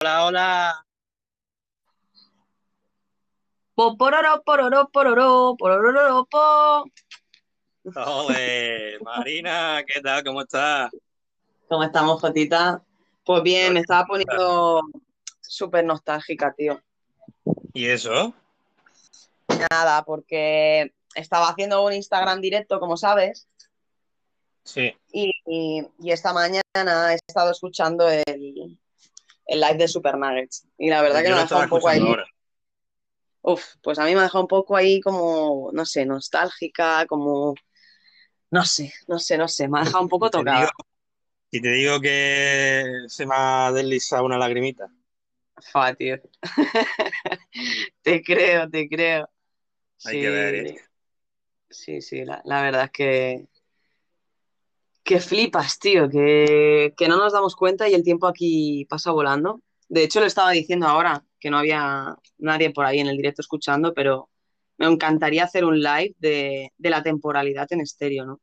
Hola, hola. Popororo, pororo, pororo, porororo, po. Ole, Marina, ¿qué tal? ¿Cómo estás? ¿Cómo estamos, Jotita? Pues bien, me estaba poniendo súper nostálgica, tío. ¿Y eso? Nada, porque estaba haciendo un Instagram directo, como sabes, Sí. y, y- y esta mañana he estado escuchando el, el live de Super Nuggets. Y la verdad que me ha dejado un poco ahí. ahora. Uf, pues a mí me ha dejado un poco ahí como, no sé, nostálgica, como, no sé, no sé, no sé, me ha dejado un poco tocada. y te digo que se me ha deslizado una lagrimita. Fua, tío. Te creo, te creo. Hay que ver, Sí, ¿eh? sí, sí, la, la verdad es que, que flipas, tío, que, que no nos damos cuenta y el tiempo aquí pasa volando. De hecho, lo estaba diciendo ahora, que no había nadie por ahí en el directo escuchando, pero me encantaría hacer un live de, de la temporalidad en estéreo, ¿no?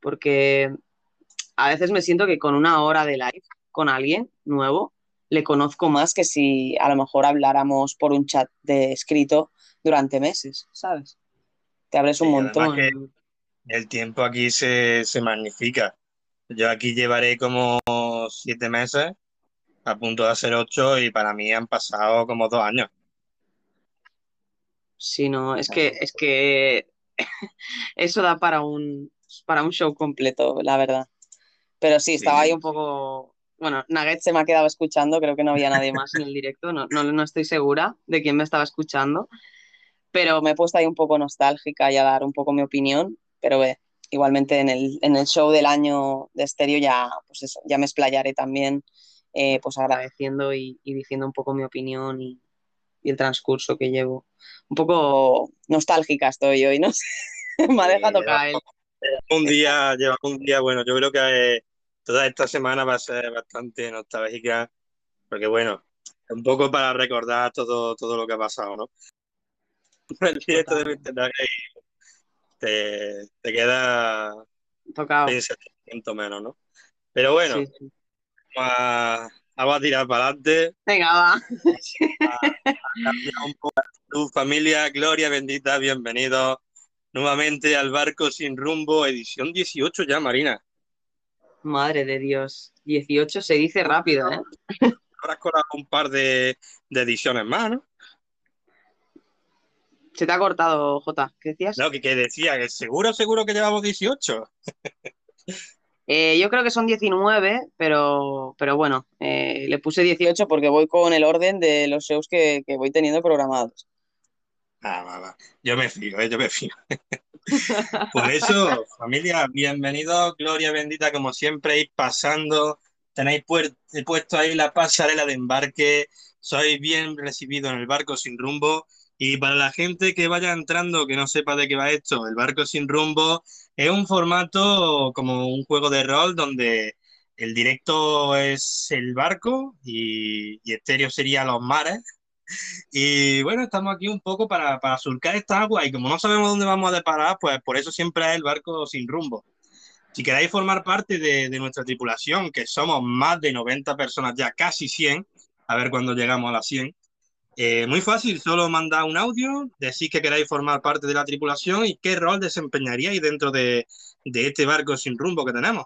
Porque a veces me siento que con una hora de live con alguien nuevo, le conozco más que si a lo mejor habláramos por un chat de escrito durante meses, ¿sabes? Te abres un Sí, montón. el tiempo aquí se, se magnifica. Yo aquí llevaré como siete meses, a punto de hacer ocho, y para mí han pasado como dos años. Sí, no, es que, es que eso da para un, para un show completo, la verdad. Pero sí, Sí, estaba ahí un poco. Bueno, Nugget se me ha quedado escuchando, creo que no había nadie más en el directo, no, no, no estoy segura de quién me estaba escuchando, pero me he puesto ahí un poco nostálgica y a dar un poco mi opinión, pero eh, igualmente en el, en el show del año de estéreo ya, pues eso, ya me explayaré también, eh, pues agradeciendo y, y diciendo un poco mi opinión y, y el transcurso que llevo. Un poco nostálgica estoy hoy, no me ha Sí, dejado llevamos caer. un día, llevamos un día, bueno, yo creo que eh, toda esta semana va a ser bastante nostálgica, porque bueno, un poco para recordar todo, todo lo que ha pasado, ¿no? El directo de Mr. Nugget te, te queda tocado. 20% menos, ¿no? Pero bueno, Sí, sí. vamos a, vamos a tirar para adelante, Venga, va. a cambiar un poco tu familia, Gloria bendita, bienvenidos nuevamente al Barco Sin Rumbo, edición 18 ya, Marina. Madre de Dios. 18 se dice rápido, ¿eh? Habrás colado un par de, de ediciones más, ¿no? Se te ha cortado, Jota. ¿Qué decías? No, que, que decía que seguro, seguro que llevamos 18. Eh, yo creo que son 19, pero, pero bueno, eh, le puse 18 porque voy con el orden de los shows que, que voy teniendo programados. Ah, va, va. Yo me fío, ¿eh? yo me fío. Por eso, familia, bienvenidos, Gloria bendita, como siempre, ir pasando. Tenéis puesto ahí la pasarela de embarque. Sois bien recibidos en el barco sin rumbo. Y para la gente que vaya entrando, que no sepa de qué va esto, el barco sin rumbo es un formato como un juego de rol donde el directo es el barco y, y estéreo sería los mares. Y bueno, estamos aquí un poco para, surcar esta agua y como no sabemos dónde vamos a deparar, pues por eso siempre es el barco sin rumbo. Si queréis formar parte de, de nuestra tripulación, que somos más de 90 personas ya, casi 100, a ver cuándo llegamos a las 100, eh, muy fácil, solo mandad un audio, decís que queráis formar parte de la tripulación y qué rol desempeñaríais dentro de, de este barco sin rumbo que tenemos.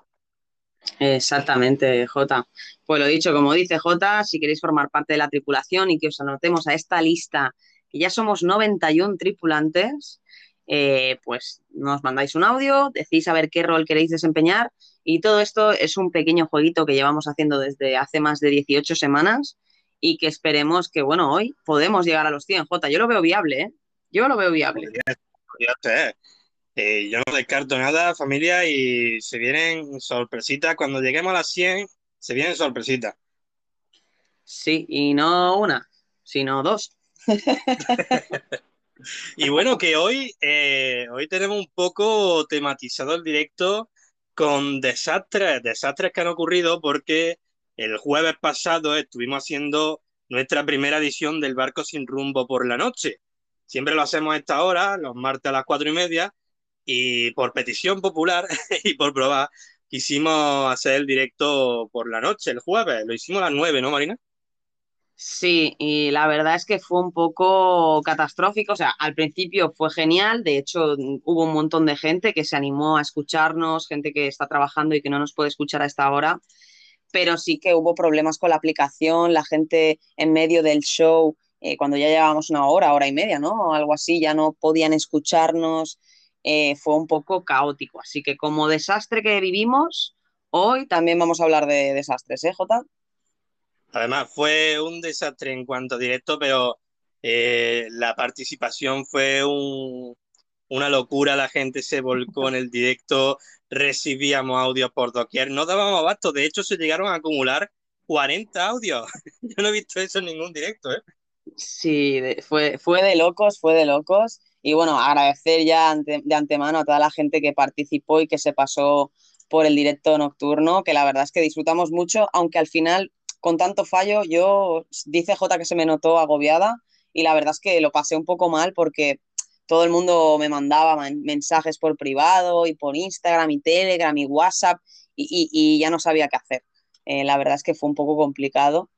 Exactamente, Jota. Pues lo dicho, como dice Jota, si queréis formar parte de la tripulación y que os anotemos a esta lista, que ya somos 91 tripulantes, eh, pues nos mandáis un audio, decís a ver qué rol queréis desempeñar y todo esto es un pequeño jueguito que llevamos haciendo desde hace más de 18 semanas y que esperemos que, bueno, hoy podemos llegar a los 100, Jota. Yo lo veo viable, ¿eh? Yo lo veo viable. Podría ser. Eh, yo no descarto nada, familia, y se vienen sorpresitas. Cuando lleguemos a las 100, se vienen sorpresitas. Sí, y no una, sino dos. Y bueno, que hoy, eh, hoy tenemos un poco tematizado el directo con desastres, desastres que han ocurrido porque el jueves pasado estuvimos haciendo nuestra primera edición del Barco sin rumbo por la noche. Siempre lo hacemos a esta hora, los martes a las cuatro y media, y por petición popular y por probar, quisimos hacer el directo por la noche, el jueves. Lo hicimos a las nueve, ¿no, Marina? Sí, y la verdad es que fue un poco catastrófico. O sea, al principio fue genial. De hecho, hubo un montón de gente que se animó a escucharnos, gente que está trabajando y que no nos puede escuchar a esta hora. Pero sí que hubo problemas con la aplicación. La gente en medio del show, eh, cuando ya llevábamos una hora, hora y media, ¿no? Algo así, ya no podían escucharnos. Eh, fue un poco caótico. Así que como desastre que vivimos, hoy también vamos a hablar de desastres, ¿eh, Jota? Además, fue un desastre en cuanto a directo, pero eh, la participación fue un, una locura. La gente se volcó en el directo, recibíamos audios por doquier, no dábamos abasto. De hecho, se llegaron a acumular 40 audios. Yo no he visto eso en ningún directo, ¿eh? Sí, fue, fue de locos, fue de locos. Y bueno, agradecer ya de antemano a toda la gente que participó y que se pasó por el directo nocturno, que la verdad es que disfrutamos mucho, aunque al final con tanto fallo, yo, dice J que se me notó agobiada y la verdad es que lo pasé un poco mal porque todo el mundo me mandaba mensajes por privado y por Instagram y Telegram y WhatsApp y, ya no sabía qué hacer. Eh, la verdad es que fue un poco complicado,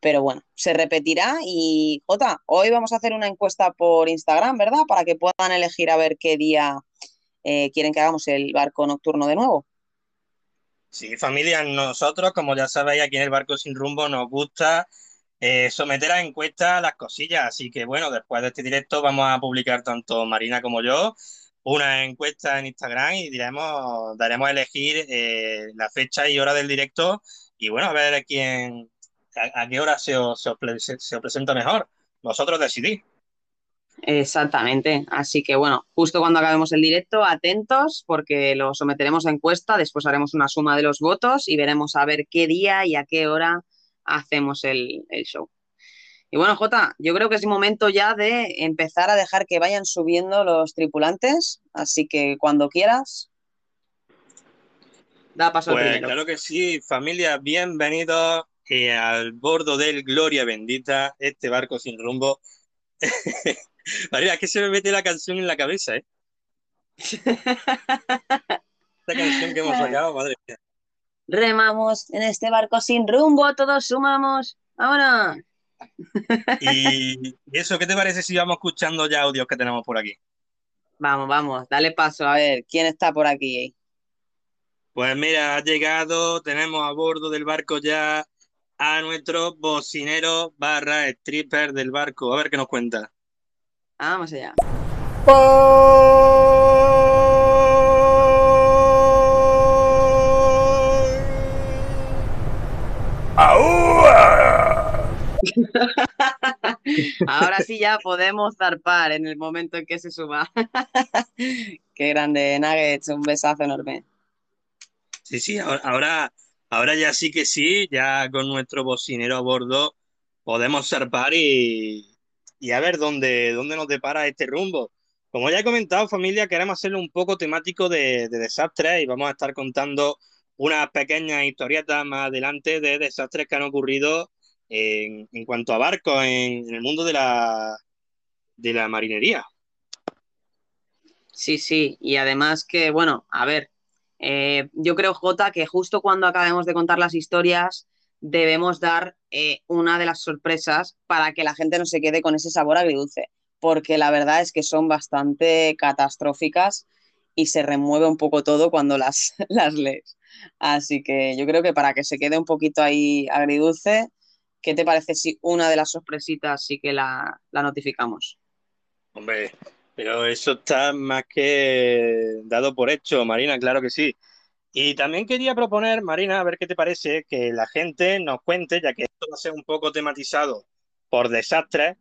pero bueno, se repetirá y J, hoy vamos a hacer una encuesta por Instagram, ¿verdad? Para que puedan elegir a ver qué día eh, quieren que hagamos el barco nocturno de nuevo. Sí, familia, nosotros, como ya sabéis, aquí en el Barco Sin Rumbo nos gusta eh, someter a encuestas las cosillas. Así que bueno, después de este directo vamos a publicar tanto Marina como yo una encuesta en Instagram y diremos, daremos a elegir eh, la fecha y hora del directo y bueno, a ver quién, a, qué hora se os, se os presenta mejor. Vosotros decidís. Exactamente. Así que bueno, justo cuando acabemos el directo, atentos porque lo someteremos a encuesta, después haremos una suma de los votos y veremos a ver qué día y a qué hora hacemos el, show. Y bueno, Jota, yo creo que es momento ya de empezar a dejar que vayan subiendo los tripulantes, así que cuando quieras, da paso al pues primero. Claro que sí, familia, bienvenidos eh, al bordo del Gloria Bendita, este barco sin rumbo. María, es que se me mete la canción en la cabeza, ¿eh? Esta canción que hemos sacado, madre mía. Remamos en este barco sin rumbo, todos sumamos. ¡Vámonos! ¿Y eso qué te parece si vamos escuchando ya audios que tenemos por aquí? Vamos, vamos, dale paso, a ver, ¿quién está por aquí? Pues mira, ha llegado, tenemos a bordo del barco ya a nuestro bocinero barra stripper del barco. A ver qué nos cuenta. Vamos allá. Ahora sí ya podemos zarpar en el momento en que se suba. Qué grande, Nuggets, un besazo enorme. Sí, sí, ahora, ahora ya sí que sí, ya con nuestro bocinero a bordo podemos zarpar y, y a ver dónde, dónde nos depara este rumbo. Como ya he comentado, familia, queremos hacerlo un poco temático de, de desastres y vamos a estar contando unas pequeñas historietas más adelante de desastres que han ocurrido en, cuanto a barcos en, el mundo de la, de la marinería. Sí, sí, y además que, bueno, a ver, eh, yo creo, Jota, que justo cuando acabemos de contar las historias, debemos dar eh, una de las sorpresas para que la gente no se quede con ese sabor agridulce, porque la verdad es que son bastante catastróficas y se remueve un poco todo cuando las, las lees. Así que yo creo que para que se quede un poquito ahí agridulce, ¿qué te parece si una de las sorpresitas sí que la, la notificamos? Hombre, pero eso está más que dado por hecho, Marina, claro que sí. Y también quería proponer, Marina, a ver qué te parece, que la gente nos cuente, ya que esto va a ser un poco tematizado por desastres,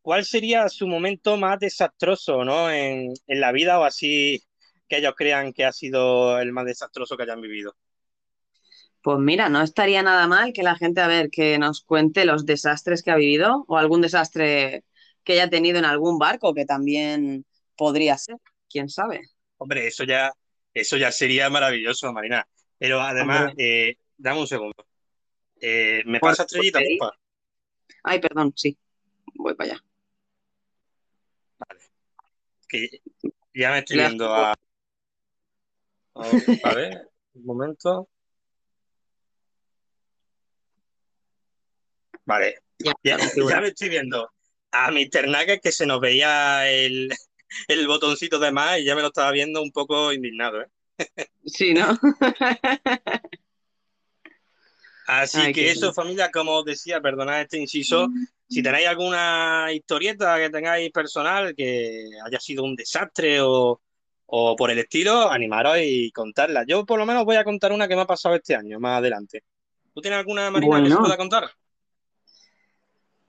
¿cuál sería su momento más desastroso, ¿no? En, en la vida o así que ellos crean que ha sido el más desastroso que hayan vivido. Pues mira, no estaría nada mal que la gente, a ver, que nos cuente los desastres que ha vivido o algún desastre que haya tenido en algún barco, que también podría ser, quién sabe. Hombre, eso ya eso ya sería maravilloso, Marina. Pero además, eh, dame un segundo. Eh, ¿Me pasa estrellita, Ay, perdón, sí. Voy para allá. Vale. Que ya me estoy viendo a... A ver, un momento. Vale, Ya, me estoy viendo a Mr. Nugget que se nos veía el, el botoncito de más y ya me lo estaba viendo un poco indignado, ¿eh? Sí, ¿no? Así que eso, familia, como os decía, perdonad este inciso, si tenéis alguna historieta que tengáis personal que haya sido un desastre o, por el estilo, animaros y contarla. Yo por lo menos voy a contar una que me ha pasado este año, más adelante. ¿Tú tienes alguna, Marina, que se pueda contar?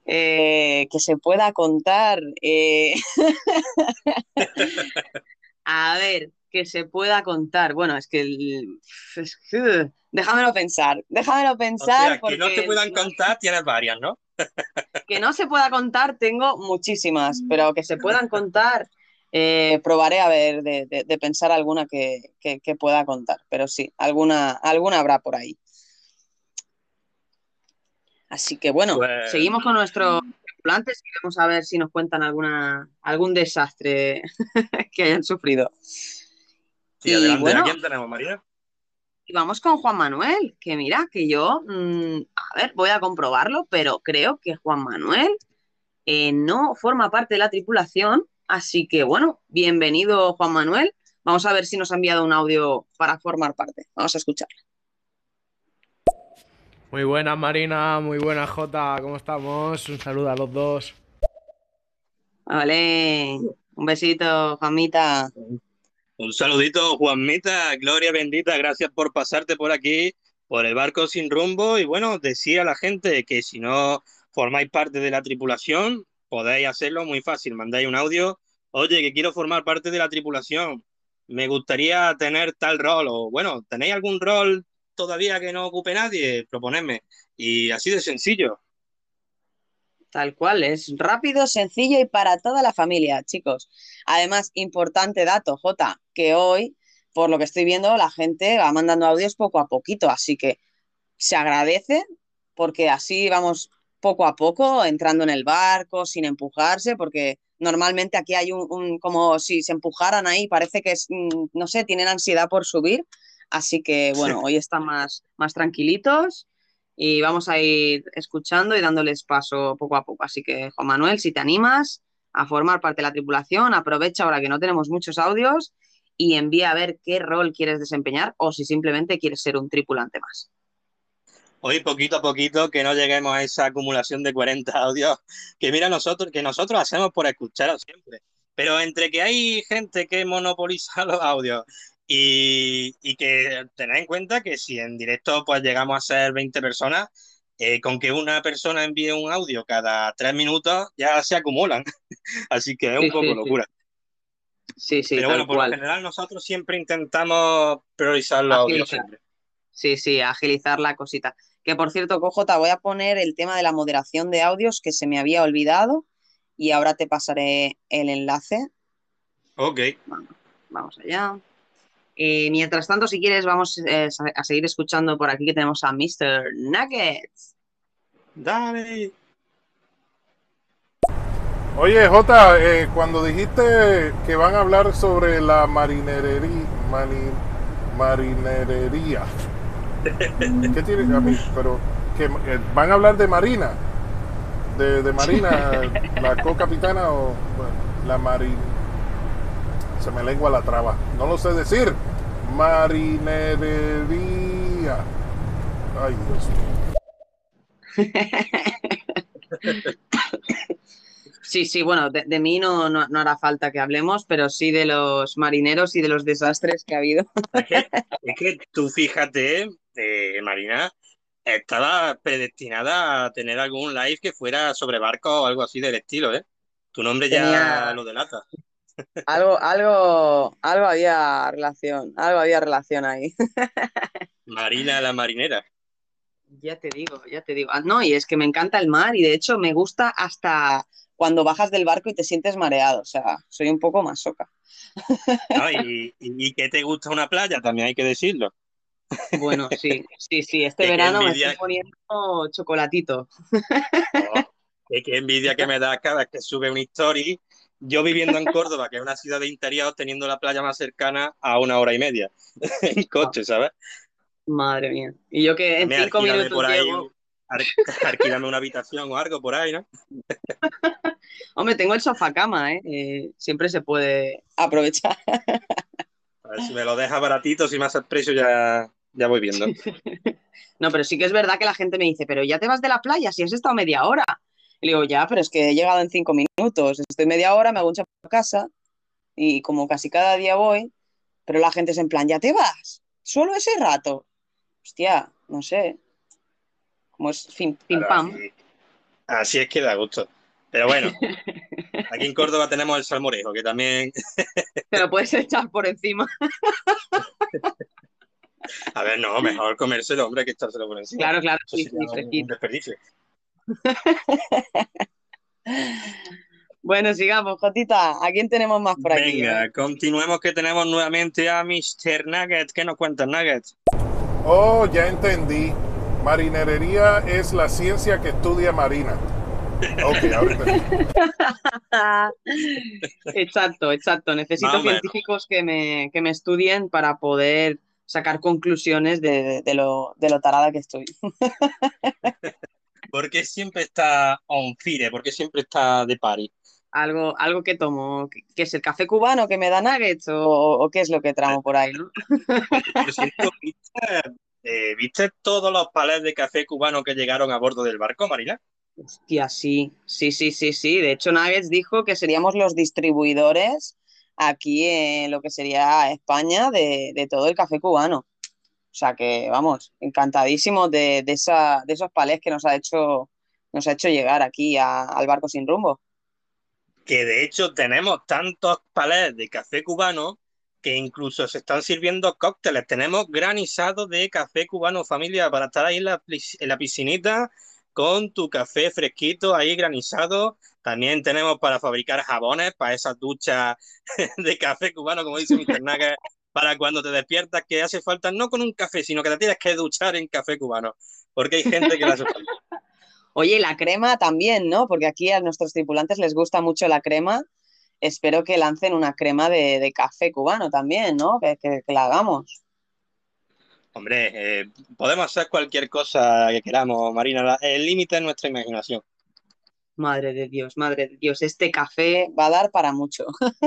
Eh, que se pueda contar. Eh. a ver, que se pueda contar. Bueno, es que, déjamelo pensar, déjamelo pensar. que no se puedan contar tienes varias, ¿no? que no se pueda contar tengo muchísimas, pero que se puedan contar eh, probaré a ver de, pensar alguna que, pueda contar, pero sí, alguna, alguna habrá por ahí. Así que bueno, pues seguimos con nuestros tripulantes y vamos a ver si nos cuentan alguna, algún desastre que hayan sufrido. Sí, y bueno, quién tenemos, María? Y vamos con Juan Manuel, que mira, que yo, mm, a ver, voy a comprobarlo, pero creo que Juan Manuel eh, no forma parte de la tripulación, así que bueno, bienvenido Juan Manuel. Vamos a ver si nos ha enviado un audio para formar parte. Vamos a escucharlo. Muy buenas Marina, muy buenas Jota, ¿cómo estamos? Un saludo a los dos. Vale, un besito, Juanmita. Un saludito, Juanmita, Gloria bendita, gracias por pasarte por aquí, por el barco sin rumbo. Y bueno, decía a la gente que si no formáis parte de la tripulación, podéis hacerlo muy fácil. Mandáis un audio, oye, que quiero formar parte de la tripulación, me gustaría tener tal rol, o bueno, ¿tenéis algún rol todavía que no ocupe nadie? Proponedme. Y así de sencillo. Tal cual, es rápido, sencillo y para toda la familia, chicos. Además, importante dato, J, que hoy, por lo que estoy viendo, la gente va mandando audios poco a poquito, así que se agradece porque así vamos poco a poco entrando en el barco sin empujarse, porque normalmente aquí hay un, como si se empujaran ahí, parece que es, mm, no sé, tienen ansiedad por subir, así que bueno, hoy están más, más tranquilitos y vamos a ir escuchando y dándoles paso poco a poco. Así que, Juan Manuel, si te animas a formar parte de la tripulación, aprovecha ahora que no tenemos muchos audios y envía a ver qué rol quieres desempeñar o si simplemente quieres ser un tripulante más. Hoy poquito a poquito que no lleguemos a esa acumulación de 40 audios que mira nosotros que nosotros hacemos por escucharos siempre. Pero entre que hay gente que monopoliza los audios y, que tened en cuenta que si en directo pues llegamos a ser 20 personas, eh, con que una persona envíe un audio cada tres minutos ya se acumulan. Así que es un poco locura. Sí, sí. Pero bueno, por lo general nosotros siempre intentamos priorizar los audios. Sí, sí, agilizar la cosita. Que por cierto, Cojota, voy a poner el tema de la moderación de audios que se me había olvidado y ahora te pasaré el enlace. Ok. vamos allá. Eh, mientras tanto, si quieres, vamos eh, a seguir escuchando por aquí que tenemos a Mr. Nuggets. Dale. Oye, Jota, eh, cuando dijiste que van a hablar sobre la marinerería, marinerería, ¿qué tiene a mí? Pero que van a hablar de marina, de, de marina, la co-capitana o la marina. Se me lengua la traba, no lo sé decir marinería. Ay, Dios mío. Sí, sí, bueno, de, mí no, no, hará falta que hablemos, pero sí de los marineros y de los desastres que ha habido. Es que, tú fíjate, eh, Marina, estaba predestinada a tener algún live que fuera sobre barco o algo así del estilo, ¿eh? Tu nombre ya lo delata. Algo, algo, algo había relación, algo había relación ahí. Marina la marinera. Ya te digo, ya te digo. Ah, no, y es que me encanta el mar y de hecho me gusta hasta cuando bajas del barco y te sientes mareado. O sea, soy un poco más soca. y, y, que te gusta una playa, también hay que decirlo. Bueno, sí, sí, sí. Este verano me estoy poniendo chocolatito. Oh, qué envidia que me da cada vez que sube una story yo viviendo en Córdoba, que es una ciudad de interior, teniendo la playa más cercana a una hora y media en coche, ¿sabes? Madre mía. Y yo que en cinco minutos llego alquilame una habitación o algo por ahí, ¿no? Hombre, tengo el sofá cama, ¿eh? ¿eh? Siempre se puede aprovechar. A ver si me lo deja baratito, si me hace el precio ya, ya voy viendo. No, pero sí que es verdad que la gente me dice, pero ya te vas de la playa si has estado media hora. Y le digo, ya, pero es que he llegado en cinco minutos. Estoy media hora, me hago un chapo a casa y como casi cada día voy, pero la gente es en plan, ya te vas, solo ese rato. Hostia, no sé. Como es fin, pim Claro, pam. así, así es que da gusto. Pero bueno, aquí en Córdoba tenemos el salmorejo, que también, Te lo puedes echar por encima. a ver, no, mejor comérselo, hombre, que echárselo por encima. Claro, claro, Eso sí, sí, un desperdicio. Bueno, sigamos, Jotita. ¿A quién tenemos más por aquí? Venga, continuemos que tenemos nuevamente a Mr. Nugget. ¿Qué nos cuenta Nugget? Oh, ya entendí. Marinería es la ciencia que estudia marina. Ok, ahorita. Exacto, exacto. Necesito Más científicos que me, que me estudien para poder sacar conclusiones de, de lo, de lo tarada que estoy. ¿Por qué siempre está on fire? ¿Por qué siempre está de party? Algo, algo que tomo, ¿qué qué es el café cubano que me da nuggets o, o qué es lo que tramo por ahí, ¿no? Por cierto, ¿viste, eh, ¿viste todos los palés de café cubano que llegaron a bordo del barco, Marina? Hostia, sí, sí, sí, sí, sí. De hecho, Nuggets dijo que seríamos los distribuidores aquí en lo que sería España de, de todo el café cubano. O sea que, vamos, encantadísimos de, de, esa, de esos palés que nos ha hecho, nos ha hecho llegar aquí a- al barco sin rumbo. Que de hecho tenemos tantos palés de café cubano que incluso se están sirviendo cócteles. Tenemos granizado de café cubano, familia, para estar ahí en la, en la piscinita con tu café fresquito ahí granizado. También tenemos para fabricar jabones para esas duchas de café cubano, como dice Mr. Nugget, para cuando te despiertas, que hace falta no con un café, sino que te tienes que duchar en café cubano, porque hay gente que le hace falta. Oye, y la crema también, ¿no? Porque aquí a nuestros tripulantes les gusta mucho la crema. Espero que lancen una crema de, de café cubano también, ¿no? Que, que- que la hagamos. Hombre, eh, podemos hacer cualquier cosa que queramos, Marina. La- El límite es nuestra imaginación. Madre de Dios, madre de Dios, este café va a dar para mucho.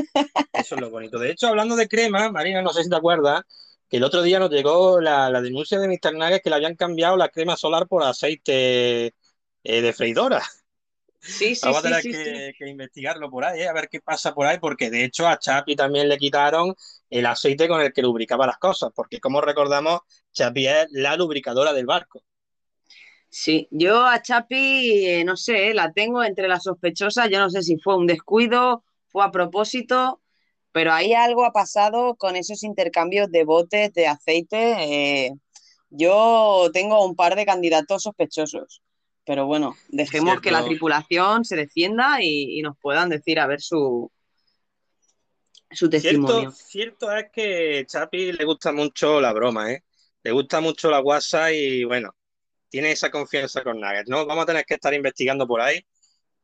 Eso es lo bonito. De hecho, hablando de crema, Marina, no sé si te acuerdas, que el otro día nos llegó la, la denuncia de Mr. Nuggets que le habían cambiado la crema solar por aceite eh, de freidora. Sí, sí, Vamos a sí, tener sí, que, sí. que investigarlo por ahí, eh, a ver qué pasa por ahí, porque de hecho a Chapi también le quitaron el aceite con el que lubricaba las cosas, porque como recordamos, Chapi es la lubricadora del barco. Sí, yo a Chapi, eh, no sé, la tengo entre las sospechosas, yo no sé si fue un descuido, fue a propósito, pero ahí algo ha pasado con esos intercambios de botes de aceite. eh, yo tengo un par de candidatos sospechosos, pero bueno, dejemos que la Cierto. tripulación se defienda y, y nos puedan decir a ver su, su Cierto, testimonio. cierto es que Chapi le gusta mucho la broma, ¿eh? Le gusta mucho la guasa y bueno, tiene esa confianza con Nuggets, ¿no? Vamos a tener que estar investigando por ahí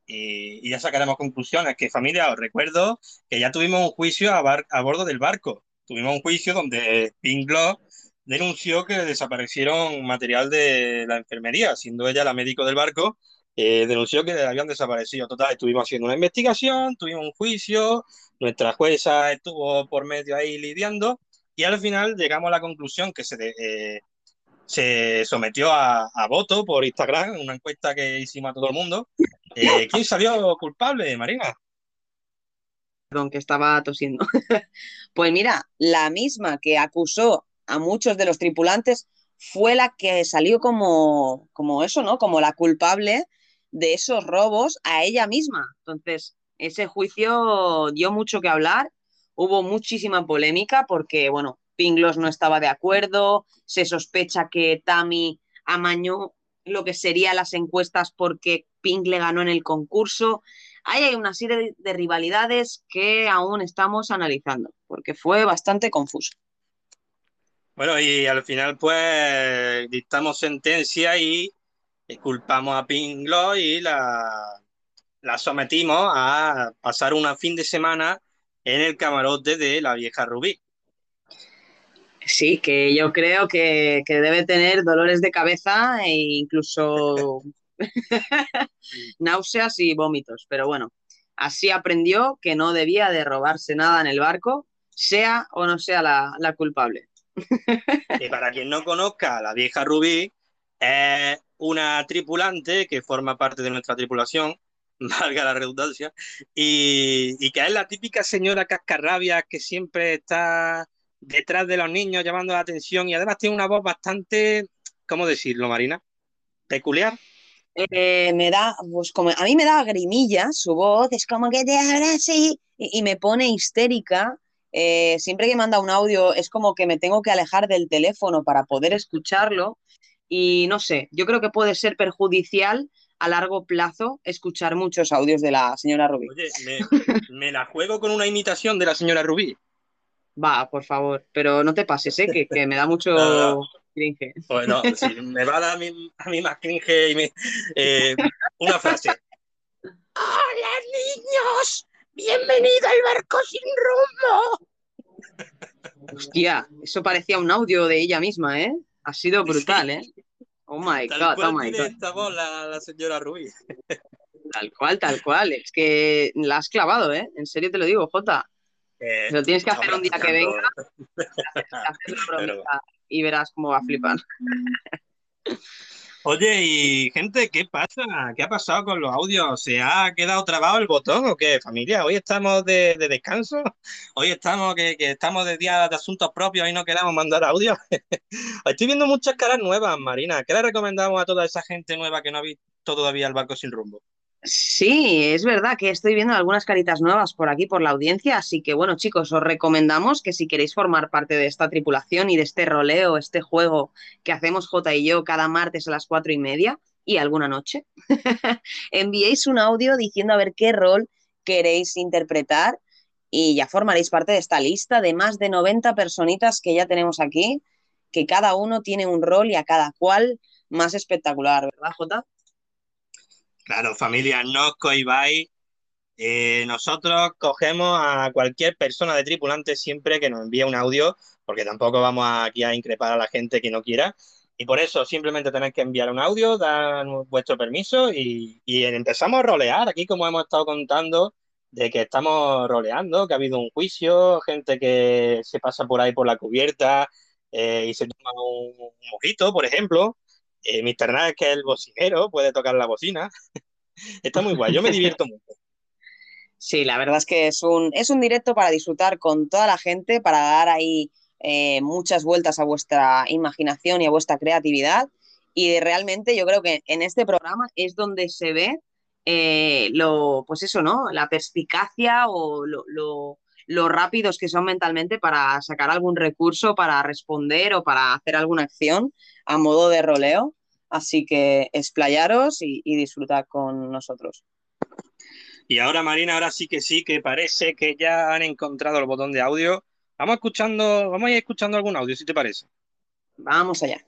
y, y ya sacaremos conclusiones. Que familia, os recuerdo que ya tuvimos un juicio a, bar- a bordo del barco. Tuvimos un juicio donde Pinglo denunció que desaparecieron material de la enfermería, siendo ella la médico del barco, eh, denunció que habían desaparecido. Total, estuvimos haciendo una investigación, tuvimos un juicio, nuestra jueza estuvo por medio ahí lidiando y al final llegamos a la conclusión que se, de- eh, se sometió a, voto por Instagram, una encuesta que hicimos a todo el mundo. Eh, ¿quién salió culpable, Marina? Perdón, que estaba tosiendo. Pues mira, la misma que acusó a muchos de los tripulantes fue la que salió como, como eso, ¿no? Como la culpable de esos robos a ella misma. Entonces, ese juicio dio mucho que hablar, hubo muchísima polémica porque, bueno, Pinglos no estaba de acuerdo, se sospecha que Tami amañó lo que serían las encuestas porque Pink le ganó en el concurso. Hay una serie de, de rivalidades que aún estamos analizando, porque fue bastante confuso. Bueno, y al final, pues, dictamos sentencia y culpamos a Pinglo y la, la sometimos a pasar un fin de semana en el camarote de la vieja Rubí. Sí, que yo creo que, que debe tener dolores de cabeza e incluso náuseas y vómitos. Pero bueno, así aprendió que no debía de robarse nada en el barco, sea o no sea la, la culpable. Y para quien no conozca, la vieja Rubí es una tripulante que forma parte de nuestra tripulación, valga la redundancia, y, y que es la típica señora cascarrabia que siempre está detrás de los niños llamando la atención y además tiene una voz bastante, ¿cómo decirlo, Marina? Peculiar. Eh, me da, pues como a mí me da grimilla su voz, es como que te así y, y me pone histérica. Eh, siempre que manda un audio es como que me tengo que alejar del teléfono para poder escucharlo y no sé, yo creo que puede ser perjudicial a largo plazo escuchar muchos audios de la señora Rubí. Oye, me, me la juego con una imitación de la señora Rubí. Va, por favor, pero no te pases, ¿eh? que, que me da mucho No, no. cringe. Bueno, sí, me va a dar a mí, a mí más cringe y me, eh, una frase. ¡Hola, niños! ¡Bienvenido al barco sin rumbo! Hostia, eso parecía un audio de ella misma, ¿eh? Ha sido brutal, ¿eh? Oh my Tal God, cual oh my tiene God. esta voz la, la señora Rubí. Tal cual, tal cual. Es que la has clavado, ¿eh? En serio te lo digo, Jota. Eh, Lo tienes que hacer un día que venga, Pero- y verás cómo va a flipar. Oye, y gente, ¿qué pasa? ¿Qué ha pasado con los audios? ¿Se ha quedado trabado el botón o qué, familia? Hoy estamos de, de descanso, hoy estamos que, que estamos de día de asuntos propios y no queremos mandar audio. Estoy viendo muchas caras nuevas, Marina. ¿Qué le recomendamos a toda esa gente nueva que no ha visto todavía el barco sin rumbo? Sí, es verdad que estoy viendo algunas caritas nuevas por aquí, por la audiencia, así que bueno, chicos, os recomendamos que si queréis formar parte de esta tripulación y de este roleo, este juego que hacemos Jota y yo cada martes a las cuatro y media y alguna noche, enviéis un audio diciendo a ver qué rol queréis interpretar y ya formaréis parte de esta lista de más de 90 personitas que ya tenemos aquí, que cada uno tiene un rol y a cada cual más espectacular, ¿verdad, Jota? Claro, familia, no os cohibáis. Eh, nosotros cogemos a cualquier persona de tripulante siempre que nos envíe un audio, porque tampoco vamos aquí a increpar a la gente que no quiera. Y por eso simplemente tenéis que enviar un audio, dar vuestro permiso y, empezamos a rolear. Aquí, como hemos estado contando, de que estamos roleando, que ha habido un juicio, gente que se pasa por ahí por la cubierta eh, y se toma un, un mojito, por ejemplo. Eh, Mr. Nash, que es el bocinero, puede tocar la bocina. Está muy guay, yo me divierto mucho. Sí, la verdad es que es un, es un directo para disfrutar con toda la gente, para dar ahí eh, muchas vueltas a vuestra imaginación y a vuestra creatividad. Y realmente yo creo que en este programa es donde se ve eh, lo, pues eso, ¿no? La perspicacia o lo, lo, lo rápidos que son mentalmente para sacar algún recurso, para responder o para hacer alguna acción a modo de roleo. Así que explayaros y, y disfrutad con nosotros. Y ahora, Marina, ahora sí que sí, que parece que ya han encontrado el botón de audio. Vamos escuchando, vamos a ir escuchando algún audio, si te parece. Vamos allá.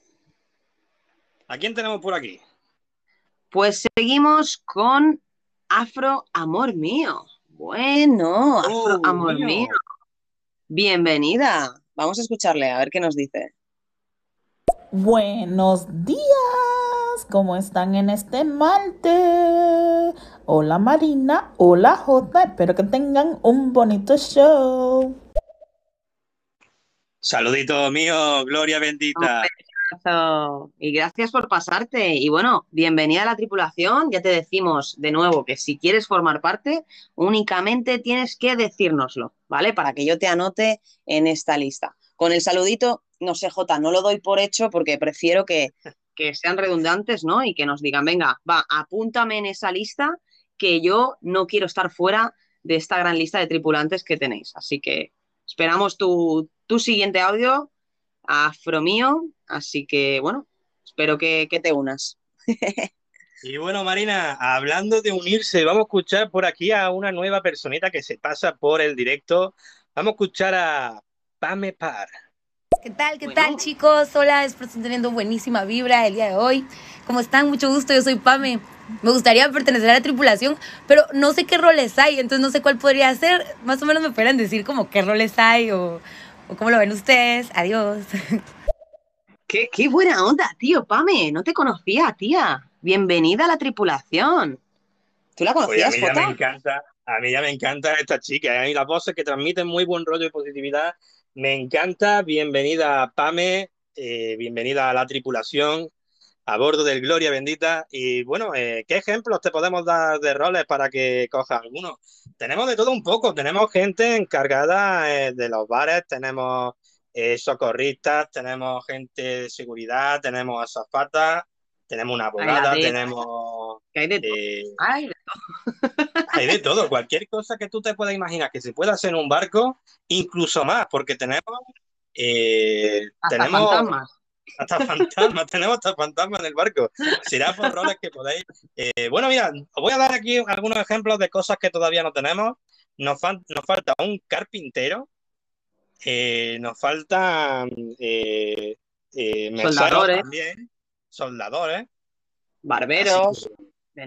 ¿A quién tenemos por aquí? Pues seguimos con Afro Amor Mío. Bueno, Afro Oh, Amor mío. Mío. Bienvenida. Vamos a escucharle a ver qué nos dice. Buenos días, ¿cómo están en este martes? Hola Marina, hola Jota, espero que tengan un bonito show. Saludito mío, Gloria bendita. Y gracias por pasarte. Y bueno, bienvenida a la tripulación. Ya te decimos de nuevo que si quieres formar parte, únicamente tienes que decírnoslo, ¿vale? Para que yo te anote en esta lista. Con el saludito, no sé, Jota, no lo doy por hecho porque prefiero que, que sean redundantes, ¿no? Y que nos digan, venga, va, apúntame en esa lista que yo no quiero estar fuera de esta gran lista de tripulantes que tenéis. Así que esperamos tu, tu siguiente audio, Afro mío. Así que, bueno, espero que, que te unas. Y bueno, Marina, hablando de unirse, vamos a escuchar por aquí a una nueva personita que se pasa por el directo. Vamos a escuchar a Pame Par. ¿Qué tal? ¿Qué Bueno. tal, chicos? Hola, espero estén teniendo buenísima vibra el día de hoy. ¿Cómo están? Mucho gusto, yo soy Pame. Me gustaría pertenecer a la tripulación, pero no sé qué roles hay, entonces no sé cuál podría ser. Más o menos me podrían decir como qué roles hay o, ¿O cómo lo ven ustedes? Adiós. Qué, qué buena onda, tío, Pame. No te conocía, tía. Bienvenida a la tripulación. ¿Tú la Oye, a conocías, mí ya me encanta, a mí ya me encanta esta chica, ¿eh? y las voces que transmiten muy buen rollo y positividad. Me encanta. Bienvenida, Pame, eh, bienvenida a la tripulación, a bordo del Gloria Bendita. Y bueno, eh, ¿qué ejemplos te podemos dar de roles para que cojas alguno? Tenemos de todo un poco, tenemos gente encargada eh, de los bares, tenemos eh, socorristas, tenemos gente de seguridad, tenemos azafatas, tenemos una abogada, Ay, tenemos... Que hay de todo. Ay, de- hay de todo, cualquier cosa que tú te puedas imaginar que se pueda hacer en un barco, incluso más, porque tenemos, hasta tenemos fantasmas. Hasta fantasmas, tenemos hasta fantasmas en el barco. Será por roles que podéis. eh, bueno, mira, os voy a dar aquí algunos ejemplos de cosas que todavía no tenemos. Nos, nos falta un carpintero, eh, nos faltan eh, eh, Soldadores. también, soldadores. Barberos.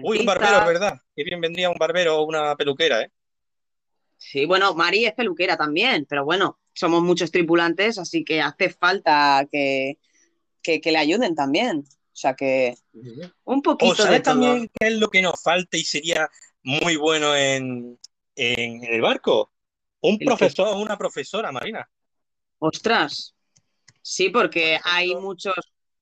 Uy, un barbero, ¿verdad? Qué bien vendría un barbero o una peluquera, ¿eh? Sí, bueno, Mari es peluquera también, pero bueno, somos muchos tripulantes, así que hace falta que, que, que le ayuden también. O sea que un ¿O poquito de sabes también qué es lo que nos falta y sería muy bueno en, en el barco? Un profesor o una profesora, Marina. Ostras. Sí, porque Por hay muchos,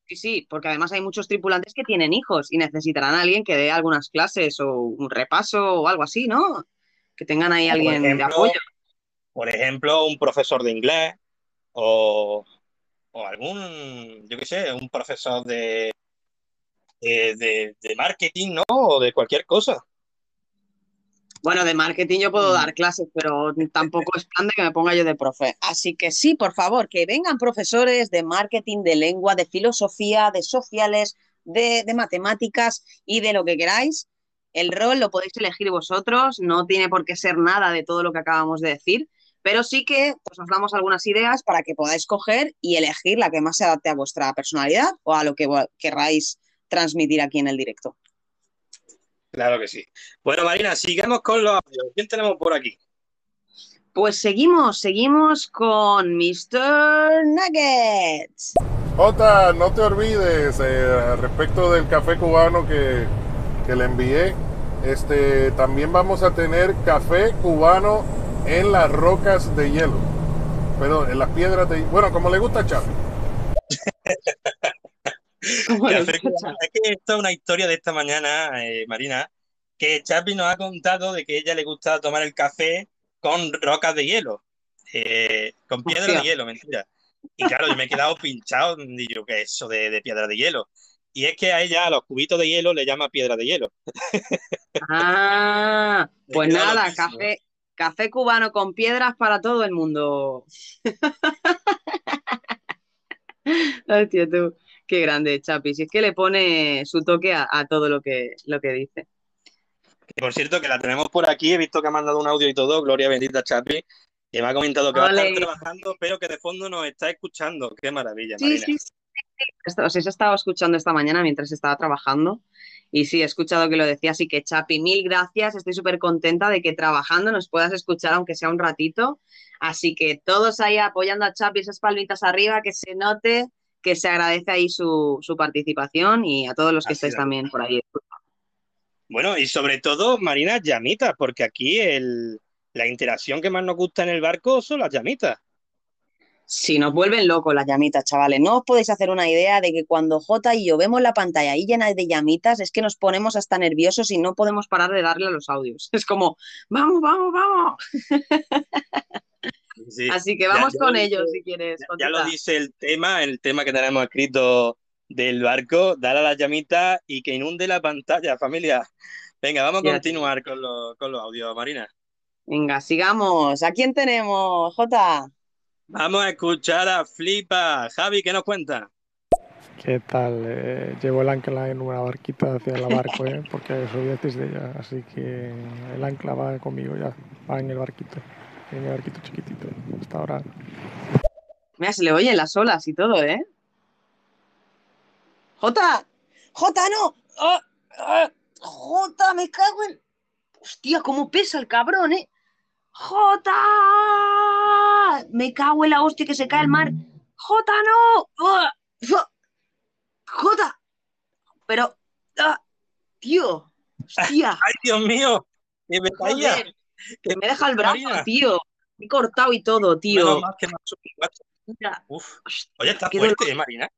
sí, sí, porque además hay muchos tripulantes que tienen hijos y necesitarán a alguien que dé algunas clases o un repaso o algo así, ¿no? Que tengan ahí alguien de apoyo. por ejemplo, un profesor de inglés o, o algún, yo qué sé, un profesor de, de, de- de marketing, ¿no? O de cualquier cosa. Bueno, de marketing yo puedo dar clases, pero tampoco es plan de que me ponga yo de profe. Así que sí, por favor, que vengan profesores de marketing, de lengua, de filosofía, de sociales, de, de matemáticas y de lo que queráis. El rol lo podéis elegir vosotros, no tiene por qué ser nada de todo lo que acabamos de decir, pero sí que pues, os damos algunas ideas para que podáis coger y elegir la que más se adapte a vuestra personalidad o a lo que querráis transmitir aquí en el directo. Claro que sí. Bueno, Marina, sigamos con los audios. ¿Quién tenemos por aquí? Pues seguimos, seguimos con Mr. Nuggets. Jota, no te olvides eh, respecto del café cubano que, que le envié. Este, también vamos a tener café cubano en las rocas de hielo. Perdón, en las piedras de Bueno, como le gusta a. Es que esto es una historia de esta mañana, eh, Marina, que Chapi nos ha contado de que a ella le gusta tomar el café con rocas de hielo, eh, con piedras de hielo, mentira. Y claro, yo me he quedado pinchado, y yo, ¿qué es eso de, de piedra de hielo? Y es que a ella, a los cubitos de hielo, le llama piedra de hielo. Ah, pues nada, loquísimo. café, café cubano con piedras para todo el mundo. Hostia, tú, qué grande, Chapi. Si es que le pone su toque a, a todo lo que, lo que dice. Por cierto, que la tenemos por aquí, he visto que ha mandado un audio y todo, Gloria bendita Chapi, que me ha comentado que va a estar trabajando, pero que de fondo nos está escuchando. Qué maravilla, Sí, Marina. sí, sí. Esto- Os he estado escuchando esta mañana mientras estaba trabajando y sí, he escuchado que lo decía, así que Chapi, mil gracias, estoy súper contenta de que trabajando nos puedas escuchar aunque sea un ratito, así que todos ahí apoyando a Chapi, esas palmitas arriba, que se note que se agradece ahí su, su participación y a todos los que Así estáis es. también por ahí. Bueno, y sobre todo, Marina, llamitas, porque aquí el, la interacción que más nos gusta en el barco son las llamitas. Sí, nos vuelven locos las llamitas, chavales. No os podéis hacer una idea de que cuando Jota y yo vemos la pantalla ahí llena de llamitas, es que nos ponemos hasta nerviosos y no podemos parar de darle a los audios. Es como, vamos, vamos, vamos. Sí. Así que Ya- vamos ya con lo ellos dice- si quieres. Ya lo Jotita. dice el tema, el tema que tenemos escrito del barco, dar a las llamitas y que inunde la pantalla, familia. Venga, vamos a Ya. continuar con los, con los audios, Marina. Venga, sigamos. ¿A quién tenemos, Jota? Vamos a escuchar a Flipa. Javi, ¿qué nos cuenta? ¿Qué tal? Eh, llevo el ancla en una barquita hacia el barco, ¿eh? porque soy de ella, así que el ancla va conmigo ya, va en el barquito, en el barquito chiquitito, hasta ahora. Mira, se le oyen las olas y todo, ¿eh? Jota, Jota, no. Ah, Jota, me cago en... Hostia, cómo pesa el cabrón, ¿eh? Jota. Me cago en la hostia que se cae el mar. ¡Jota, no! ¡Jota! Pero, ¡ah! tío, hostia. ¡Ay, Dios mío! ¡Que me caía! Que me deja el brazo, tío. Me he cortado y todo, tío. Menos mal que me ha subido, macho. Mira, Uf. Oye, está fuerte, ¿eh, Marina?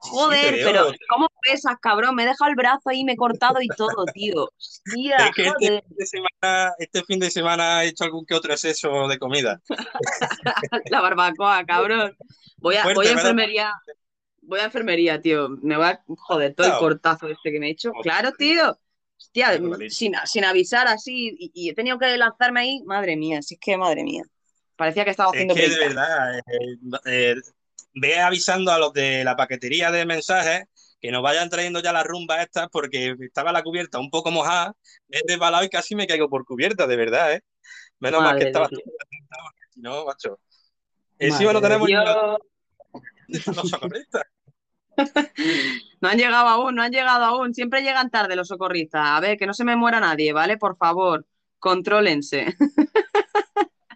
Sí, Joder, pero. ¿cómo pesas, cabrón? Me deja el brazo ahí, me he cortado y todo, tío. Hostia, Es que este joder. fin, de semana, este fin de semana he hecho algún que otro exceso de comida. La barbacoa, cabrón. Voy a, Fuerte, voy a ¿verdad? enfermería. Voy a enfermería, tío. Me va a joder todo el cortazo este que me he hecho. Hostia. Claro, tío. Hostia, sin, sin avisar así. Y, y he tenido que lanzarme ahí. Madre mía, si es que madre mía. Parecía que estaba Es haciendo que de verdad, eh, eh, ve avisando a los de la paquetería de mensajes que nos vayan trayendo ya las rumbas estas porque estaba la cubierta un poco mojada, he resbalado y casi me caigo por cubierta, de verdad, ¿eh? Menos mal que de estaba Dios. si no, macho. Encima no Madre de tenemos los, Dios. los socorristas. No han llegado aún, no han llegado aún. Siempre llegan tarde los socorristas. A ver, que no se me muera nadie, ¿vale? Por favor, contrólense.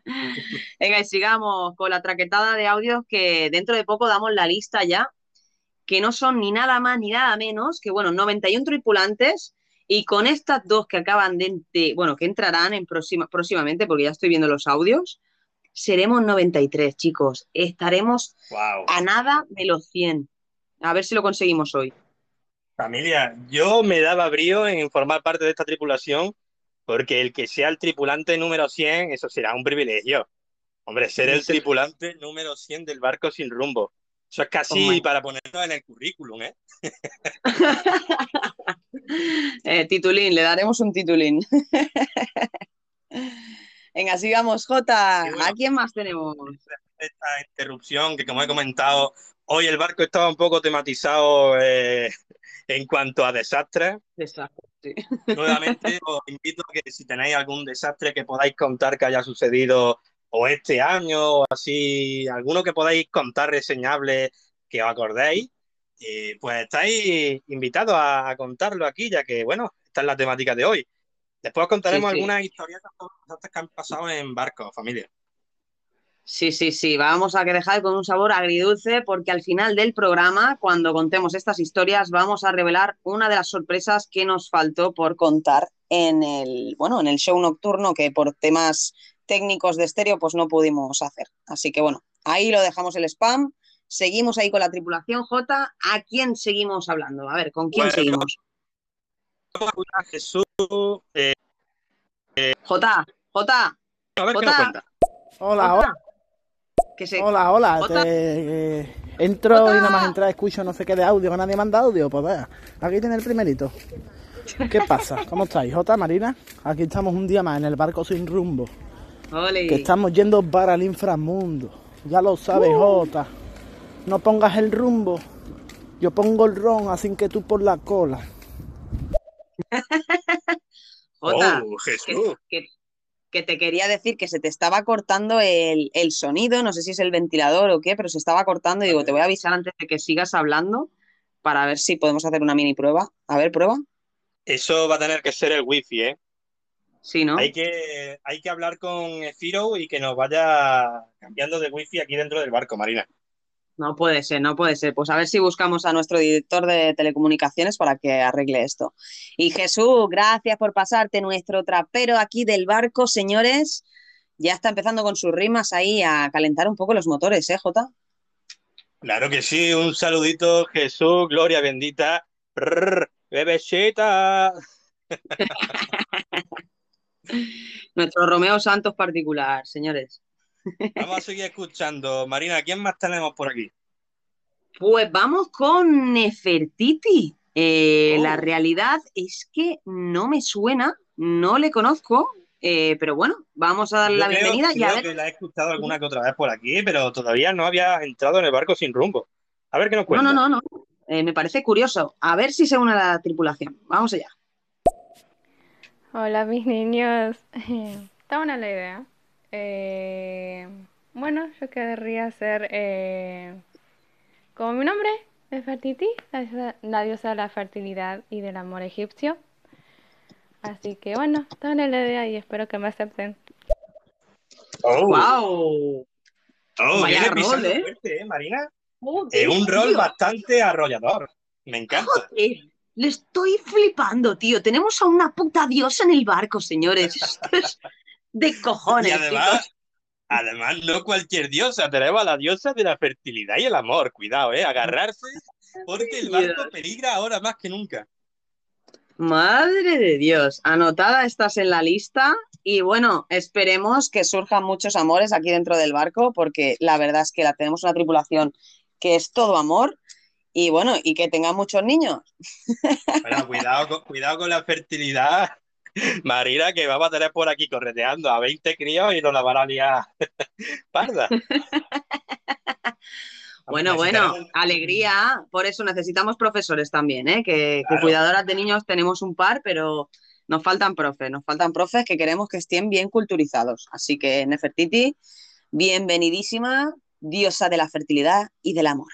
Venga, y sigamos con la traquetada de audios que dentro de poco damos la lista ya, que no son ni nada más ni nada menos que, bueno, 91 tripulantes y con estas dos que acaban de, de- bueno, que entrarán en próxima, próximamente, porque ya estoy viendo los audios, seremos 93, chicos. Estaremos Wow. a nada de los 100. A ver si lo conseguimos hoy. Familia, yo me daba brío en formar parte de esta tripulación porque el que sea el tripulante número 100, eso será un privilegio. Hombre, ser el tripulante número 100 del barco sin rumbo. Eso es casi Hombre. para ponerlo en el currículum, ¿eh? Eh, titulín, le daremos un titulín. Venga, sigamos, Jota. Bueno. ¿A quién más tenemos? Esta interrupción que, como he comentado, hoy el barco estaba un poco tematizado eh, en cuanto a desastres. Desastre, sí. Nuevamente os invito a que si tenéis algún desastre que podáis contar que haya sucedido o este año o así, alguno que podáis contar reseñable que os acordéis, eh, pues estáis invitados a, a contarlo aquí, ya que, bueno, esta es la temática de hoy. Después os contaremos Sí, sí. algunas historietas que han pasado en barcos, familia. Sí, sí, sí. Vamos a que dejar con un sabor agridulce porque al final del programa, cuando contemos estas historias, vamos a revelar una de las sorpresas que nos faltó por contar en el, bueno, en el show nocturno que por temas técnicos de estéreo pues no pudimos hacer. Así que bueno, ahí lo dejamos el spam. Seguimos ahí con la tripulación J. ¿A quién seguimos hablando? A ver, ¿con quién Bueno, seguimos? Jesús, eh, J, J, a ver qué Jota. nos cuenta. Hola, Que se... hola, hola. Te- eh, entro y nada más entrar escucho no sé qué de audio, nadie manda audio. Pues vea, aquí tiene el primerito. ¿Qué pasa? ¿Cómo estáis? Jota, Marina, aquí estamos un día más en el barco sin rumbo. Ole. Que estamos yendo para el inframundo. Ya lo sabes, Jota. No pongas el rumbo. Yo pongo el ron, así que tú por la cola. Jota, Oh, Jesús. que- que te quería decir que se te estaba cortando el, el sonido, no sé si es el ventilador o qué, pero se estaba cortando y digo, te voy a avisar antes de que sigas hablando para ver si podemos hacer una mini prueba. A ver, prueba. Eso va a tener que ser el wifi, ¿eh? Sí, ¿no? Hay que, hay que hablar con Firo y que nos vaya cambiando de wifi aquí dentro del barco, Marina. No puede ser, no puede ser. Pues a ver si buscamos a nuestro director de telecomunicaciones para que arregle esto. Y Jesús, gracias por pasarte nuestro trapero aquí del barco, señores. Ya está empezando con sus rimas ahí a calentar un poco los motores, ¿eh, Jota? Claro que sí, un saludito, Jesús, gloria bendita. Prrr, bebecita. Nuestro Romeo Santos particular, señores. Vamos a seguir escuchando. Marina, ¿quién más tenemos por aquí? Pues vamos con Nefertiti. Eh, Oh. La realidad es que no me suena, no le conozco, eh, pero bueno, vamos a darle Yo la creo- bienvenida y a creo ver. que la he escuchado alguna que otra vez por aquí, pero todavía no había entrado en el barco sin rumbo. A ver qué nos No, cuenta. no, no, no. Eh, me parece curioso. A ver si se une a la tripulación. Vamos allá. Hola mis niños. Está buena la idea. Eh, bueno, yo querría ser eh, como mi nombre, Nefertiti, la diosa, la diosa de la fertilidad y del amor egipcio. Así que bueno, buena la idea y espero que me acepten. Oh, ¡Wow! Oh, Vaya viene rol, pisando ¿eh? fuerte, ¿eh, Marina? Joder, Es un rol tío. bastante arrollador. Me encanta. Joder, le estoy flipando, tío. Tenemos a una puta diosa en el barco, señores. Esto es de cojones, Y además, además, no cualquier diosa, tenemos a la diosa de la fertilidad y el amor. Cuidado, ¿eh? Agarrarse, porque el barco peligra ahora más que nunca. Madre de Dios, anotada estás en la lista y bueno, esperemos que surjan muchos amores aquí dentro del barco porque la verdad es que la tenemos una tripulación que es todo amor y bueno, y que tengan muchos niños. Bueno, cuidado con, cuidado con la fertilidad, Marina, que vamos a tener por aquí correteando a 20 críos y nos la van a liar parda. Bueno, bueno, alegría, por eso necesitamos profesores también, ¿eh? Que, que cuidadoras de niños tenemos un par, pero nos faltan profes, nos faltan profes que queremos que estén bien culturizados. Así que Nefertiti, bienvenidísima, diosa de la fertilidad y del amor.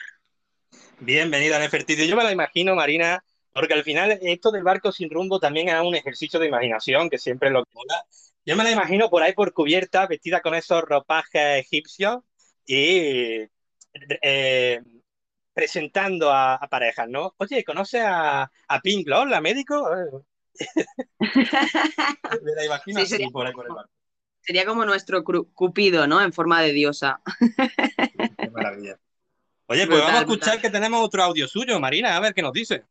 Bienvenida, Nefertiti. Yo me la imagino, Marina, porque al final esto del barco sin rumbo también es un ejercicio de imaginación que siempre lo mola. Yo me la imagino por ahí por cubierta, vestida con esos ropajes egipcios y eh, presentando a, a parejas, ¿no? Oye, ¿conoce a, a Pink Lord, la médico? me la imagino Sí, así sería por ahí por el barco. Sería como nuestro cupido, ¿no? En forma de diosa. Qué maravilla. Oye, pues Brutal, vamos a escuchar brutal. que tenemos otro audio suyo, Marina, a ver qué nos dice.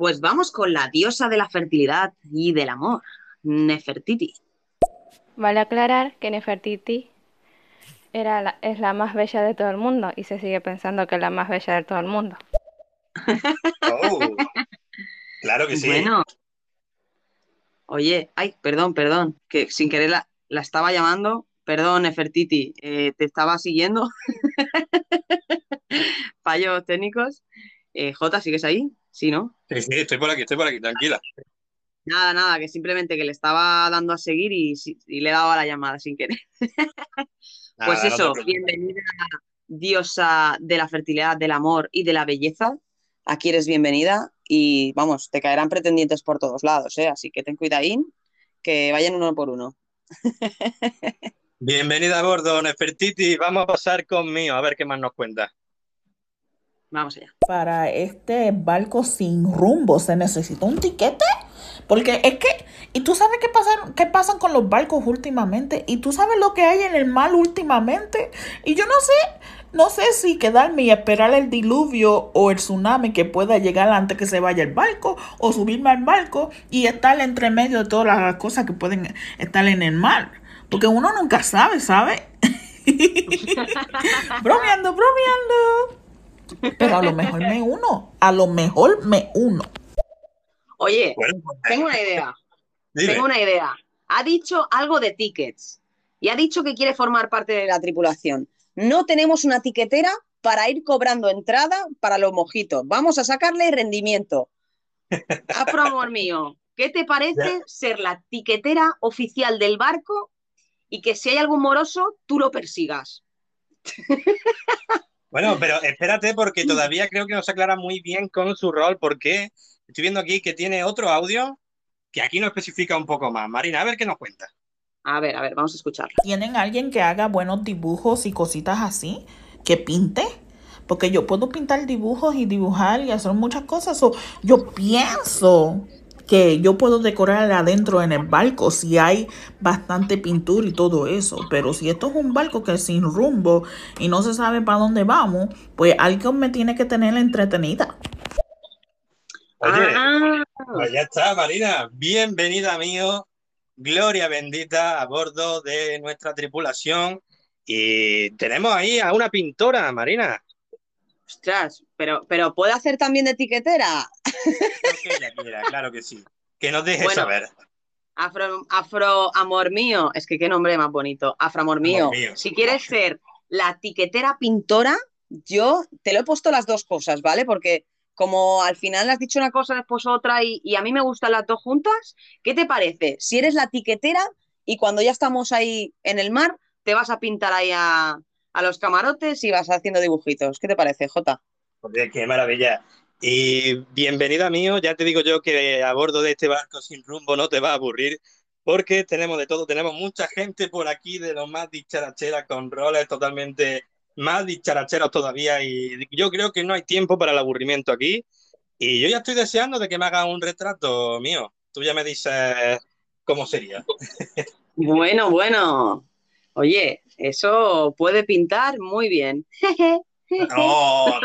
Pues vamos con la diosa de la fertilidad y del amor, Nefertiti. Vale aclarar que Nefertiti era la- es la más bella de todo el mundo y se sigue pensando que es la más bella de todo el mundo. Oh, claro que sí. Bueno. Oye, ay, perdón, perdón, que sin querer la, la estaba llamando. Perdón, Nefertiti, eh, te estaba siguiendo. Fallos técnicos. Eh, Jota, ¿sigues ahí? Sí, ¿no? Sí, sí, estoy por aquí, estoy por aquí, tranquila. Nada, nada, que simplemente que le estaba dando a seguir y, y le he dado a la llamada sin querer. Pues eso, bienvenida, diosa de la fertilidad, del amor y de la belleza. Aquí eres bienvenida y vamos, te caerán pretendientes por todos lados, ¿eh? Así que ten cuidadín, que vayan uno por uno. Bienvenida a bordo, Nefertiti. Vamos a pasar conmigo a ver qué más nos cuenta. Vamos allá. Para este barco sin rumbo se necesita un tiquete. Porque es que, y tú sabes qué pasan, qué pasan con los barcos últimamente, y tú sabes lo que hay en el mar últimamente, y yo no sé, no sé si quedarme y esperar el diluvio o el tsunami que pueda llegar antes que se vaya el barco, o subirme al barco y estar entre medio de todas las cosas que pueden estar en el mar. Porque uno nunca sabe, ¿sabe? bromeando, bromeando. Pero a lo mejor me uno, a lo mejor me uno. Oye, Bueno, pues, tengo una idea, dime. tengo una idea. Ha dicho algo de tickets y ha dicho que quiere formar parte de la tripulación. No tenemos una tiquetera para ir cobrando entrada para los mojitos. Vamos a sacarle rendimiento. Afro, amor mío, ¿qué te parece ser la tiquetera oficial del barco y que si hay algún moroso, tú lo persigas? Bueno, pero espérate porque todavía creo que no se aclara muy bien con su rol porque estoy viendo aquí que tiene otro audio que aquí nos especifica un poco más. Marina, a ver qué nos cuenta. A ver, a ver, vamos a escucharla. ¿Tienen alguien que haga buenos dibujos y cositas así? ¿Que pinte? Porque yo puedo pintar dibujos y dibujar y hacer muchas cosas. O yo pienso que yo puedo decorar adentro en el barco si hay bastante pintura y todo eso. Pero si esto es un barco que es sin rumbo y no se sabe para dónde vamos, pues alguien me tiene que tener entretenida. Oye, Ah, pues ya está, Marina. Bienvenida, amigo. Gloria bendita a bordo de nuestra tripulación. Y tenemos ahí a una pintora, Marina. ostras, pero, pero ¿puede hacer también de tiquetera? Que ella quiera, claro que sí. Que nos deje Bueno, saber. Afro, afro amor mío, es que qué nombre más bonito, afro amor mío. Amor mío. Si quieres ser la tiquetera pintora, yo te lo he puesto las dos cosas, ¿vale? Porque como al final has dicho una cosa, después otra y, y a mí me gustan las dos juntas, ¿qué te parece? Si eres la tiquetera y cuando ya estamos ahí en el mar, te vas a pintar ahí a, a los camarotes y vas haciendo dibujitos. ¿Qué te parece, Jota? Joder, qué maravilla. Y bienvenida mío, ya te digo yo que a bordo de este barco sin rumbo no te va a aburrir, porque tenemos de todo, tenemos mucha gente por aquí de los más dicharacheras con roles totalmente más dicharacheros todavía y yo creo que no hay tiempo para el aburrimiento aquí y yo ya estoy deseando de que me haga un retrato mío. Tú ya me dices cómo sería. Bueno, bueno. Oye, eso puede pintar muy bien. No,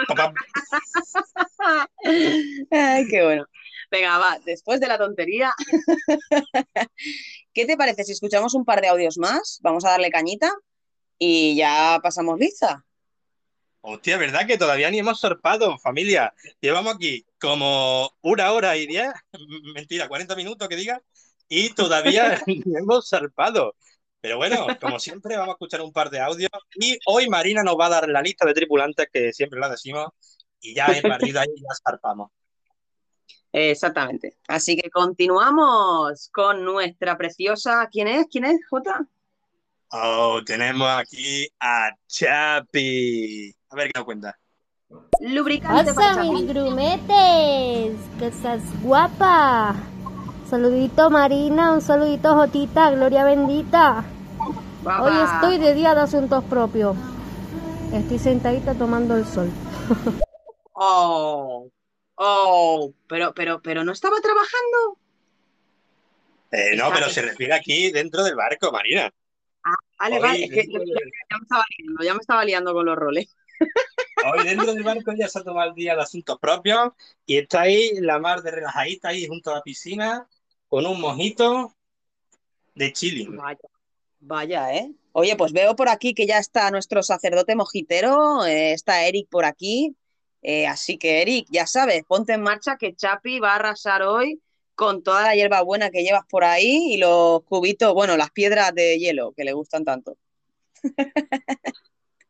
Ay, qué bueno. Venga, va, después de la tontería, ¿qué te parece si escuchamos un par de audios más? Vamos a darle cañita y ya pasamos lista. Hostia, ¿verdad que todavía ni hemos zarpado, familia? Llevamos aquí como una hora y diez, mentira, 40 minutos que diga, y todavía ni hemos zarpado. Pero bueno, como siempre, vamos a escuchar un par de audios. Y hoy Marina nos va a dar la lista de tripulantes que siempre la decimos. Y ya he partido ahí ya zarpamos. Exactamente. Así que continuamos con nuestra preciosa. ¿Quién es? ¿Quién es, Jota? Oh, tenemos aquí a Chapi. A ver qué nos cuenta. Lubricante para mis grumetes, que estás guapa. Saludito Marina, un saludito Jotita, gloria bendita. Hoy estoy de día de asuntos propios. Estoy sentadita tomando el sol. Oh, oh, pero, pero, pero no estaba trabajando. Eh, no, pero se refiere aquí dentro del barco, Marina. Vale, Hoy vale, es que ya me estaba liando, ya me estaba liando con los roles. Hoy dentro del barco ya se ha tomado el día de asuntos propios y está ahí la mar de relajadita ahí junto a la piscina con un mojito de chilling. Vaya, vaya, ¿eh? Oye, pues veo por aquí que ya está nuestro sacerdote mojitero, eh, está Eric por aquí. eh, así que, Eric, ya sabes, ponte en marcha que Chapi va a arrasar hoy con toda la hierba buena que llevas por ahí y los cubitos, bueno, las piedras de hielo que le gustan tanto.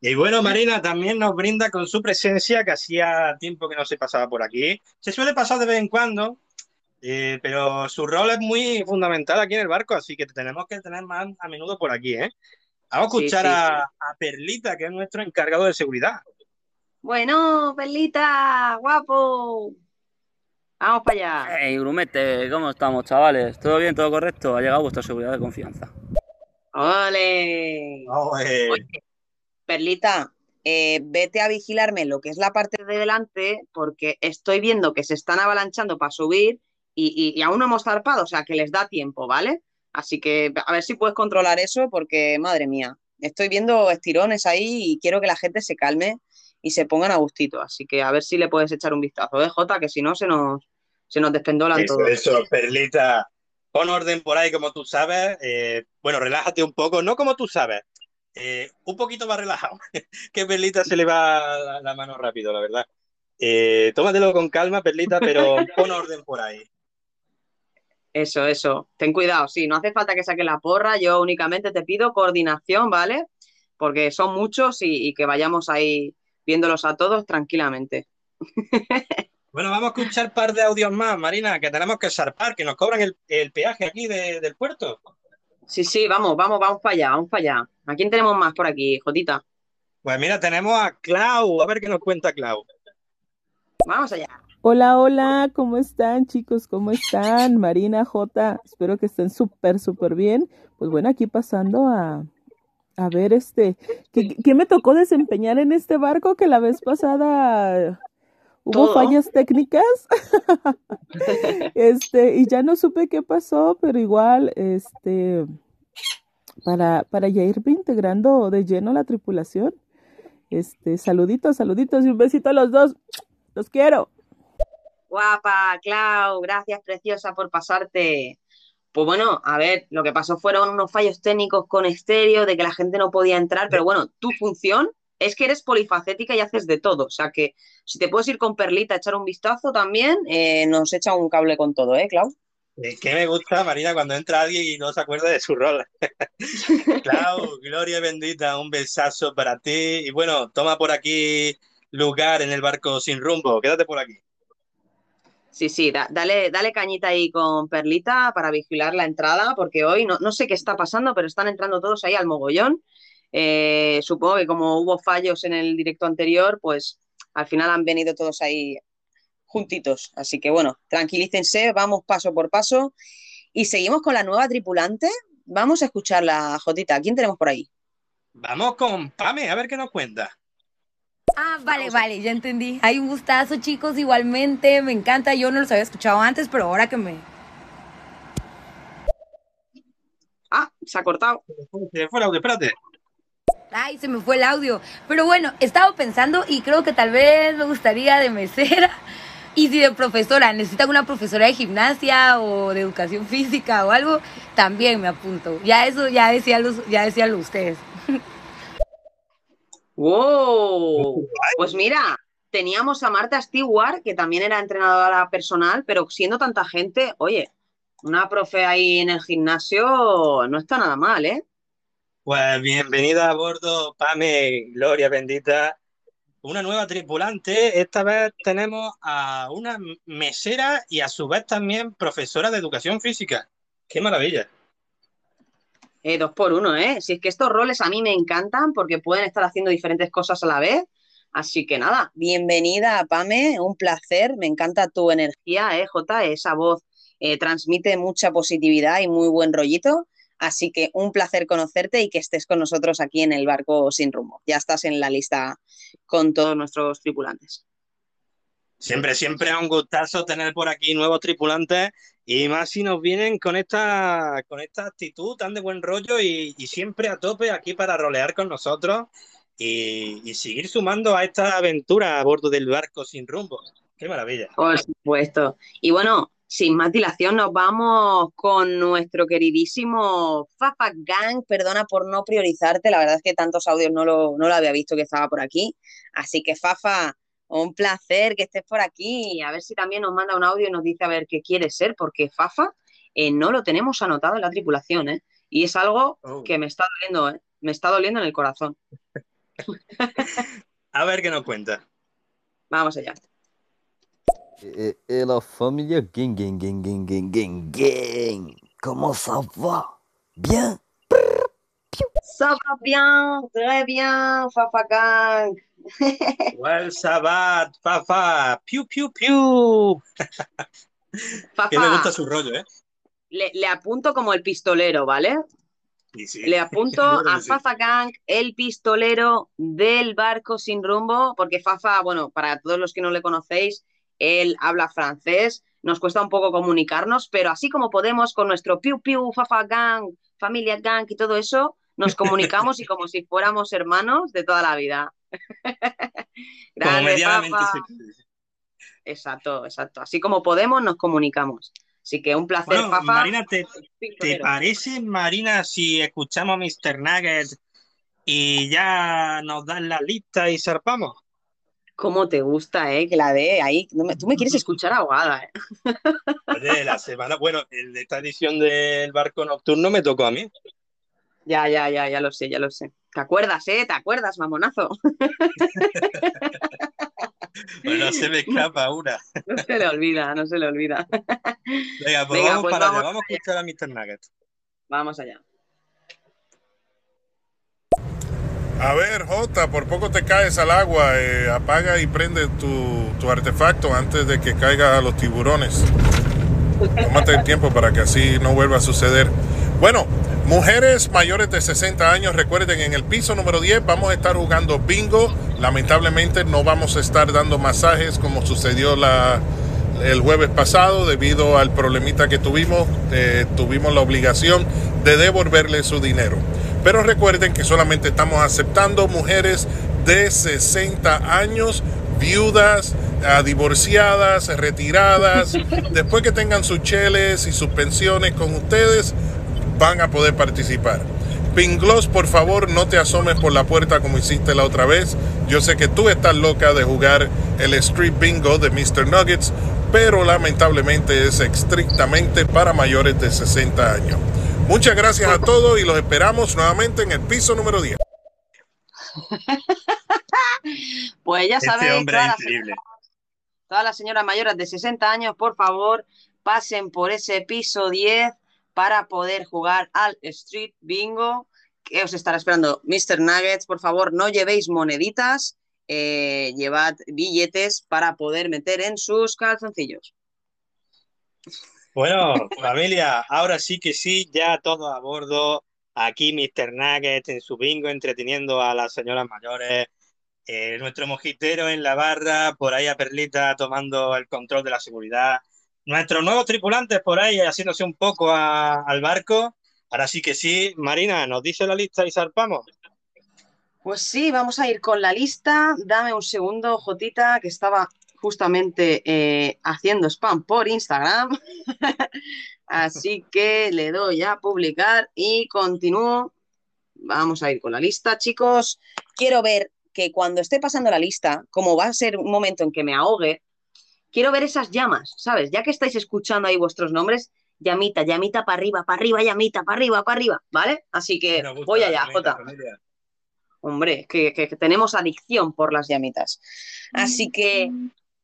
Y bueno, Marina también nos brinda con su presencia, que hacía tiempo que no se pasaba por aquí. Se suele pasar de vez en cuando, eh, pero su rol es muy fundamental aquí en el barco, así que te tenemos que tener más a menudo por aquí, ¿eh? Vamos a Sí, escuchar sí, a, a Perlita, que es nuestro encargado de seguridad. Bueno, Perlita, guapo. Vamos para allá. Hey, Grumete, ¿cómo estamos, chavales? ¿Todo bien, todo correcto? Ha llegado vuestra seguridad de confianza. ¡Ole! Oye, Perlita, eh, vete a vigilarme lo que es la parte de delante, porque estoy viendo que se están avalanchando para subir y, y- y aún no hemos zarpado, o sea que les da tiempo, ¿vale? Así que a ver si puedes controlar eso, porque madre mía, estoy viendo estirones ahí y quiero que la gente se calme y se pongan a gustito. Así que a ver si le puedes echar un vistazo, ¿eh, Jota? Que si no se nos, se nos despendolan Eso, todos. eso, Perlita. Pon orden por ahí, como tú sabes. Eh, bueno, relájate un poco, no como tú sabes. eh, un poquito más relajado. que Perlita se le va la, la mano rápido, la verdad. Eh, tómatelo con calma, Perlita, pero pon orden por ahí. Eso, eso. Ten cuidado, sí, no hace falta que saques la porra, yo únicamente te pido coordinación, ¿vale? Porque son muchos y, y que vayamos ahí viéndolos a todos tranquilamente. Bueno, vamos a escuchar un par de audios más, Marina, que tenemos que zarpar, que nos cobran el, el peaje aquí de- del puerto. Sí, sí, vamos, vamos, vamos para allá, vamos para allá. ¿A quién tenemos más por aquí, Jotita? Pues mira, tenemos a Clau, a ver qué nos cuenta Clau. Vamos allá. Hola, hola, ¿cómo están chicos? ¿Cómo están? Marina, J, espero que estén súper, súper bien. Pues bueno, aquí pasando a, a ver este, ¿qué, qué me tocó desempeñar en este barco que la vez pasada hubo Todo. fallas técnicas? Este, y ya no supe qué pasó, pero igual, este, para, para ya irme integrando de lleno la tripulación. Este, saluditos, saluditos y un besito a los dos. Los quiero. Guapa, Clau, gracias, preciosa, por pasarte. Pues bueno, a ver, lo que pasó fueron unos fallos técnicos con estéreo, de que la gente no podía entrar, pero bueno, tu función es que eres polifacética y haces de todo. O sea que si te puedes ir con Perlita a echar un vistazo también, eh, nos echa un cable con todo, ¿eh, Clau? Es que me gusta, Marina, cuando entra alguien y no se acuerda de su rol. Clau, gloria bendita, un besazo para ti. Y bueno, toma por aquí lugar en el barco sin rumbo. Quédate por aquí. Sí, sí, da- dale, dale cañita ahí con Perlita para vigilar la entrada, porque hoy no, no sé qué está pasando, pero están entrando todos ahí al mogollón. Eh, supongo que como hubo fallos en el directo anterior, pues al final han venido todos ahí juntitos. Así que bueno, tranquilícense, vamos paso por paso. y seguimos con la nueva tripulante. Vamos a escucharla, Jotita. ¿Quién tenemos por ahí? Vamos con Pame, a ver qué nos cuenta. Ah, vale, vale, ya entendí. Hay un gustazo, chicos, igualmente. Me encanta. Yo no los había escuchado antes, pero ahora que me. Ah, se ha cortado. Se fue el audio, espérate. Ay, se me fue el audio. Pero bueno, estaba pensando y creo que tal vez me gustaría de mesera. Y si de profesora necesitan una profesora de gimnasia o de educación física o algo, también me apunto. Ya eso ya decían los, ya decían ustedes. ¡Wow! Pues mira, teníamos a Marta Stewart, que también era entrenadora personal, pero siendo tanta gente, oye, una profe ahí en el gimnasio no está nada mal, ¿eh? Pues bienvenida a bordo, Pame, Gloria bendita. Una nueva tripulante. Esta vez tenemos a una mesera y a su vez también profesora de educación física. ¡Qué maravilla! Eh, dos por uno, ¿eh? Si es que estos roles a mí me encantan porque pueden estar haciendo diferentes cosas a la vez. Así que nada, bienvenida Pame, un placer, me encanta tu energía, ¿eh, Jota? Esa voz eh, transmite mucha positividad y muy buen rollito. Así que un placer conocerte y que estés con nosotros aquí en el barco sin rumbo. Ya estás en la lista con todos nuestros tripulantes. Siempre, siempre es un gustazo tener por aquí nuevos tripulantes y más si nos vienen con esta, con esta actitud tan de buen rollo y, siempre a tope aquí para rolear con nosotros y, y, seguir sumando a esta aventura a bordo del barco sin rumbo. ¡Qué maravilla! Por supuesto. Y bueno, sin más dilación, nos vamos con nuestro queridísimo Fafa Gang. Perdona por no priorizarte, la verdad es que tantos audios no lo, no lo había visto que estaba por aquí. Así que Fafa, un placer que estés por aquí. A ver si también nos manda un audio y nos dice a ver qué quiere ser, porque Fafa eh, no lo tenemos anotado en la tripulación, ¿eh? Y es algo Oh. que me está doliendo, ¿eh? Me está doliendo en el corazón. A ver qué nos cuenta. Vamos allá. Et, et la famille gang gang gang gang gang. Comment ça va? Bien? Ça va bien, très bien, Fafa Gang. Well, Sabat, Fafa, piu, piu, piu. Que me gusta su rollo, ¿eh? Le, le apunto como el pistolero, ¿vale? Sí, sí. Le apunto a. Fafa Gang, el pistolero del barco sin rumbo, porque Fafa, bueno, para todos los que no le conocéis, él habla francés, nos cuesta un poco comunicarnos, pero así como podemos con nuestro piu piu, Fafa Gang, familia Gang y todo eso, nos comunicamos y como si fuéramos hermanos de toda la vida. Grande, puede. Exacto, exacto. Así como podemos, nos comunicamos. Así que un placer, Bueno, Fafa. Marina, ¿te, ¿te Pistolero. parece, Marina, si escuchamos a Mr. Nugget y ya nos dan la lista y zarpamos? ¿Cómo te gusta, eh? Que la de ahí. No me- tú me quieres escuchar ahogada, eh. Oye, la semana, bueno, el de esta edición del barco nocturno me tocó a mí. Ya, ya, ya, ya lo sé, ya lo sé. ¿Te acuerdas, eh? ¿Te acuerdas, mamonazo? Bueno, se me escapa una. No se le olvida, no se le olvida. Venga, pues Venga, vamos pues para vamos allá, vamos a escuchar a Mr. Nugget. Vamos allá. A ver, Jota, por poco te caes al agua. eh, apaga y prende tu, tu artefacto antes de que caiga a los tiburones. Tómate el tiempo para que así no vuelva a suceder. Bueno, mujeres mayores de 60 años, recuerden, en el piso número 10 vamos a estar jugando bingo. Lamentablemente no vamos a estar dando masajes como sucedió la, el jueves pasado debido al problemita que tuvimos. eh, tuvimos la obligación de devolverle su dinero. Pero recuerden que solamente estamos aceptando mujeres de 60 años, viudas, ah, divorciadas, retiradas. Después que tengan sus cheles y sus pensiones con ustedes, van a poder participar. Pinglos, por favor, no te asomes por la puerta como hiciste la otra vez. Yo sé que tú estás loca de jugar el Street Bingo de Mr. Nuggets, pero lamentablemente es estrictamente para mayores de 60 años. Muchas gracias a todos y los esperamos nuevamente en el piso número 10. Pues ya Este sabéis, hombre todas es las, increíble. todas las señoras mayores de 60 años, por favor, pasen por ese piso 10 para poder jugar al Street Bingo. Que os estará esperando Mr. Nuggets. Por favor, no llevéis moneditas, eh, llevad billetes para poder meter en sus calzoncillos. Bueno, familia, ahora sí que sí, ya todos a bordo. Aquí Mr. Nugget en su bingo entreteniendo a las señoras mayores. Eh, nuestro mojitero en la barra, por ahí a Perlita tomando el control de la seguridad. Nuestros nuevos tripulantes por ahí haciéndose un poco al barco. Ahora sí que sí, Marina, nos dice la lista y zarpamos. Pues sí, vamos a ir con la lista. Dame un segundo, Jotita, que estaba justamente eh, haciendo spam por Instagram. Así que le doy a publicar y continúo. Vamos a ir con la lista, chicos. Quiero ver que cuando esté pasando la lista, como va a ser un momento en que me ahogue, quiero ver esas llamas, ¿sabes? Ya que estáis escuchando ahí vuestros nombres, llamita, llamita para arriba, para arriba, llamita, para arriba, para arriba, ¿vale? Así que gusta voy allá, Jota. Hombre, que, que- que tenemos adicción por las llamitas. Así que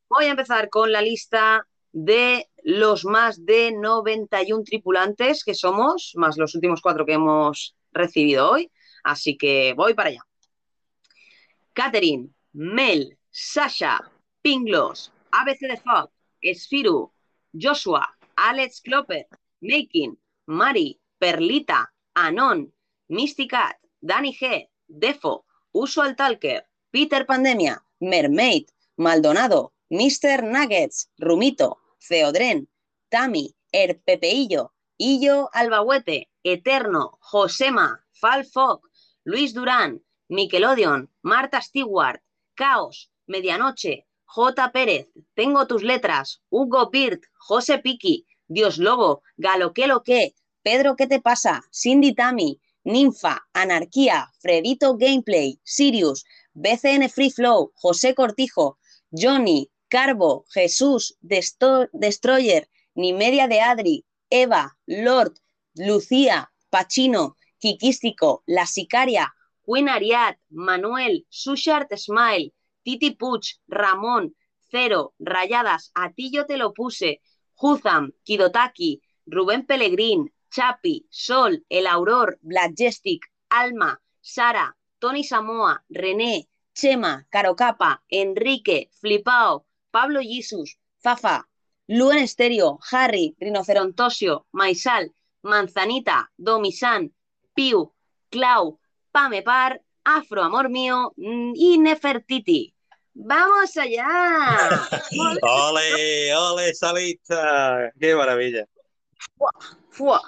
voy a empezar con la lista de los más de 91 tripulantes que somos, más los últimos cuatro que hemos recibido hoy. Así que voy para allá. Catherine, Mel, Sasha, Pinglos, ABC de Fog, Sfiru, Joshua, Alex Klopper, Making, Mari, Perlita, Anon, Mysticat, Dani G, Defo, Usual Talker, Peter Pandemia, Mermaid, Maldonado, Mr. Nuggets, Rumito, Feodren, Tami, Er Pepeillo, Illo Albahuete, Eterno, Josema, Falfog, Luis Durán, Nickelodeon, Marta Stewart, Caos, Medianoche, J. Pérez, Tengo tus letras, Hugo Birt, José Piki, Dios Lobo, Galo que lo que, Pedro ¿qué te pasa? Cindy Tami, Ninfa, Anarquía, Fredito Gameplay, Sirius, BCN Free Flow, José Cortijo, Johnny, Carbo, Jesús, Destroyer, Nimedia de Adri, Eva, Lord, Lucía, Pachino, Kikístico, La Sicaria, Queen Ariad, Manuel, Sushart Smile, Titi Puch, Ramón, Cero, Rayadas, a ti yo te lo puse, Juzam, Kidotaki, Rubén Pellegrín, Chapi, Sol, El Auror, Blackjestic, Alma, Sara, Tony Samoa, René, Chema, Carocapa, Enrique, Flipao, Pablo Jesus, Fafa, Luen Estéreo, Harry, Rinocerontosio, Maisal, Manzanita, Domisan, Piu, Clau, Pamepar, Afro Amor Mío mm, y Nefertiti. ¡Vamos allá! ¡Ole, ole, esa lista! ¡Qué maravilla! ¡Fua!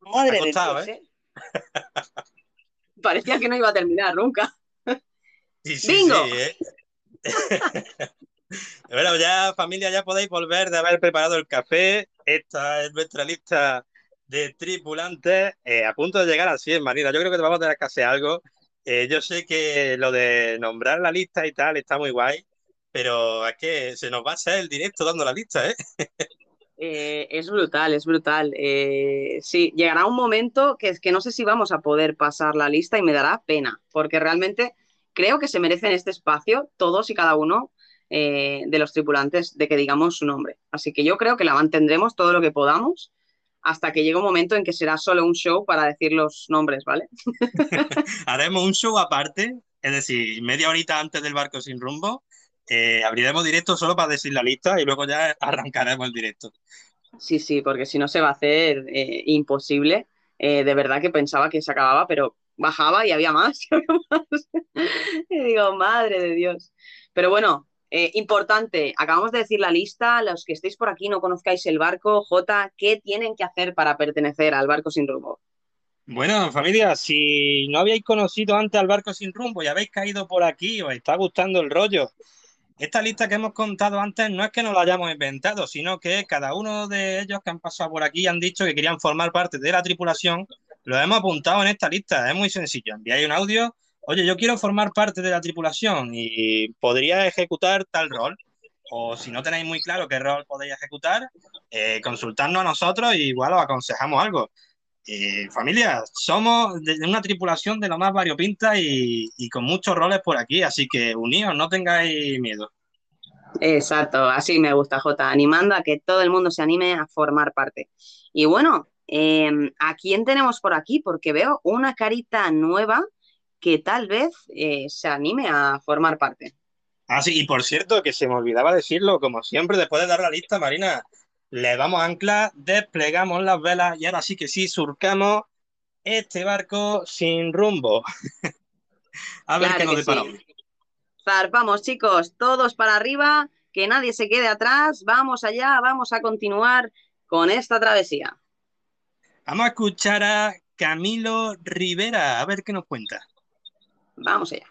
Madre Ha de costado, Dios, ¿eh? Parecía que no iba a terminar nunca. Sí, sí, ¡Bingo! sí, ¿eh? Bueno, ya familia, ya podéis volver de haber preparado el café. Esta es nuestra lista de tripulantes eh, a punto de llegar a 100, Marina. Yo creo que te vamos a tener que hacer algo. Eh, yo sé que lo de nombrar la lista y tal está muy guay, pero es que se nos va a hacer el directo dando la lista, ¿eh? Eh, es brutal, es brutal. Eh, sí, llegará un momento que es que no sé si vamos a poder pasar la lista y me dará pena, porque realmente creo que se merecen este espacio todos y cada uno eh, de los tripulantes de que digamos su nombre. Así que yo creo que la mantendremos todo lo que podamos hasta que llegue un momento en que será solo un show para decir los nombres, ¿vale? Haremos un show aparte, es decir, media horita antes del barco sin rumbo. eh, abriremos directo solo para decir la lista y luego ya arrancaremos el directo. Sí, sí, porque si no se va a hacer eh, imposible. Eh, de verdad que pensaba que se acababa, pero bajaba y había más. y había más. Y digo, madre de Dios. Pero bueno, eh, importante, acabamos de decir la lista. Los que estéis por aquí no conozcáis el barco, J, ¿qué tienen que hacer para pertenecer al barco sin rumbo? Bueno, familia, si no habíais conocido antes al barco sin rumbo y habéis caído por aquí, os está gustando el rollo. Esta lista que hemos contado antes no es que nos la hayamos inventado, sino que cada uno de ellos que han pasado por aquí han dicho que querían formar parte de la tripulación. Lo hemos apuntado en esta lista. Es muy sencillo. Enviáis un audio. Oye, yo quiero formar parte de la tripulación y podría ejecutar tal rol. O si no tenéis muy claro qué rol podéis ejecutar, eh, consultarnos a nosotros y igual os aconsejamos algo. Familia, somos de una tripulación de lo más variopinta y, con muchos roles por aquí, así que uníos, no tengáis miedo. Exacto, así me gusta, J, animando a que todo el mundo se anime a formar parte. Y bueno, eh, ¿a quién tenemos por aquí? Porque veo una carita nueva que tal vez eh, se anime a formar parte. Ah, sí, y por cierto, que se me olvidaba decirlo, como siempre, después de dar la lista, Marina, le damos ancla, desplegamos las velas y ahora sí que sí surcamos este barco sin rumbo. A ver Claro qué nos que depara sí. hoy. Zarpamos, chicos, todos para arriba, que nadie se quede atrás. Vamos allá, vamos a continuar con esta travesía. Vamos a escuchar a Camilo Rivera, a ver qué nos cuenta. Vamos allá.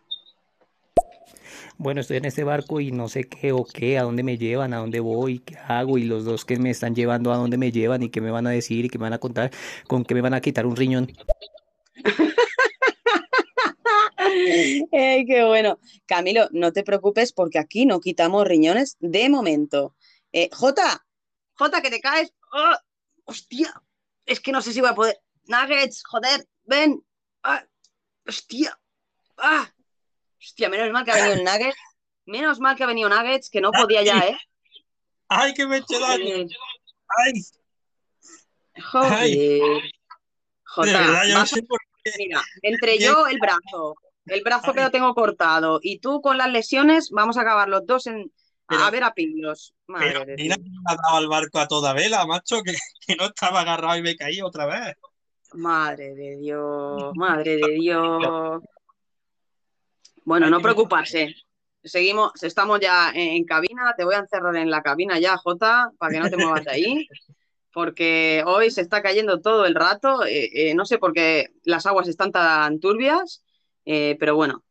Bueno, estoy en este barco y no sé qué o qué, a dónde me llevan, a dónde voy, qué hago y los dos que me están llevando a dónde me llevan y qué me van a decir y qué me van a contar, con qué me van a quitar un riñón. ¡Ey, qué bueno! Camilo, no te preocupes porque aquí no quitamos riñones de momento. Eh, Jota, Jota, que te caes. ¡Oh! ¡Hostia! Es que no sé si voy a poder. Nuggets, joder, ven. ¡Ah! ¡Hostia! ¡Ah! Hostia, menos mal que ha venido el Nuggets. Menos mal que ha venido Nuggets, que no podía ya, ¿eh? ¡Ay, que me he hecho daño! ¡Ay! Joder. Ay. Jota, De verdad, yo no vas a- sé por qué. Mira, entre yo el brazo, el brazo que lo tengo cortado y tú con las lesiones, vamos a acabar los dos en a ver a pillos. Madre Pero mira que me ha dado al barco a toda vela, macho, que, que no estaba agarrado y me caí otra vez. Madre de Dios, madre de Dios. Bueno, no preocuparse. Seguimos, estamos ya en, cabina. Te voy a encerrar en la cabina ya, Jota, para que no te muevas de ahí. Porque hoy se está cayendo todo el rato. eh, eh, no sé por qué las aguas están tan turbias, eh, pero bueno.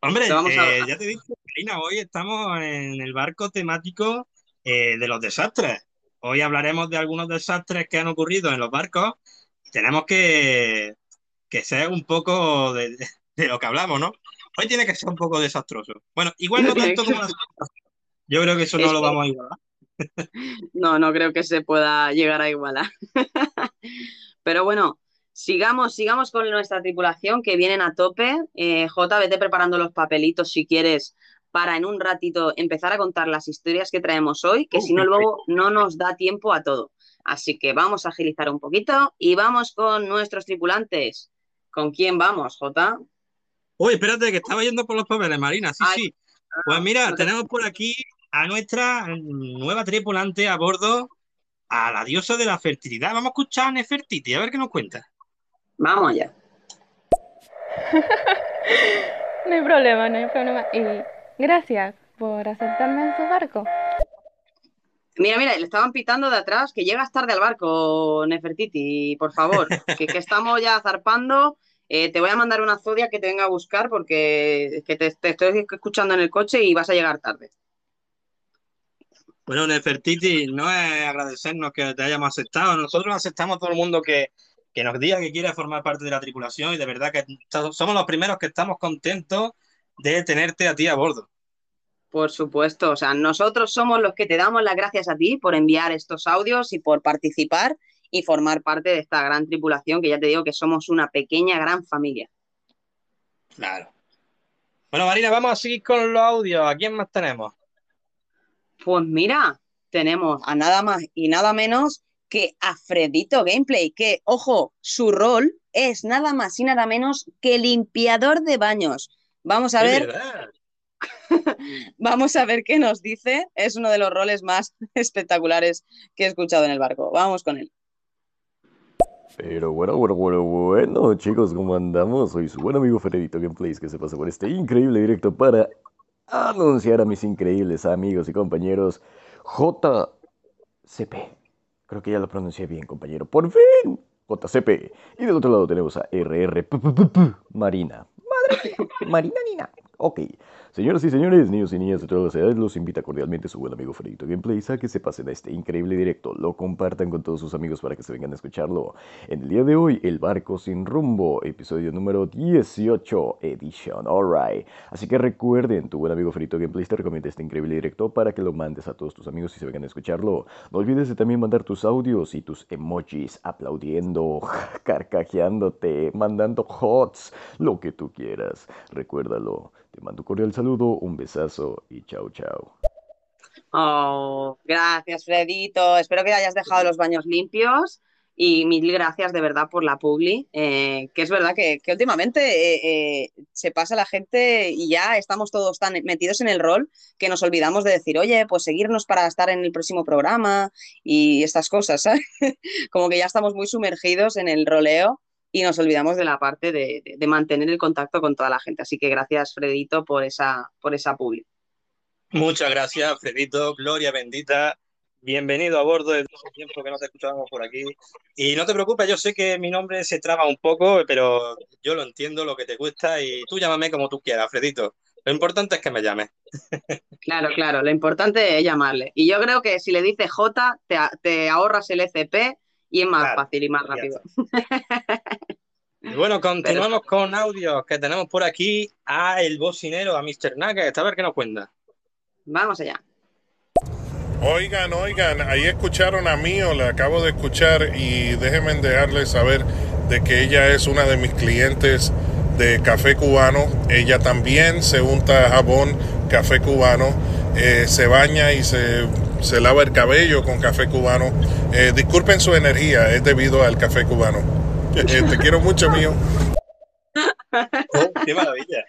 Hombre, Lo vamos a- ya te dije, Karina, hoy estamos en el barco temático de los desastres. Hoy hablaremos de algunos desastres que han ocurrido en los barcos y tenemos que, que ser un poco de, de lo que hablamos, ¿no? Hoy tiene que ser un poco desastroso. Bueno, igual no tanto como la Yo creo que eso no Es lo vamos a igualar. No, no creo que se pueda llegar a igualar. Pero bueno, sigamos, sigamos con nuestra tripulación que vienen a tope. Eh, Jota, vete preparando los papelitos si quieres para en un ratito empezar a contar las historias que traemos hoy, que Uh, si no luego no nos da tiempo a todo. Así que vamos a agilizar un poquito y vamos con nuestros tripulantes. ¿Con quién vamos, Jota? Uy, espérate, que estaba yendo por los papeles, Marina. Sí, Ay, sí. Pues mira, tenemos por aquí a nuestra nueva tripulante a bordo, a la diosa de la fertilidad. Vamos a escuchar a Nefertiti, a ver qué nos cuenta. Vamos allá. No hay problema, no hay problema. Y gracias por aceptarme en su barco. Mira, mira, le estaban pitando de atrás que llegas tarde al barco, Nefertiti, por favor, que, que estamos ya zarpando. Eh, te voy a mandar una zodia que te venga a buscar porque que te, te estoy escuchando en el coche y vas a llegar tarde. Bueno, Nefertiti, no es agradecernos que te hayamos aceptado. Nosotros aceptamos a todo el mundo que, que nos diga que quiere formar parte de la tripulación y de verdad que somos los primeros que estamos contentos de tenerte a ti a bordo. Por supuesto, o sea, nosotros somos los que te damos las gracias a ti por enviar estos audios y por participar y formar parte de esta gran tripulación, que ya te digo que somos una pequeña, gran familia. Claro. Bueno, Marina, vamos a seguir con los audios. ¿A quién más tenemos? Pues mira, tenemos a nada más y nada menos que a Fredito Gameplay, que, ojo, su rol es nada más y nada menos que limpiador de baños. Vamos a ver, vamos a ver qué nos dice. Es uno de los roles más espectaculares que he escuchado en el barco. Vamos con él. Pero bueno, bueno, bueno, bueno, chicos, ¿cómo andamos? Soy su buen amigo Fredito Gameplays que se pasa por este increíble directo para anunciar a mis increíbles amigos y compañeros JCP. Creo que ya lo pronuncié bien, compañero. ¡Por fin! JCP. Y del otro lado tenemos a RR Marina. Madre Marina Nina. Ok. Señoras y señores, niños y niñas de todas las edades, los invita cordialmente su buen amigo Fredito Gameplays a que se pasen a este increíble directo, lo compartan con todos sus amigos para que se vengan a escucharlo. En el día de hoy, El Barco Sin Rumbo, episodio número 18, edition, alright. Así que recuerden, tu buen amigo Fredito Gameplays te recomienda este increíble directo para que lo mandes a todos tus amigos y se vengan a escucharlo. No olvides de también mandar tus audios y tus emojis aplaudiendo, carcajeándote, mandando hots, lo que tú quieras. Recuérdalo. Te mando un cordial saludo, un besazo y chao, chao. Oh, gracias, Fredito. Espero que hayas dejado los baños limpios Y mil gracias de verdad por la publi, eh, que es verdad que, últimamente eh, eh, se pasa la gente y ya estamos todos tan metidos en el rol que nos olvidamos de decir, oye, pues seguirnos para estar en el próximo programa y estas cosas, ¿sabes? Como que ya estamos muy sumergidos en el roleo y nos olvidamos de la parte de, de- de mantener el contacto con toda la gente. Así que gracias, Fredito, por esa, por esa publi. Muchas gracias, Fredito, Gloria bendita. Bienvenido a bordo desde hace tiempo que no te escuchábamos por aquí. Y no te preocupes, yo sé que mi nombre se traba un poco, pero yo lo entiendo, lo que te cuesta, y tú llámame como tú quieras, Fredito. Lo importante es que me llames. Claro, claro, lo importante es llamarle. Y yo creo que si le dices J, te, te ahorras el ECP y es más Claro, fácil y más rápido. Y bueno, continuamos con audios que tenemos por aquí a el bocinero, a Mr. Nugget, a ver qué nos cuenta. Vamos allá. Oigan, oigan, ahí escucharon a Mío, la acabo de escuchar y déjenme dejarles saber de que ella es una de mis clientes de café cubano. Ella también se unta jabón café cubano, eh, se baña y se, se lava el cabello con café cubano. Eh, disculpen su energía, es debido al café cubano. Te quiero mucho, Mío. Oh, ¡Qué maravilla!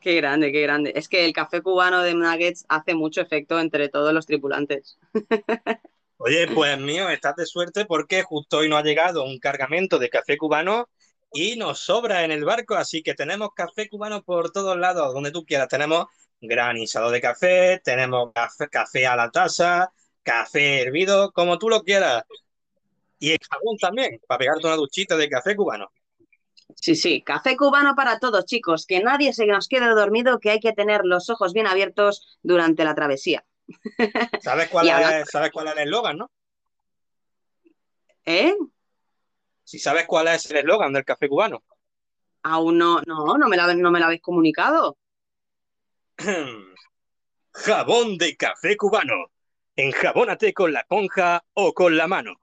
Qué grande, qué grande. Es que el café cubano de Nuggets hace mucho efecto entre todos los tripulantes. Oye, pues mío, estás de suerte porque justo hoy nos ha llegado un cargamento de café cubano y nos sobra en el barco, así que tenemos café cubano por todos lados, donde tú quieras. Tenemos granizado de café, tenemos café, café a la taza, café hervido, como tú lo quieras. Y el jabón también, para pegarte una duchita de café cubano. Sí, sí, café cubano para todos, chicos. Que nadie se nos quede dormido, que hay que tener los ojos bien abiertos durante la travesía. ¿Sabes cuál es, sabes cuál es el eslogan, no? ¿Eh? Si sabes cuál es el eslogan del café cubano. Aún no, no, no me la, no me la habéis comunicado. Jabón de café cubano. Enjabónate con la esponja o con la mano.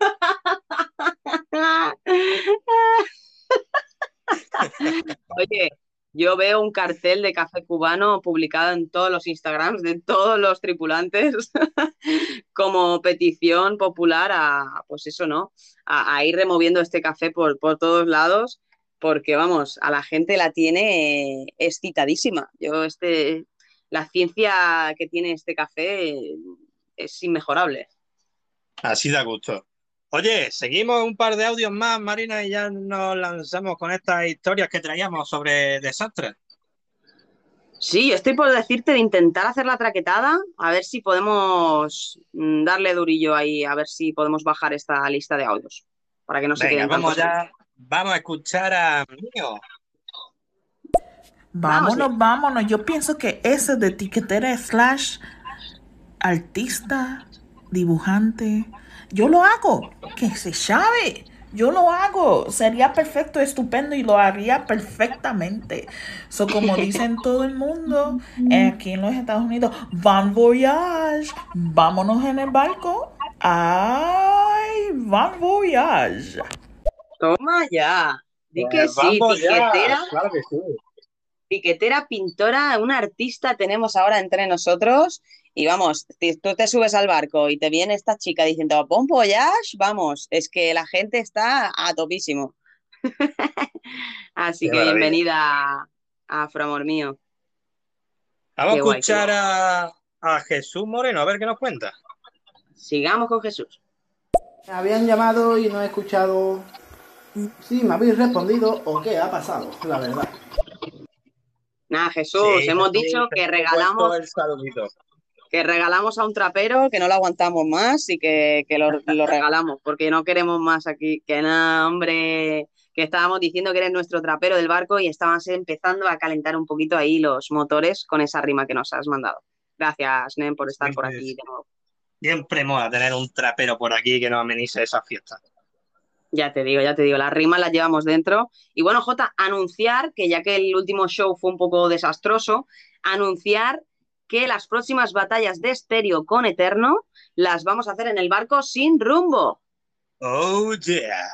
Oye, yo veo un cartel de café cubano publicado en todos los Instagrams de todos los tripulantes como petición popular a, pues eso, ¿no? A, a ir removiendo este café por, por todos lados, porque vamos, a la gente la tiene eh, excitadísima. Yo, este, la ciencia que tiene este café eh, es inmejorable. Así da gusto. Oye, seguimos un par de audios más, Marina, y ya nos lanzamos con estas historias que traíamos sobre desastres. Sí, yo estoy por decirte de intentar hacer la traquetada, a ver si podemos mm, darle durillo ahí, a ver si podemos bajar esta lista de audios, para que no se Venga, queden vamos tantos. ya, vamos a escuchar a Mío. Vámonos, vámonos. Yo pienso que ese de etiquetera slash artista, dibujante, yo lo hago. Que se sabe. Yo lo hago. Sería perfecto, estupendo y lo haría perfectamente. So, como dicen todo el mundo eh, aquí en los Estados Unidos, Van Voyage. Vámonos en el barco. Ay, Van Voyage. Toma ya. Di que Pues sí, vamos ya, tiquetera, claro que sí. tiquetera, pintora, una artista tenemos ahora entre nosotros. Y vamos, si tú te subes al barco y te viene esta chica diciendo Bon voyage, vamos, es que la gente está a topísimo. Así Qué que maravilla. bienvenida a Afro Amor Mío. Vamos a Qué escuchar a, a Jesús Moreno, a ver qué nos cuenta. Sigamos con Jesús. Me habían llamado y no he escuchado si me habéis respondido o qué ha pasado, la verdad. Nada, Jesús, Sí, hemos dicho que regalamos, el que regalamos a un trapero, que no lo aguantamos más y que, que lo, lo regalamos, porque no queremos más aquí. Que nada, hombre, que estábamos diciendo que eres nuestro trapero del barco y estábamos empezando a calentar un poquito ahí los motores con esa rima que nos has mandado. Gracias, Nen, por estar por aquí de nuevo. Siempre mola tener un trapero por aquí que nos amenice esas fiestas. Ya te digo, ya te digo, las rimas las llevamos dentro. Y bueno, Jota, anunciar que ya que el último show fue un poco desastroso, anunciar que las próximas batallas de estéreo con Eterno las vamos a hacer en el barco sin rumbo. Oh, yeah.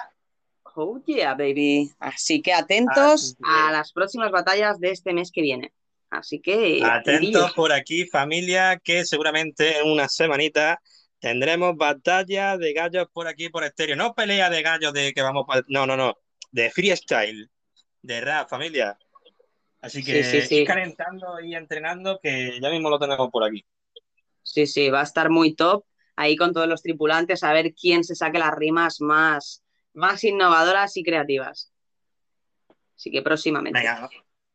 Oh yeah, baby. Así que atentos a las próximas batallas de este mes que viene. Así que Atentos por aquí, familia, que seguramente en una semanita tendremos batalla de gallos por aquí por estéreo. No pelea de gallos de que vamos pa- No, no, no. De freestyle. De rap, familia. Así que Sí, sí, sí. ir calentando y entrenando que ya mismo lo tenemos por aquí. Sí, sí, va a estar muy top ahí con todos los tripulantes a ver quién se saque las rimas más, más innovadoras y creativas. Así que próximamente. Venga,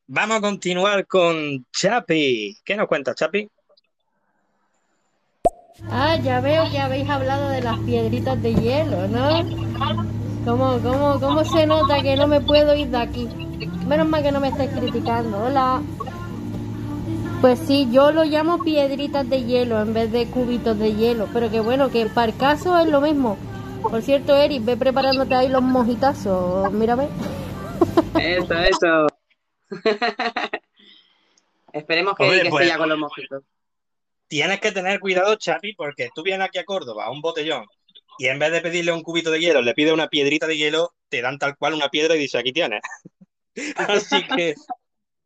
vamos a continuar con Chapi. ¿Qué nos cuenta, Chapi? Ah, ya veo que habéis hablado de las piedritas de hielo, ¿no? ¿Cómo, cómo, cómo se nota que no me puedo ir de aquí? Menos mal que no me estáis criticando. Hola. Pues sí, yo lo llamo piedritas de hielo en vez de cubitos de hielo. Pero que bueno, que para el caso es lo mismo. Por cierto, Eric, ve preparándote ahí los mojitazos. Mírame. Eso, eso. Esperemos que Oye, Eric esté pues- ya con los mojitos. Tienes que tener cuidado, Chapi, porque tú vienes aquí a Córdoba a un botellón y en vez de pedirle un cubito de hielo, le pides una piedrita de hielo, te dan tal cual una piedra y dices, aquí tienes. Así que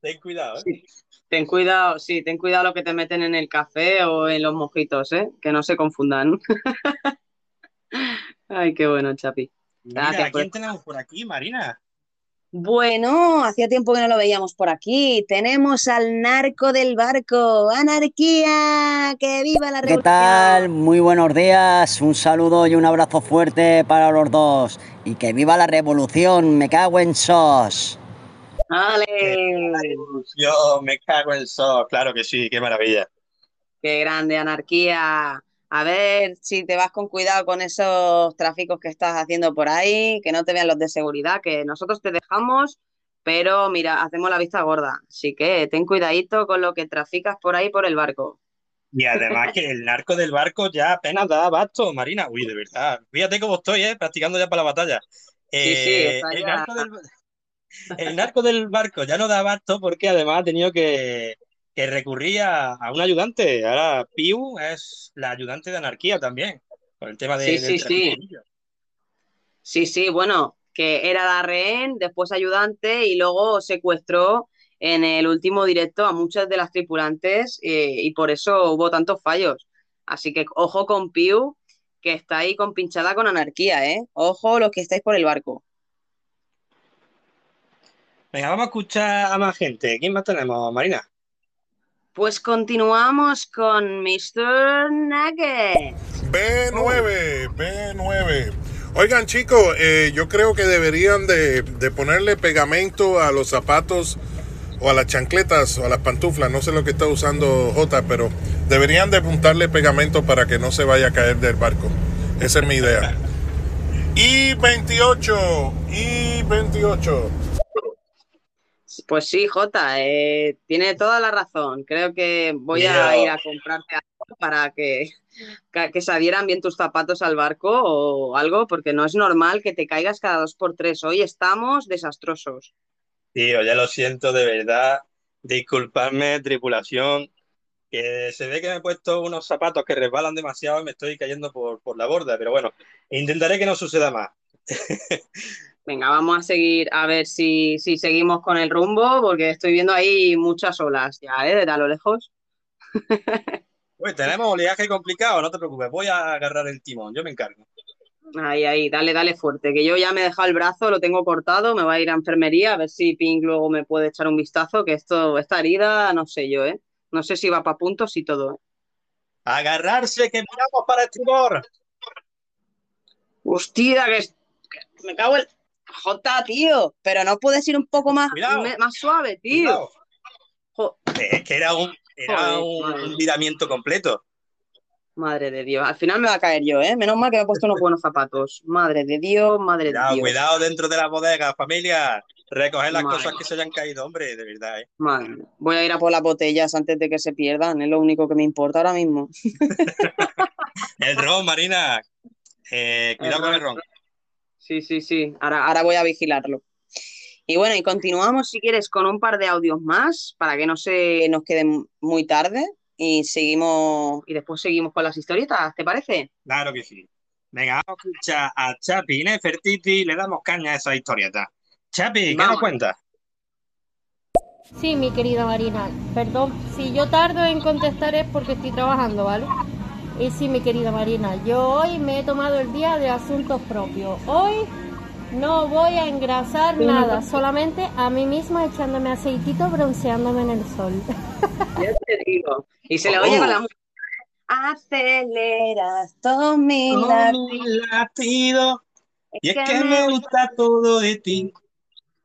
ten cuidado, ¿eh? Ten cuidado, sí, ten cuidado lo que te meten en el café o en los mojitos, ¿eh? Que no se confundan. Ay, qué bueno, Chapi. Mira, Gracias ¿a por- quién tenemos por aquí, Marina? Bueno, hacía tiempo que no lo veíamos por aquí. Tenemos al narco del barco. ¡Anarquía! ¡Que viva la ¿Qué revolución! tal? Muy buenos días, un saludo y un abrazo fuerte para los dos. Y que viva la revolución, me cago en sos. ¡Ale! Yo me cago en sos, claro que sí, qué maravilla. ¡Qué grande, anarquía! A ver si te vas con cuidado con esos tráficos que estás haciendo por ahí, que no te vean los de seguridad, que nosotros te dejamos, pero mira, hacemos la vista gorda. Así que ten cuidadito con lo que traficas por ahí por el barco. Y además que el narco del barco ya apenas da abasto, Marina. Uy, de verdad. Fíjate cómo estoy, ¿eh? Practicando ya para la batalla. Sí, sí, Eh, está el, ya. narco del, el narco del barco ya no da abasto porque además ha tenido que, que recurrir a, un ayudante. Ahora Piu es la ayudante de anarquía también, por el tema de, Sí, sí, sí. Sí, sí, bueno, que era la rehén, después ayudante y luego secuestró en el último directo a muchas de las tripulantes eh, y por eso hubo tantos fallos. Así que ojo con Piu, que está ahí compinchada con anarquía, ¿eh? Ojo los que estáis por el barco. Venga, vamos a escuchar a más gente. ¿Quién más tenemos, Marina? Pues continuamos con Mr. Nugget. B9, B9. Oigan chicos, eh, yo creo que deberían de, de ponerle pegamento a los zapatos o a las chancletas o a las pantuflas, no sé lo que está usando J, pero deberían de apuntarle pegamento para que no se vaya a caer del barco. Esa es mi idea. Y 28, y 28. Pues sí, Jota, eh, tiene toda la razón. Creo que voy a ir a comprarte algo para que, que, que se adhieran bien tus zapatos al barco o algo, porque no es normal que te caigas cada dos por tres. Hoy estamos desastrosos. Tío, ya lo siento de verdad. Disculpadme, tripulación, que se ve que me he puesto unos zapatos que resbalan demasiado y me estoy cayendo por, por la borda, pero bueno, intentaré que no suceda más. Venga, vamos a seguir a ver si, si seguimos con el rumbo, porque estoy viendo ahí muchas olas ya, ¿eh? Desde a lo lejos. Pues tenemos oleaje complicado, no te preocupes, voy a agarrar el timón, yo me encargo. Ahí, ahí, dale, dale fuerte, que yo ya me he dejado el brazo, lo tengo cortado, me voy a ir a enfermería a ver si Pink luego me puede echar un vistazo, que esto, esta herida, no sé yo, ¿eh? No sé si va para puntos y todo. ¿eh? Agarrarse, que miramos para estribor. Hostia, que, que me cago en... Jota, tío, pero no puedes ir un poco más, me- más suave, tío. Es que era un, era Joder, un, viramiento completo. Madre de Dios, al final me va a caer yo, ¿eh? Menos mal que me he puesto unos buenos zapatos. Madre de Dios, madre de Dios. cuidado dentro de la bodega, familia. Recoger las Madre. cosas que se hayan caído, hombre, de verdad, ¿eh? Madre. Voy a ir a por las botellas antes de que se pierdan, es lo único que me importa ahora mismo. El ron, Marina. Eh, cuidado con el ron. Sí, sí, sí. Ahora, ahora voy a vigilarlo. Y bueno, y continuamos si quieres con un par de audios más para que no se nos quede muy tarde y seguimos y después seguimos con las historietas, ¿te parece? Claro que sí. Venga, vamos a escuchar a Chapi Nefertiti y le damos caña a esa historieta. Chapi, ¿qué nos Vamos. cuentas? Sí, mi querida Marina. Perdón, si yo tardo en contestar es porque estoy trabajando, ¿vale? Y sí, mi querida Marina, yo hoy me he tomado el día de asuntos propios. Hoy no voy a engrasar Sí, nada, solamente a mí misma echándome aceitito, bronceándome en el sol. Ya te digo. Y se le oye con la música. Aceleras todo mi Todo latido. mi latido. Y es que me gusta todo de ti.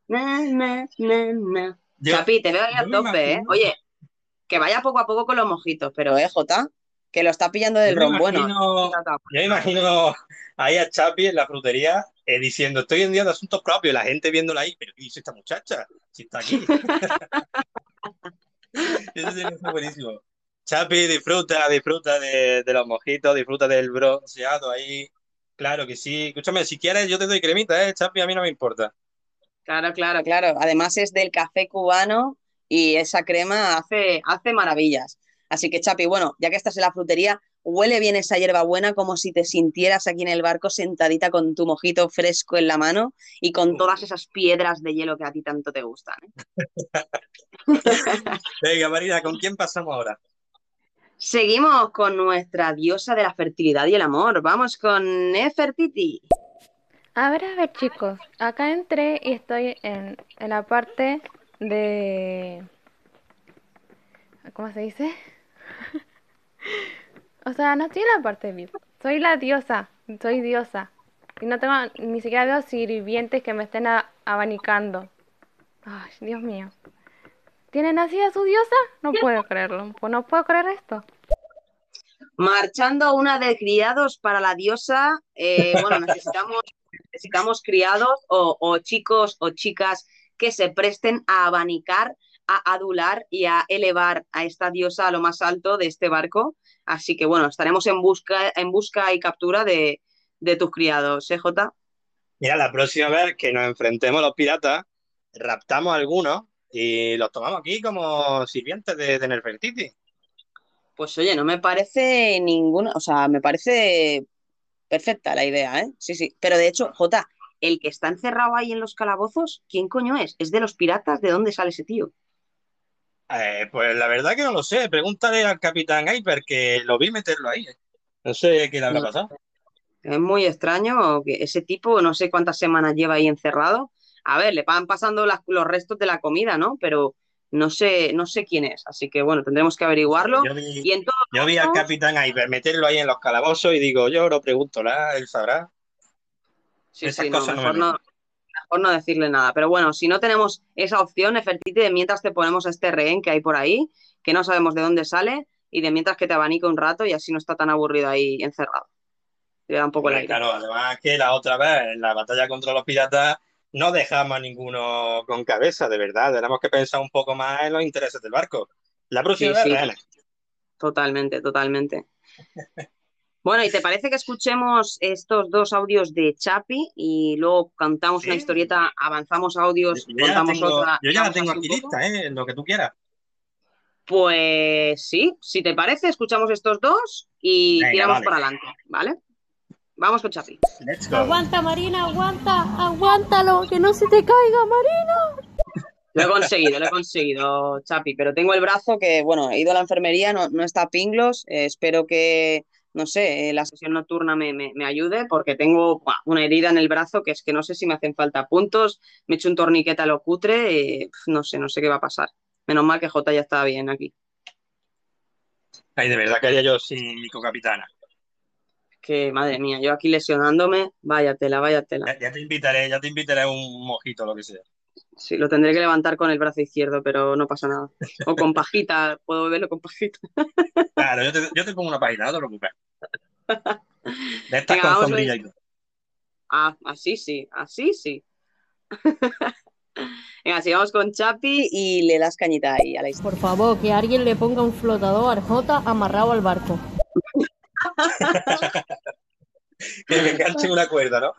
Na, na, na, na. Yo- Chapi, te veo ahí a yo tope, ¿eh? Oye, que vaya poco a poco con los mojitos, pero, ¿eh, Jota? Que lo está pillando del ron bueno. yo me imagino ahí a Chapi en la frutería eh, diciendo, estoy en día de asuntos propios, la gente viéndola ahí, pero ¿qué dice esta muchacha? Si está aquí. Eso tiene que ser buenísimo. Chapi, disfruta, disfruta de, de los mojitos, disfruta del bronceado ahí. Claro que sí. Escúchame, si quieres yo te doy cremita, ¿eh? Chapi, a mí no me importa. Claro, claro, claro. Además es del café cubano y esa crema hace, hace maravillas. Así que, Chapi, bueno, ya que estás en la frutería, huele bien esa hierbabuena como si te sintieras aquí en el barco sentadita con tu mojito fresco en la mano y con todas esas piedras de hielo que a ti tanto te gustan. ¿eh? Venga, Marina, ¿con quién pasamos ahora? Seguimos con nuestra diosa de la fertilidad y el amor. Vamos con Nefertiti. A ver, a ver, chicos. Acá entré y estoy en, en la parte de... ¿Cómo se dice? O sea, no estoy en la parte VIP. Soy la diosa. Soy diosa. Y no tengo, ni siquiera veo sirvientes que me estén abanicando. Ay, Dios mío. ¿Tienen así a su diosa? No puedo creerlo. Pues no puedo creer esto. Marchando una de criados para la diosa, eh, bueno, necesitamos, necesitamos criados o, o chicos o chicas que se presten a abanicar, a adular y a elevar a esta diosa a lo más alto de este barco. Así que bueno, estaremos en busca, en busca y captura de, de tus criados, ¿eh, Jota? Mira, la próxima vez que nos enfrentemos a los piratas, raptamos a algunos y los tomamos aquí como sirvientes de, de Nefertiti. Pues oye, no me parece ninguna, o sea, me parece perfecta la idea, ¿eh? Sí, sí. Pero de hecho, Jota, el que está encerrado ahí en los calabozos, ¿quién coño es? ¿Es de los piratas? ¿De dónde sale ese tío? Eh, pues la verdad que no lo sé. Pregúntale al capitán Hyper que lo vi meterlo ahí. eh. No sé qué le habrá pasado. Es muy extraño que ese tipo, no sé cuántas semanas lleva ahí encerrado. A ver, le van pasando las- los restos de la comida, ¿no? Pero no sé, no sé quién es. Así que bueno, tendremos que averiguarlo. Yo vi, Y en todo yo vi al capitán Hyper meterlo ahí en los calabozos y digo, yo lo pregunto, ¿la? él sabrá. Sí, Esas sí, cosas no mejor no, mejor no decirle nada. Pero bueno, si no tenemos esa opción, Nefertiti, de mientras te ponemos a este rehén que hay por ahí, que no sabemos de dónde sale, y de mientras que te abanica un rato y así no está tan aburrido ahí encerrado. Le da un poco el Hombre, aire. claro, además que la otra vez, en la batalla contra los piratas, no dejamos a ninguno con cabeza, de verdad. Tenemos que pensar un poco más en los intereses del barco. La próxima Sí, sí. Totalmente, totalmente. Bueno, ¿y te parece que escuchemos estos dos audios de Chapi y luego contamos una historieta, avanzamos audios, Yo contamos tengo, otra? yo ya la tengo aquí lista, ¿eh? Lo que tú quieras. Pues sí, si te parece, escuchamos estos dos y Venga, tiramos vale. para adelante, ¿vale? Vamos con Chapi. Let's Aguanta, Marina, aguanta, aguántalo, que no se te caiga, Marina. Lo he conseguido, lo he conseguido, Chapi, pero tengo el brazo que, bueno, he ido a la enfermería, no, no está a pinglos, eh, espero que, no sé, eh, la sesión nocturna me, me- me ayude porque tengo buah, una herida en el brazo que es que no sé si me hacen falta puntos, me he hecho un torniquete a lo cutre, y, pf, no sé, no sé qué va a pasar. Menos mal que Jota ya está bien aquí. Ay, de verdad que haría yo sin mi cocapitana. Que, madre mía, yo aquí lesionándome, vaya tela, vaya tela. Ya, ya te invitaré, ya te invitaré un mojito, lo que sea. Sí, lo tendré que levantar con el brazo izquierdo, pero no pasa nada. O con pajita, puedo beberlo con pajita. Claro, yo te, yo te pongo una página, no te preocupes. De estas Venga, con sombrilla y todo. Ah, así sí, así sí. Venga, sigamos con Chapi y le das cañita ahí a la historia. Por favor, que alguien le ponga un flotador al J amarrado al barco. Que me enganche una cuerda, ¿no?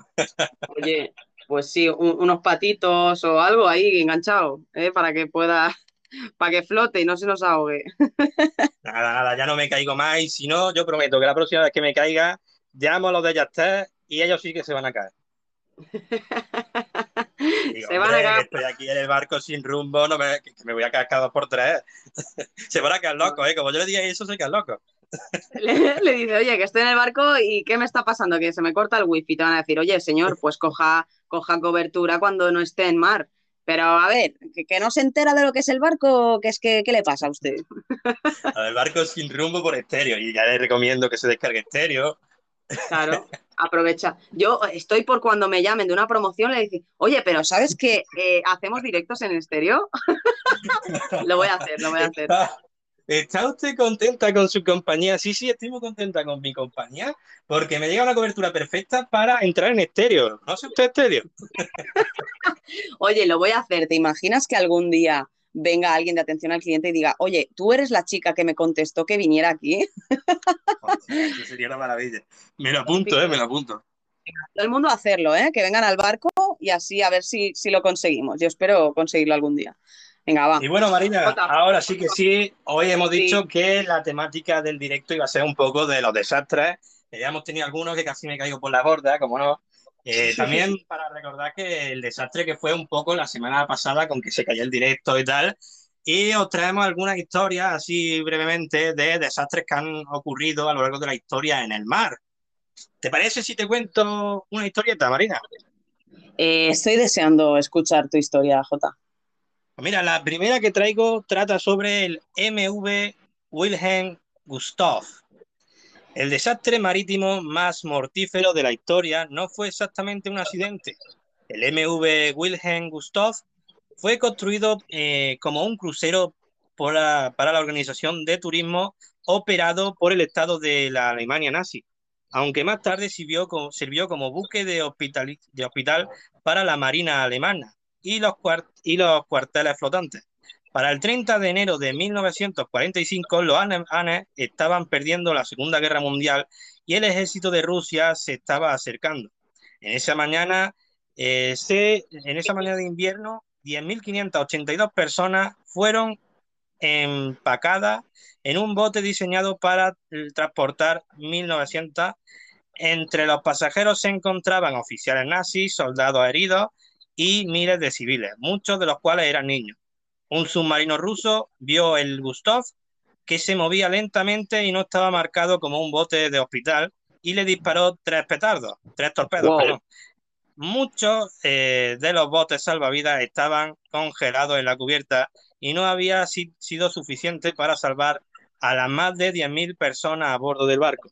Oye, pues sí, un- unos patitos o algo ahí enganchado, ¿eh? Para que pueda, para que flote y no se nos ahogue. Nada, nada, ya no me caigo más y si no, yo prometo que la próxima vez que me caiga, llamo a los de Yastel y ellos sí que se van a caer. Digo, Se van a caer. estoy aquí en el barco sin rumbo, no me, que me voy a caer cada dos por tres. se van a quedar locos, ¿eh? Como yo le diga eso, se quedan locos. Le, le dice, oye, que estoy en el barco y ¿qué me está pasando? Que se me corta el wifi. Te van a decir, oye, señor, pues coja, coja cobertura cuando no esté en mar. Pero a ver, que, que no se entera de lo que es el barco, que es que, ¿qué le pasa a usted? El barco sin rumbo por estéreo. Y ya le recomiendo que se descargue estéreo. Claro, aprovecha. Yo estoy por cuando me llamen de una promoción, le dicen, oye, pero ¿sabes que eh, hacemos directos en estéreo? lo voy a hacer, lo voy a hacer. ¿Está, usted contenta con su compañía? Sí, sí, estoy muy contenta con mi compañía porque me llega una cobertura perfecta para entrar en estéreo. ¿No sé usted estéreo? Oye, lo voy a hacer. ¿Te imaginas que algún día venga alguien de atención al cliente y diga, oye, tú eres la chica que me contestó que viniera aquí? Eso sería una maravilla. Me lo apunto, ¿eh? Me lo apunto. Todo el mundo a hacerlo, ¿eh? Que vengan al barco y así a ver si, si lo conseguimos. Yo espero conseguirlo algún día. Venga, va. Y bueno, Marina, ahora sí que sí, hoy hemos dicho que la temática del directo iba a ser un poco de los desastres. Eh, Ya hemos tenido algunos que casi me caigo por la borda, como no. Eh, también para recordar que el desastre que fue un poco la semana pasada con que se cayó el directo y tal. Y os traemos algunas historias así brevemente de desastres que han ocurrido a lo largo de la historia en el mar. ¿Te parece si te cuento una historieta, Marina? Eh, estoy deseando escuchar tu historia, Jota. Pues Mira, la primera que traigo trata sobre el MV Wilhelm Gustav. El desastre marítimo más mortífero de la historia no fue exactamente un accidente. El MV Wilhelm Gustav fue construido eh, como un crucero para la organización de turismo operado por el Estado de la Alemania nazi, aunque más tarde sirvió como, buque de hospital para la Marina alemana y los, y los cuarteles flotantes. Para el 30 de enero de 1945, los alemanes estaban perdiendo la Segunda Guerra Mundial y el ejército de Rusia se estaba acercando. En esa mañana, eh, en esa mañana de invierno, 10.582 personas fueron empacadas en un bote diseñado para transportar 1.900. Entre los pasajeros se encontraban oficiales nazis, soldados heridos y miles de civiles, muchos de los cuales eran niños. Un submarino ruso vio el Gustav que se movía lentamente y no estaba marcado como un bote de hospital y le disparó tres petardos, tres torpedos, Wow. perdón. Muchos eh, de los botes salvavidas estaban congelados en la cubierta y no había si- sido suficiente para salvar a las más de 10.000 personas a bordo del barco.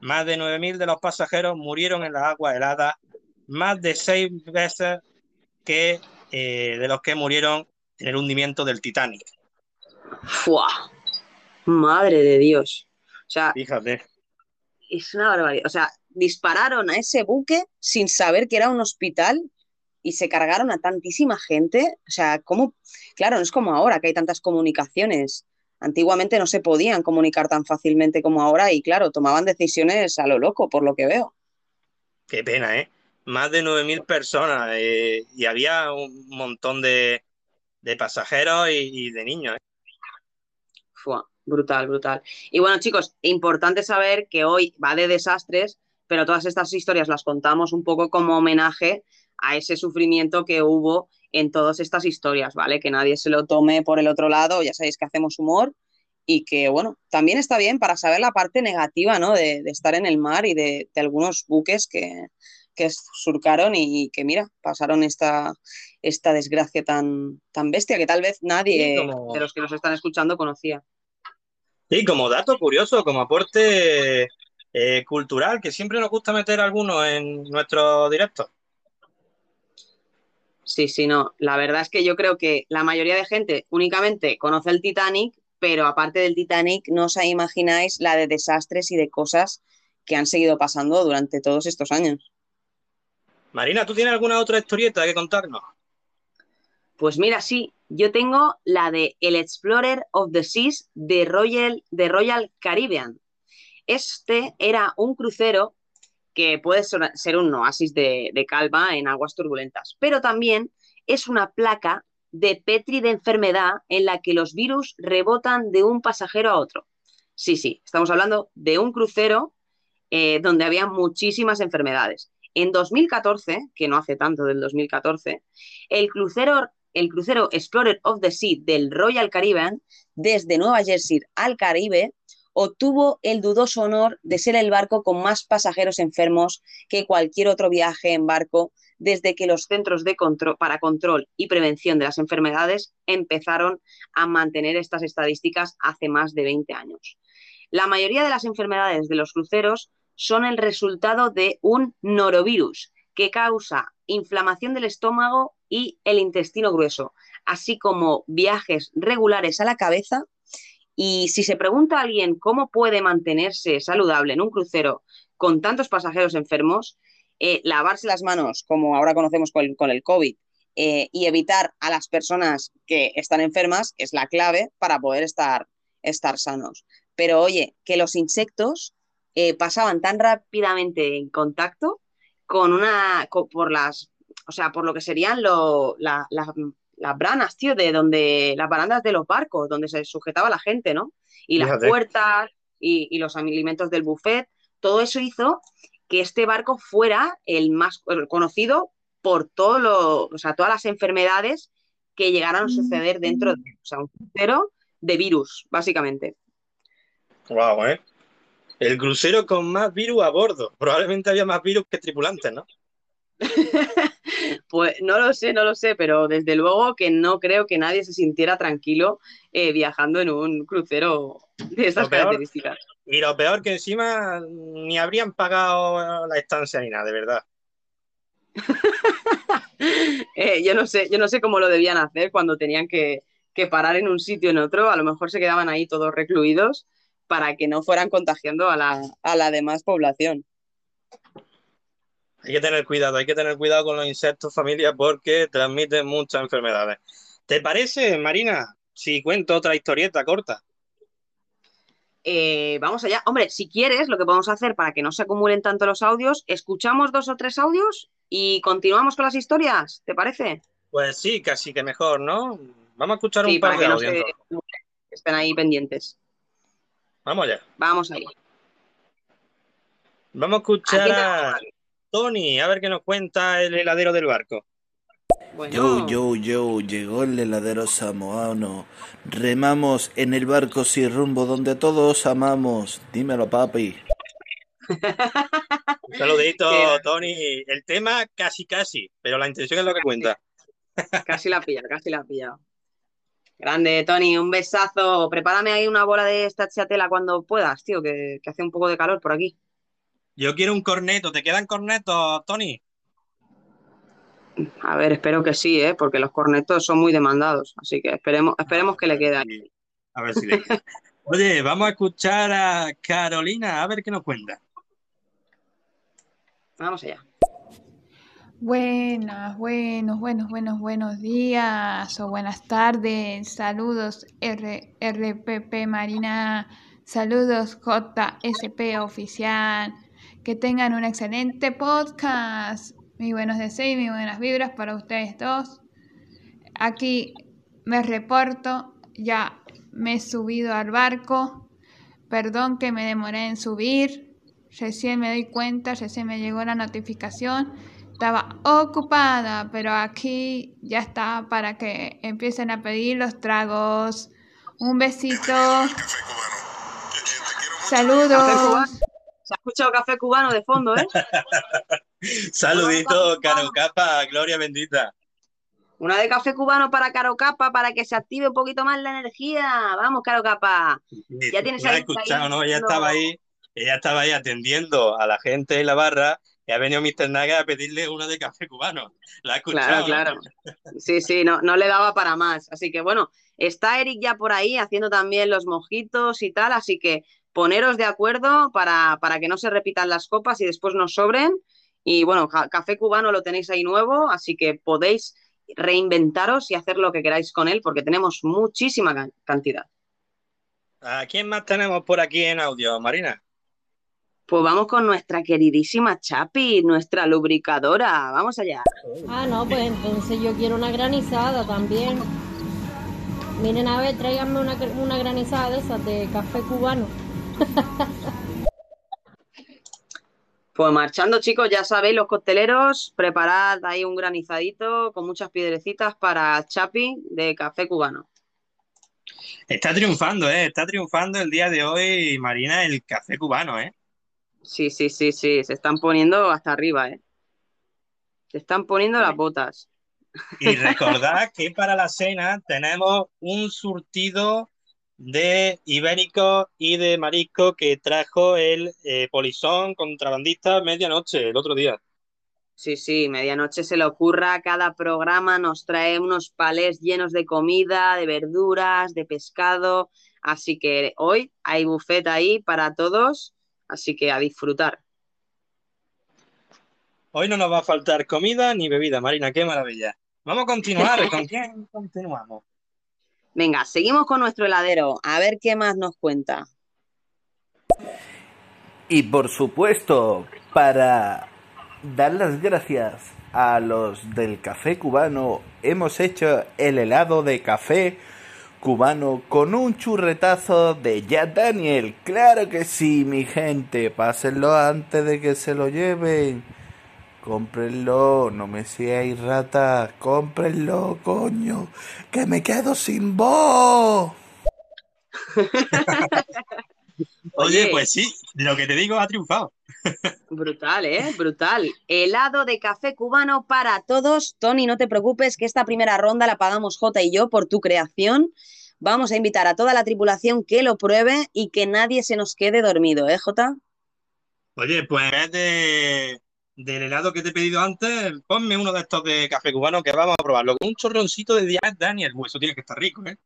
Más de 9.000 de los pasajeros murieron en las aguas heladas, más de seis veces que eh, de los que murieron en el hundimiento del Titanic. ¡Fua! Madre de Dios. O sea, Fíjate. es una barbaridad. O sea, dispararon a ese buque sin saber que era un hospital y se cargaron a tantísima gente. O sea, ¿cómo? Claro, no es como ahora que hay tantas comunicaciones. Antiguamente no se podían comunicar tan fácilmente como ahora y claro, tomaban decisiones a lo loco, por lo que veo. Qué pena, ¿eh? Más de 9.000 personas eh, y había un montón de, de pasajeros y, de niños. ¿eh? Brutal, brutal. Y bueno, chicos, importante saber que hoy va de desastres, pero todas estas historias las contamos un poco como homenaje a ese sufrimiento que hubo en todas estas historias, ¿vale? Que nadie se lo tome por el otro lado, ya sabéis que hacemos humor y que, bueno, también está bien para saber la parte negativa, ¿no? De, de estar en el mar y de, de algunos buques que, que surcaron y que, mira, pasaron esta, esta desgracia tan, tan bestia que tal vez nadie como- de los que nos están escuchando conocía. Y como dato curioso, como aporte eh, cultural, que siempre nos gusta meter algunos en nuestros directos. Sí, sí, no. La verdad es que yo creo que la mayoría de gente únicamente conoce el Titanic, pero aparte del Titanic no os imagináis la de desastres y de cosas que han seguido pasando durante todos estos años. Marina, ¿tú tienes alguna otra historieta que contarnos? Pues mira, sí, yo tengo la de El Explorer of the Seas de Royal, de Royal Caribbean. Este era un crucero que puede ser un oasis de, de calma en aguas turbulentas, pero también es una placa de Petri de enfermedad en la que los virus rebotan de un pasajero a otro. Sí, sí, estamos hablando de un crucero eh, donde había muchísimas enfermedades. En 2014, que no hace tanto del 2014, el crucero, el crucero Explorer of the Sea del Royal Caribbean, desde Nueva Jersey al Caribe, obtuvo el dudoso honor de ser el barco con más pasajeros enfermos que cualquier otro viaje en barco desde que los centros de para control y prevención de las enfermedades empezaron a mantener estas estadísticas hace más de 20 años. La mayoría de las enfermedades de los cruceros son el resultado de un norovirus que causa inflamación del estómago y el intestino grueso, así como viajes regulares a la cabeza. Y si se pregunta a alguien cómo puede mantenerse saludable en un crucero con tantos pasajeros enfermos, eh, lavarse las manos, como ahora conocemos con, con el COVID, eh, y evitar a las personas que están enfermas es la clave para poder estar, estar sanos. Pero oye, que los insectos eh, pasaban tan rápidamente en contacto con una, con- por las, o sea, por lo que serían lo- la- la- las branas, tío, de donde, las barandas de los barcos, donde se sujetaba la gente, ¿no? Y las puertas y, y los alimentos del buffet, todo eso hizo que este barco fuera el más conocido por todo lo, o sea, todas las enfermedades que llegaron a suceder dentro de, o sea, un crucero de virus, básicamente. Wow, ¿eh? El crucero con más virus a bordo. Probablemente había más virus que tripulantes, ¿no? Pues no lo sé, no lo sé, pero desde luego que no creo que nadie se sintiera tranquilo eh, viajando en un crucero de estas peor- características. Y lo peor que encima ni habrían pagado la estancia ni nada, de verdad. Eh, yo no sé, yo no sé cómo lo debían hacer cuando tenían que, que parar en un sitio en otro. A lo mejor se quedaban ahí todos recluidos para que no fueran contagiando a la, a la demás población. Hay que tener cuidado, hay que tener cuidado con los insectos, familia, porque transmiten muchas enfermedades. ¿Te parece, Marina, si cuento otra historieta corta? Eh, vamos allá. Hombre, si quieres, lo que podemos hacer para que no se acumulen tanto los audios, escuchamos dos o tres audios y continuamos con las historias. ¿Te parece? Pues sí, casi que mejor, ¿no? Vamos a escuchar Sí, un par para de que no audios. se entonces. estén ahí pendientes. Vamos allá. Vamos ahí. Vamos a ¿A quién escuchar a Tony, a ver qué nos cuenta el heladero del barco. Yo, yo, yo, llegó el heladero samoano. Remamos en el barco sin rumbo donde todos amamos. Dímelo, papi. Un saludito, Tony. El tema casi, casi, pero la intención es lo que cuenta. Casi la pilla, casi la ha pillado. Grande, Tony, un besazo. Prepárame ahí una bola de esta chatela cuando puedas, tío, que, que hace un poco de calor por aquí. Yo quiero un corneto. ¿Te quedan cornetos, Tony? A ver, espero que sí, ¿eh? porque los cornetos son muy demandados, así que esperemos, esperemos que le quede ahí. A ver si le queda. Oye, vamos a escuchar a Carolina, a ver qué nos cuenta. Vamos allá. Buenas, buenos, buenos, buenos, buenos días o buenas tardes. Saludos R- RPP Marina. Saludos JSP Oficial. Que tengan un excelente podcast. Mis buenos deseos y mis buenas vibras para ustedes dos. Aquí me reporto. Ya me he subido al barco. Perdón que me demoré en subir. Recién me doy cuenta, recién me llegó la notificación. Estaba ocupada, pero aquí ya está para que empiecen a pedir los tragos. Un besito. Saludos. cubano. Se ha escuchado café cubano de fondo, ¿eh? Saludito, Caro Capa, Gloria bendita. Una de café cubano para Caro Capa para que se active un poquito más la energía. Vamos, Caro Capa. Ya tienes ahí. escuchado, ¿no? Ella estaba ahí, ella estaba ahí atendiendo a la gente en la barra y ha venido Mr. Naga a pedirle una de café cubano. La ha escuchado, Claro, claro. Sí, sí, no, no le daba para más. Así que bueno, está Eric ya por ahí haciendo también los mojitos y tal, así que poneros de acuerdo para, para que no se repitan las copas y después nos sobren. Y bueno, café cubano lo tenéis ahí nuevo, así que podéis reinventaros y hacer lo que queráis con él porque tenemos muchísima can- cantidad. ¿A quién más tenemos por aquí en audio, Marina? Pues vamos con nuestra queridísima Chapi, nuestra lubricadora. Vamos allá. Ah, no, pues entonces yo quiero una granizada también. Miren, a ver, tráiganme una, una granizada de esas de café cubano. Pues marchando, chicos, ya sabéis, los cocteleros, preparad ahí un granizadito con muchas piedrecitas para Chapi de café cubano. Está triunfando, ¿eh? Está triunfando el día de hoy, Marina, el café cubano, ¿eh? Sí, sí, sí, sí, se están poniendo hasta arriba, ¿eh? Se están poniendo las botas. Y recordad que para la cena tenemos un surtido de ibérico y de marisco que trajo el eh, polizón contrabandista medianoche el otro día. Sí, sí, medianoche se le ocurra, cada programa nos trae unos palés llenos de comida, de verduras, de pescado, así que hoy hay buffet ahí para todos, así que a disfrutar. Hoy no nos va a faltar comida ni bebida, Marina, qué maravilla. Vamos a continuar, ¿con quién continuamos? Venga, seguimos con nuestro heladero, a ver qué más nos cuenta. Y por supuesto, para dar las gracias a los del café cubano, hemos hecho el helado de café cubano con un churretazo de Jack Daniel. Claro que sí, mi gente, pásenlo antes de que se lo lleven. Cómprenlo, no me seáis ratas, cómprenlo, coño, que me quedo sin voz. Oye, pues sí, lo que te digo ha triunfado. Brutal, ¿eh? Brutal. Helado de café cubano para todos. Tony, no te preocupes que esta primera ronda la pagamos Jota y yo por tu creación. Vamos a invitar a toda la tripulación que lo pruebe y que nadie se nos quede dormido, ¿eh, Jota? Oye, pues en vez de, del helado que te he pedido antes, ponme uno de estos de café cubano que vamos a probarlo. Con un chorroncito de Daniel. Pues eso tiene que estar rico, ¿eh?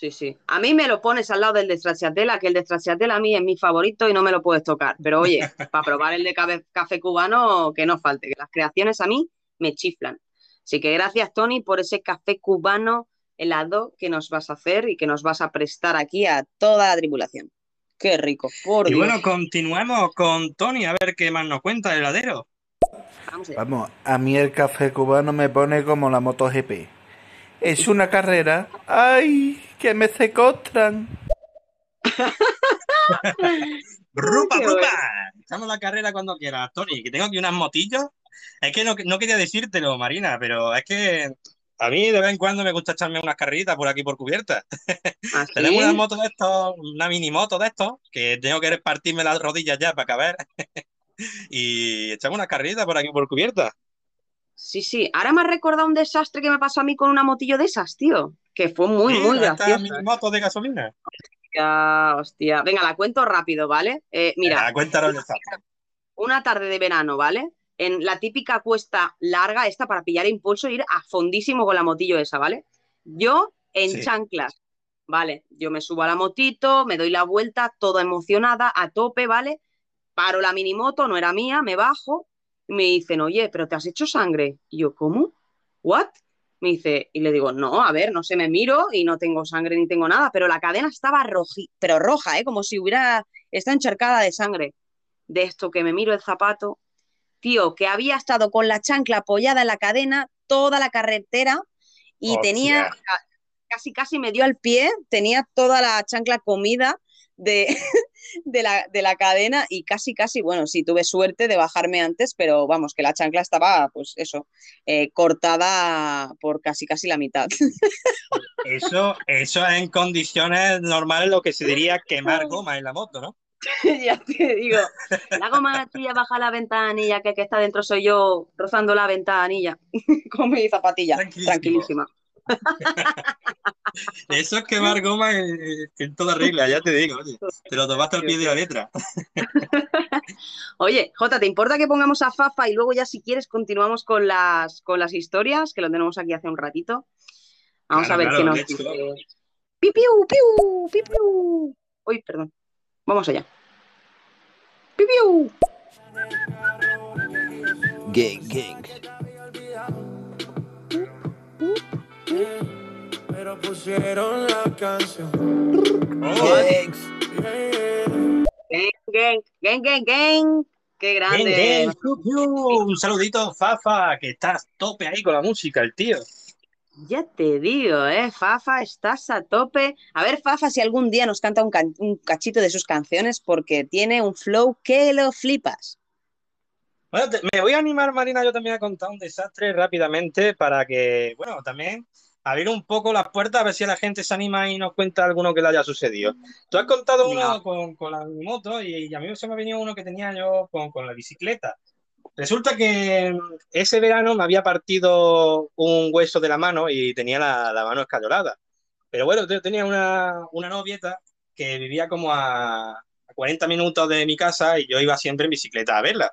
Sí, sí. A mí me lo pones al lado del de Stracciatella, que el de Stracciatella a mí es mi favorito y no me lo puedes tocar. Pero oye, para probar el de café cubano, que no falte, que las creaciones a mí me chiflan. Así que gracias, Tony, por ese café cubano helado que nos vas a hacer y que nos vas a prestar aquí a toda la tripulación. Qué rico, por Y Dios. bueno, continuemos con Tony a ver qué más nos cuenta el heladero. Vamos, a mí el café cubano me pone como la MotoGP. Es una carrera. ¡Ay! Que me secostran. ¡Rupa, rupa! bueno. Echamos la carrera cuando quieras, Tony, que tengo aquí unas motillos. Es que no, no quería decírtelo, Marina, pero es que a mí de vez en cuando me gusta echarme unas carreritas por aquí por cubierta. ¿Ah, Tenemos una moto de estos, una mini moto de estos, que tengo que partirme las rodillas ya para caber. y echamos unas carreritas por aquí por cubierta. Sí, sí. Ahora me has recordado un desastre que me pasó a mí con una motillo de esas, tío. Que fue muy, Sí, muy gracioso. mini moto de gasolina. Hostia, hostia. Venga, la cuento rápido, ¿vale? Eh, mira, el desastre. una tarde de verano, ¿vale? En la típica cuesta larga, esta para pillar impulso e ir a fondísimo con la motillo esa, ¿vale? Yo en Sí. chanclas, ¿vale? Yo me subo a la motito, me doy la vuelta, toda emocionada, a tope, ¿vale? Paro la minimoto, no era mía, me bajo y me dicen, oye, pero te has hecho sangre. Y yo, ¿cómo? ¿What? Me dice, y le digo, no, a ver, no sé, me miro y no tengo sangre ni tengo nada, pero la cadena estaba roji, pero roja, ¿eh? Como si hubiera, está encharcada de sangre. De esto que me miro el zapato, tío, que había estado con la chancla apoyada en la cadena toda la carretera y tenía, ca- casi, casi me dio al pie, tenía toda la chancla comida de, de la, de la cadena y casi, casi, bueno, sí, tuve suerte de bajarme antes, pero vamos, que la chancla estaba, pues eso, eh, cortada por casi, casi la mitad. Eso, eso es en condiciones normales lo que se diría quemar goma en la moto, ¿no? ya te digo, la goma tía baja la ventanilla, que, que está dentro soy yo rozando la ventanilla, con mi zapatilla, tranquilísima. Eso es quemar goma en, en toda regla, ya te digo, oye. Te lo tomaste al pie de la letra. Oye, Jota, ¿te importa que pongamos a Fafa y luego ya si quieres continuamos con las, con las historias, que lo tenemos aquí hace un ratito? Vamos Claro, a ver claro, qué nos dice. ¡Pipiu, piu, pipiu! Uy, perdón. Vamos allá. ¡Pipiu! Gang, gang. Pero pusieron la canción. Gang, gang, gang, gang, gang. ¡Qué grande! Piu, piu. Un saludito, Fafa, que estás tope ahí con la música, el tío. Ya te digo, ¿eh? Fafa, estás a tope. A ver, Fafa, si algún día nos canta un, can- un cachito de sus canciones, porque tiene un flow que lo flipas. Bueno, te- me voy a animar, Marina, yo también a contar un desastre rápidamente para que, bueno, también abrir un poco las puertas a ver si la gente se anima y nos cuenta alguno que le haya sucedido. Tú has contado uno con, con la moto y, y a mí se me ha venido uno que tenía yo con, con la bicicleta. Resulta que ese verano me había partido un hueso de la mano y tenía la, la mano escayolada. Pero bueno, yo tenía una, una novieta que vivía como a, a 40 minutos de mi casa y yo iba siempre en bicicleta a verla.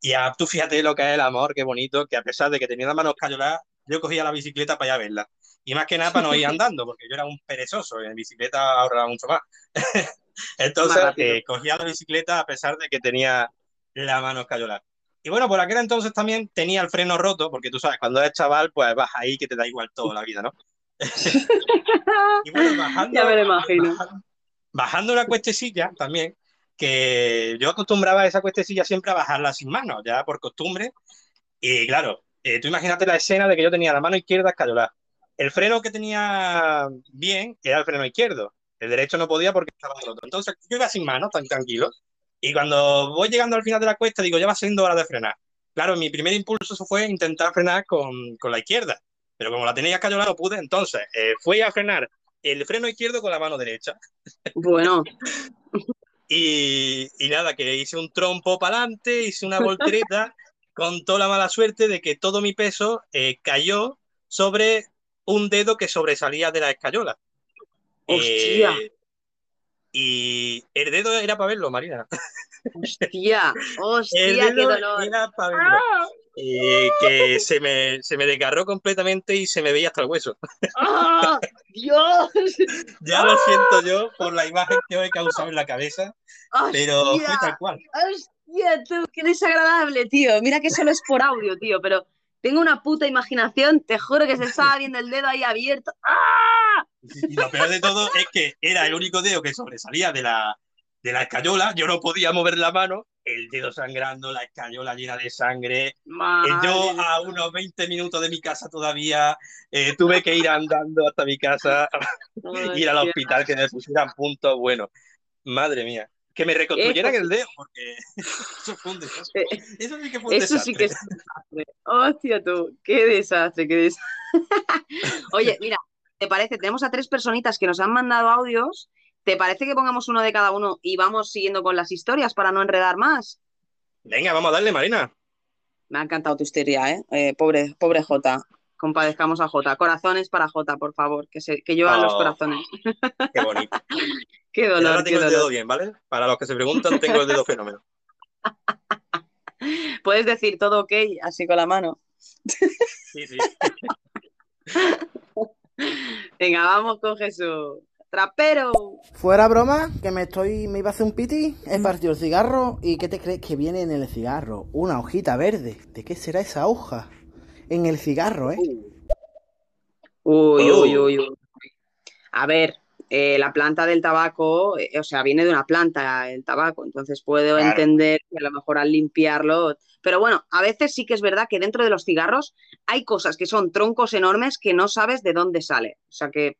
Y a, tú fíjate lo que es el amor, qué bonito, que a pesar de que tenía la mano escayolada, yo cogía la bicicleta para ir a verla. Y más que nada para no ir andando, porque yo era un perezoso y en bicicleta ahorraba mucho más. Entonces, Más eh, cogía la bicicleta a pesar de que tenía la mano escayolada. Y bueno, por aquel entonces también tenía el freno roto, porque tú sabes, cuando eres chaval, pues vas ahí que te da igual todo la vida, ¿no? y bueno, bajando, Ya me lo imagino. bajando, bajando una cuestecilla también, que yo acostumbraba esa cuestecilla siempre a bajarla sin mano, ya por costumbre. Y claro, eh, tú imagínate la escena de que yo tenía la mano izquierda escayolada. El freno que tenía bien era el freno izquierdo. El derecho no podía porque estaba otro. Entonces yo iba sin mano, tan tranquilo. Y cuando voy llegando al final de la cuesta, digo, ya va siendo hora de frenar. Claro, mi primer impulso fue intentar frenar con, con la izquierda. Pero como la tenía escayolada, no pude. Entonces eh, fui a frenar el freno izquierdo con la mano derecha. Bueno, Y, y nada, que hice un trompo para adelante, hice una voltereta con toda la mala suerte de que todo mi peso eh, cayó sobre un dedo que sobresalía de la escayola. Hostia. Eh, y el dedo era para verlo, Marina. hostia, El hostia, qué dolor. era. Eh, que se me, se me desgarró completamente y se me veía hasta el hueso. ¡Ah! ¡Dios! Ya lo siento yo por la imagen que he causado en la cabeza, pero fue Hostia. tal cual. Hostia, tú, qué desagradable, tío. Mira que solo es por audio, tío, pero tengo una puta imaginación, te juro que se estaba viendo el dedo ahí abierto. ¡Ah! Y lo peor de todo es que era el único dedo que sobresalía de la, de la escayola. Yo no podía mover la mano, el dedo sangrando, la escayola llena de sangre. Eh, yo Madre a unos 20 minutos de mi casa todavía eh, tuve que ir andando hasta mi casa, ir al hospital, que me pusieran puntos. Bueno, madre mía. Que me reconstruyeran Eso el dedo, porque eso fue un desastre. Eso sí que fue un Eso sí desastre. que es un desastre. Hostia, tú, qué desastre, qué desastre. Oye, mira, ¿te parece? Tenemos a tres personitas que nos han mandado audios. ¿Te parece que pongamos uno de cada uno y vamos siguiendo con las historias para no enredar más? Venga, vamos a darle, Marina. Me ha encantado tu historia, ¿eh? Eh, pobre, pobre Jota. Compadezcamos a Jota. Corazones para Jota, por favor, que, se, que lluevan los Oh. qué Qué bonito. Qué Y ahora dolor, qué tengo el dedo dolor. bien, ¿vale? Para los que se preguntan, tengo el dedo fenómeno. Puedes decir todo ok, así con la mano. Sí, sí. Venga, vamos con Jesús. Trapero. Fuera broma, que me estoy, me iba a hacer un piti, he partido el cigarro y ¿qué te crees que viene en el cigarro? Una hojita verde. ¿De qué será esa hoja? En el cigarro, ¿eh? Uy, Oh. uy, uy, uy. A ver, eh, la planta del tabaco, eh, o sea, viene de una planta el tabaco, entonces puedo Claro. entender que a lo mejor al limpiarlo. Pero bueno, a veces sí que es verdad que dentro de los cigarros hay cosas que son troncos enormes que no sabes de dónde sale. O sea que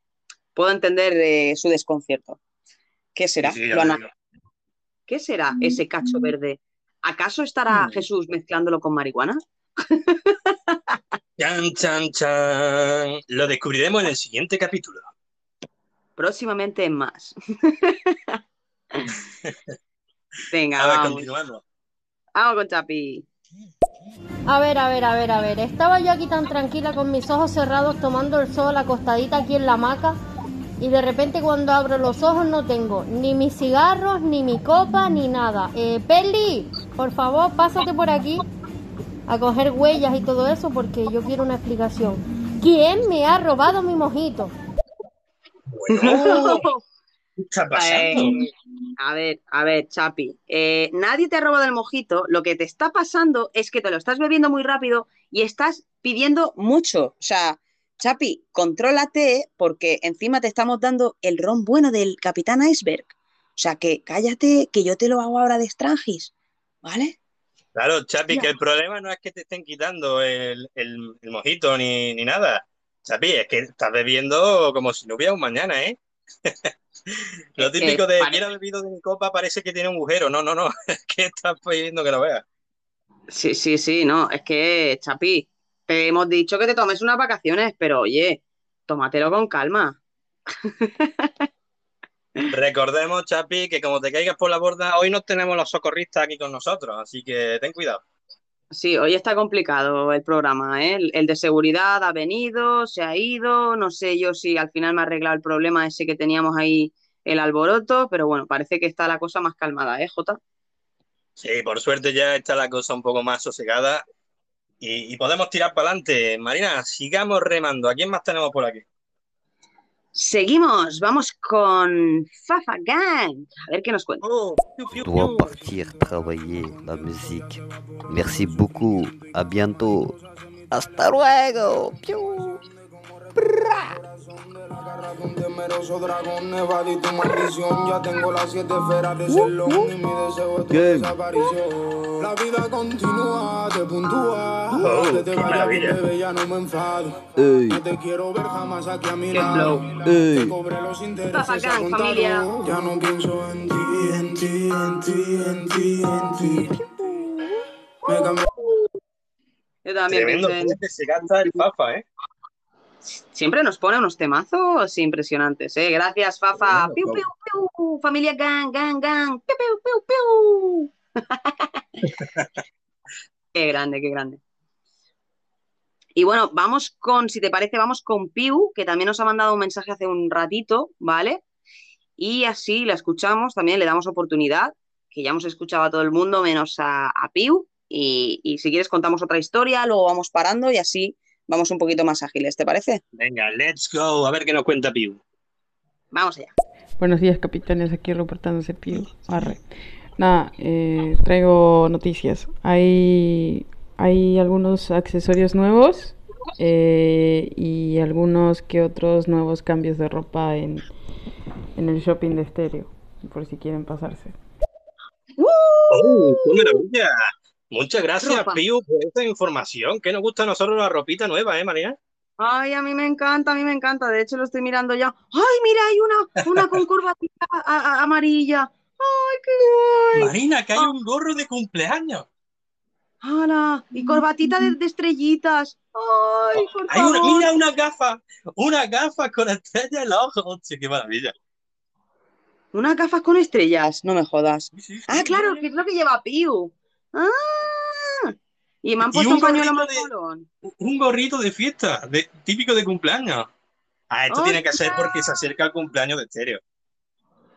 puedo entender eh, su desconcierto. ¿Qué será? Sí, Lo. ¿Qué será ese cacho verde? ¿Acaso estará Mm. Jesús mezclándolo con marihuana? Chan, chan, chan. Lo descubriremos en el siguiente capítulo. Próximamente en más. Venga, A ver, vamos. continuamos. Vamos con Chapi. A ver, a ver, a ver, a ver. Estaba yo aquí tan tranquila con mis ojos cerrados tomando el sol acostadita aquí en la hamaca y de repente cuando abro los ojos no tengo ni mis cigarros, ni mi copa, ni nada. Eh, Peli, por favor, pásate por aquí a coger huellas y todo eso porque yo quiero una explicación. ¿Quién me ha robado mi mojito? ¿Qué está pasando? Eh, a ver, a ver, Chapi. eh, nadie te ha robado el mojito. Lo que te está pasando es que te lo estás bebiendo muy rápido y estás pidiendo mucho. O sea, Chapi, contrólate porque encima te estamos dando el ron bueno del Capitán Iceberg. O sea, que cállate, que yo te lo hago ahora de Strangis. ¿Vale? Claro, Chapi, que el problema no es que te estén quitando el, el- el mojito ni, ni nada. Chapi, es que estás bebiendo como si no hubiera un mañana, ¿eh? Lo típico de pare- mira bebido de mi copa parece que tiene un agujero. No, no, no. Es que estás pidiendo que lo veas. Sí, sí, sí, no. Es que, Chapi, te hemos dicho que te tomes unas vacaciones, pero oye, tómatelo con calma. Recordemos, Chapi, que como te caigas por la borda, hoy no tenemos los socorristas aquí con nosotros, así que ten cuidado. Sí, hoy está complicado el programa, ¿eh? El, el de seguridad ha venido, se ha ido, no sé yo si al final me ha arreglado el problema ese que teníamos ahí, el alboroto, pero bueno, parece que está la cosa más calmada, ¿eh, Jota? Sí, por suerte ya está la cosa un poco más sosegada y, y podemos tirar para adelante. Marina, sigamos remando. ¿A quién más tenemos por aquí? Seguimos, vamos con Fafa Gang, a ver qué nos cuenta. Je dois partir travailler la musique. Merci beaucoup. À bientôt. Hasta luego. Un temeroso dragón, evadí tu maldición. Ya tengo las siete esferas de Celón y mi deseo es tu desaparición. La vida continúa, te puntúa. Oh, que te vaya bebé, ya no me enfado. No te quiero ver jamás aquí a mi lado. Te cobré los intereses a. Ya no pienso en ti, en ti, en ti, en ti, en ti. Me cambié. Yo también Tremendo pensé en- se gasta el Fafa, ¿eh? Siempre nos pone unos temazos impresionantes, ¿eh? Gracias, Fafa. Piu, piu, piu. Familia Gang, Gang, Gang. Piu, piu, piu, piu. Qué grande, qué grande. Y bueno, vamos con, si te parece, vamos con Piu, que también nos ha mandado un mensaje hace un ratito, ¿vale? Y así la escuchamos, también le damos oportunidad, que ya hemos escuchado a todo el mundo menos a, a Piu. Y, y si quieres contamos otra historia, luego vamos parando y así vamos un poquito más ágiles, ¿te parece? Venga, let's go. A ver qué nos cuenta Piu. Vamos allá. Buenos días, capitanes. Aquí reportándose Pío. Arre. Nada, eh, traigo noticias. Hay, hay algunos accesorios nuevos eh, y algunos que otros nuevos cambios de ropa en, en el shopping de estéreo, por si quieren pasarse. ¡Oh, qué maravilla! Muchas gracias, Ropa. Piu, por esta información. Que nos gusta a nosotros la ropita nueva, ¿eh, Marina? Ay, a mí me encanta, a mí me encanta. De hecho, lo estoy mirando ya. Ay, mira, hay una, una con curvatita a- a- amarilla. Ay, qué guay. Marina, que hay un gorro de cumpleaños. ¡Hala! Y corbatita de, de estrellitas. Ay, por Hay una, mira una gafa, una gafa con estrella en los ojos. Hostia, qué maravilla. Unas gafas con estrellas, no me jodas. Ah, claro, que es lo que lleva Piu. Ah. Y me han puesto un pañuelo más de- molón. Un gorrito de fiesta, de, típico de cumpleaños. Ah, esto tiene que ser porque se acerca el cumpleaños de estéreo.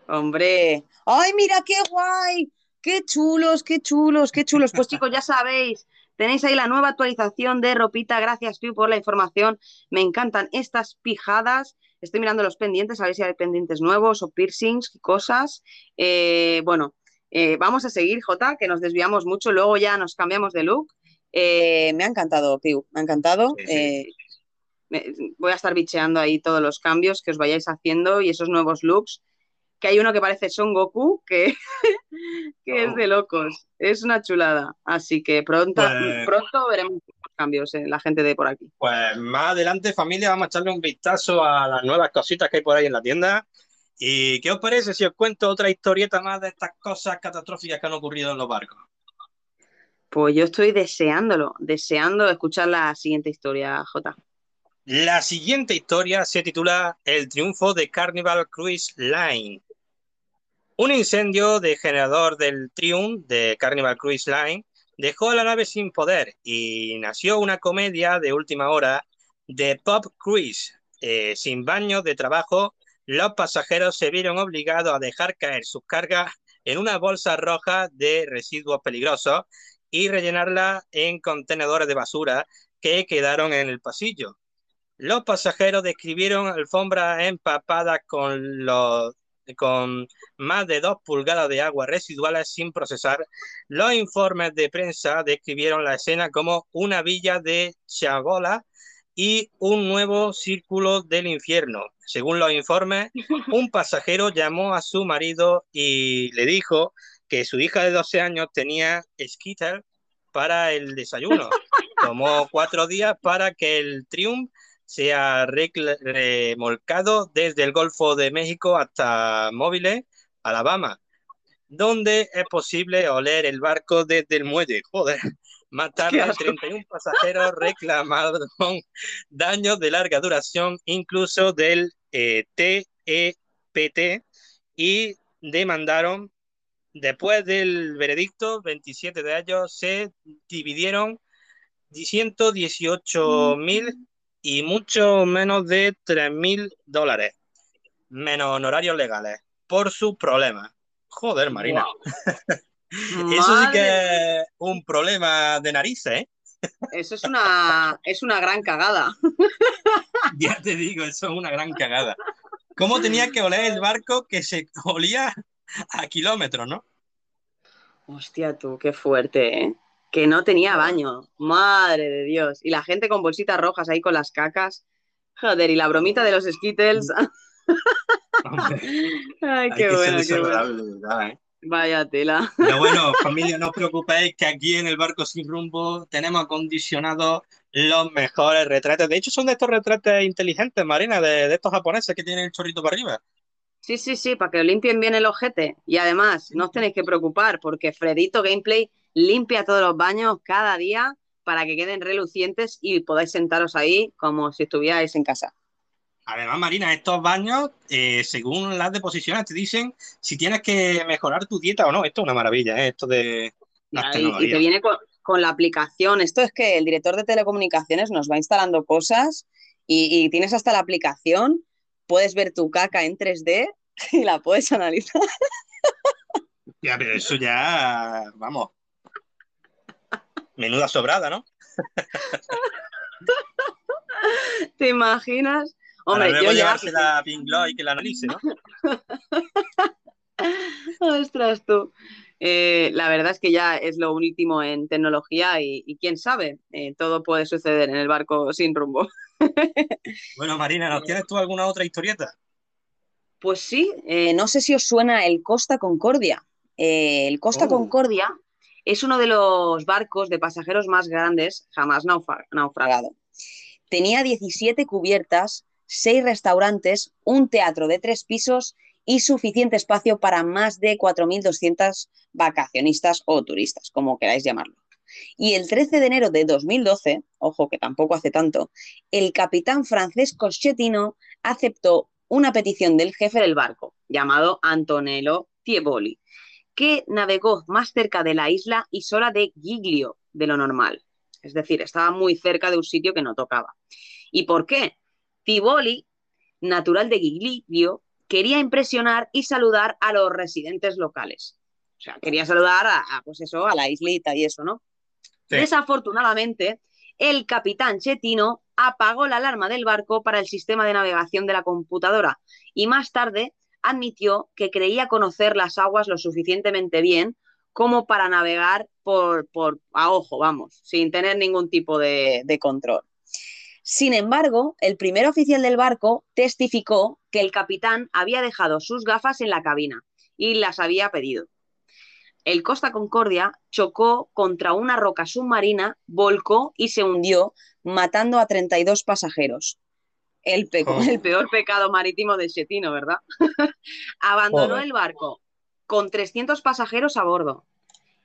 Hombre, ay, mira qué guay, qué chulos, qué chulos, qué chulos. Pues chicos, ya sabéis, tenéis ahí la nueva actualización de ropita. Gracias, Piu, por la información. Me encantan estas pijadas. Estoy mirando los pendientes, a ver si hay pendientes nuevos o piercings y cosas. Eh, bueno, eh, vamos a seguir, Jota, que nos desviamos mucho. Luego ya nos cambiamos de look. Eh, me ha encantado, Piu, me ha encantado. Eh, me- voy a estar bicheando ahí todos los cambios que os vayáis haciendo y esos nuevos looks que hay uno que parece Son Goku, que, que es de locos. Es una chulada. Así que pronto, Pues- pronto veremos los cambios en la gente de por aquí. Pues más adelante, familia, vamos a echarle un vistazo a las nuevas cositas que hay por ahí en la tienda. ¿Y qué os parece si os cuento otra historieta más de estas cosas catastróficas que han ocurrido en los barcos? Pues yo estoy deseándolo, deseando escuchar la siguiente historia, Jota. La siguiente historia se titula El triunfo de Carnival Cruise Line. Un incendio de generador del Triumph de Carnival Cruise Line dejó a la nave sin poder y nació una comedia de última hora de Pop Cruise. Eh, sin baños de trabajo, los pasajeros se vieron obligados a dejar caer sus cargas en una bolsa roja de residuos peligrosos y rellenarla en contenedores de basura que quedaron en el pasillo. Los pasajeros describieron alfombras empapadas con, con más de dos pulgadas de agua residuales sin procesar. Los informes de prensa describieron la escena como una villa de chagola y un nuevo círculo del infierno. Según los informes, un pasajero llamó a su marido y le dijo que su hija de 12 años tenía Skitter para el desayuno. Tomó cuatro días para que el Triumph sea remolcado desde el Golfo de México hasta Móviles, Alabama, donde es posible oler el barco desde el muelle. Joder, Más tarde, asco. 31 pasajeros reclamaron daños de larga duración, incluso del eh, TEPT, y demandaron, después del veredicto, 27 de ellos se dividieron 118 mil y mucho menos de 3 mil dólares, menos honorarios legales, por sus problemas. Joder, Marina. Eso sí que es un problema de narices, ¿eh? Eso es una, es una gran cagada. Ya te digo, eso es una gran cagada. ¿Cómo tenía que oler el barco que se olía a kilómetros, no? Hostia, tú, qué fuerte, ¿eh? Que no tenía baño. Madre de Dios. Y la gente con bolsitas rojas ahí con las cacas. Joder, y la bromita de los Skittles. Ay, qué bueno, qué bueno. verdad, ¿eh? Vaya tela. Pero bueno, familia, no os preocupéis que aquí en el barco sin rumbo tenemos acondicionados los mejores retratos. De hecho, son de estos retratos inteligentes, Marina, de, de estos japoneses que tienen el chorrito para arriba. Sí, sí, sí, para que os limpien bien el ojete. Y además, no os tenéis que preocupar porque Fredito Gameplay limpia todos los baños cada día para que queden relucientes y podáis sentaros ahí como si estuvierais en casa. Además, Marina, estos baños, eh, según las deposiciones, te dicen si tienes que mejorar tu dieta o no. Esto es una maravilla, ¿eh? Esto de las Ahí, y te viene con, con la aplicación. Esto es que el director de telecomunicaciones nos va instalando cosas y, y tienes hasta la aplicación, puedes ver tu caca en 3D y la puedes analizar. Ya, pero eso ya, vamos. Menuda sobrada, ¿no? ¿Te imaginas? Para Hombre, luego yo llevársela a Pink Floyd y que la analice, ¿no? Ostras, tú. Eh, la verdad es que ya es lo último en tecnología y, y quién sabe, eh, todo puede suceder en el barco sin rumbo. Bueno, Marina, ¿nos tienes tú alguna otra historieta? Pues sí, eh, no sé si os suena el Costa Concordia. El Costa Oh. Concordia es uno de los barcos de pasajeros más grandes jamás naufra- naufragado. Tenía 17 cubiertas, 6 restaurantes, un teatro de tres pisos y suficiente espacio para más de 4.200 vacacionistas o turistas, como queráis llamarlo. Y el 13 de enero de 2012, ojo que tampoco hace tanto, el capitán Francesco Schettino aceptó una petición del jefe del barco, llamado Antonello Tieboli, que navegó más cerca de la isla Isola de Giglio de lo normal. Es decir, estaba muy cerca de un sitio que no tocaba. ¿Y por qué? Tiboli, natural de Giglio, quería impresionar y saludar a los residentes locales. O sea, quería saludar a, a, pues eso, a la islita y eso, ¿no? Sí. Desafortunadamente, el capitán Chetino apagó la alarma del barco para el sistema de navegación de la computadora y más tarde admitió que creía conocer las aguas lo suficientemente bien como para navegar por, por a ojo, vamos, sin tener ningún tipo de, de control. Sin embargo, el primer oficial del barco testificó que el capitán había dejado sus gafas en la cabina y las había pedido. El Costa Concordia chocó contra una roca submarina, volcó y se hundió, matando a 32 pasajeros. El, pe Oh. el peor pecado marítimo del Chetino, ¿verdad? Abandonó el barco con 300 pasajeros a bordo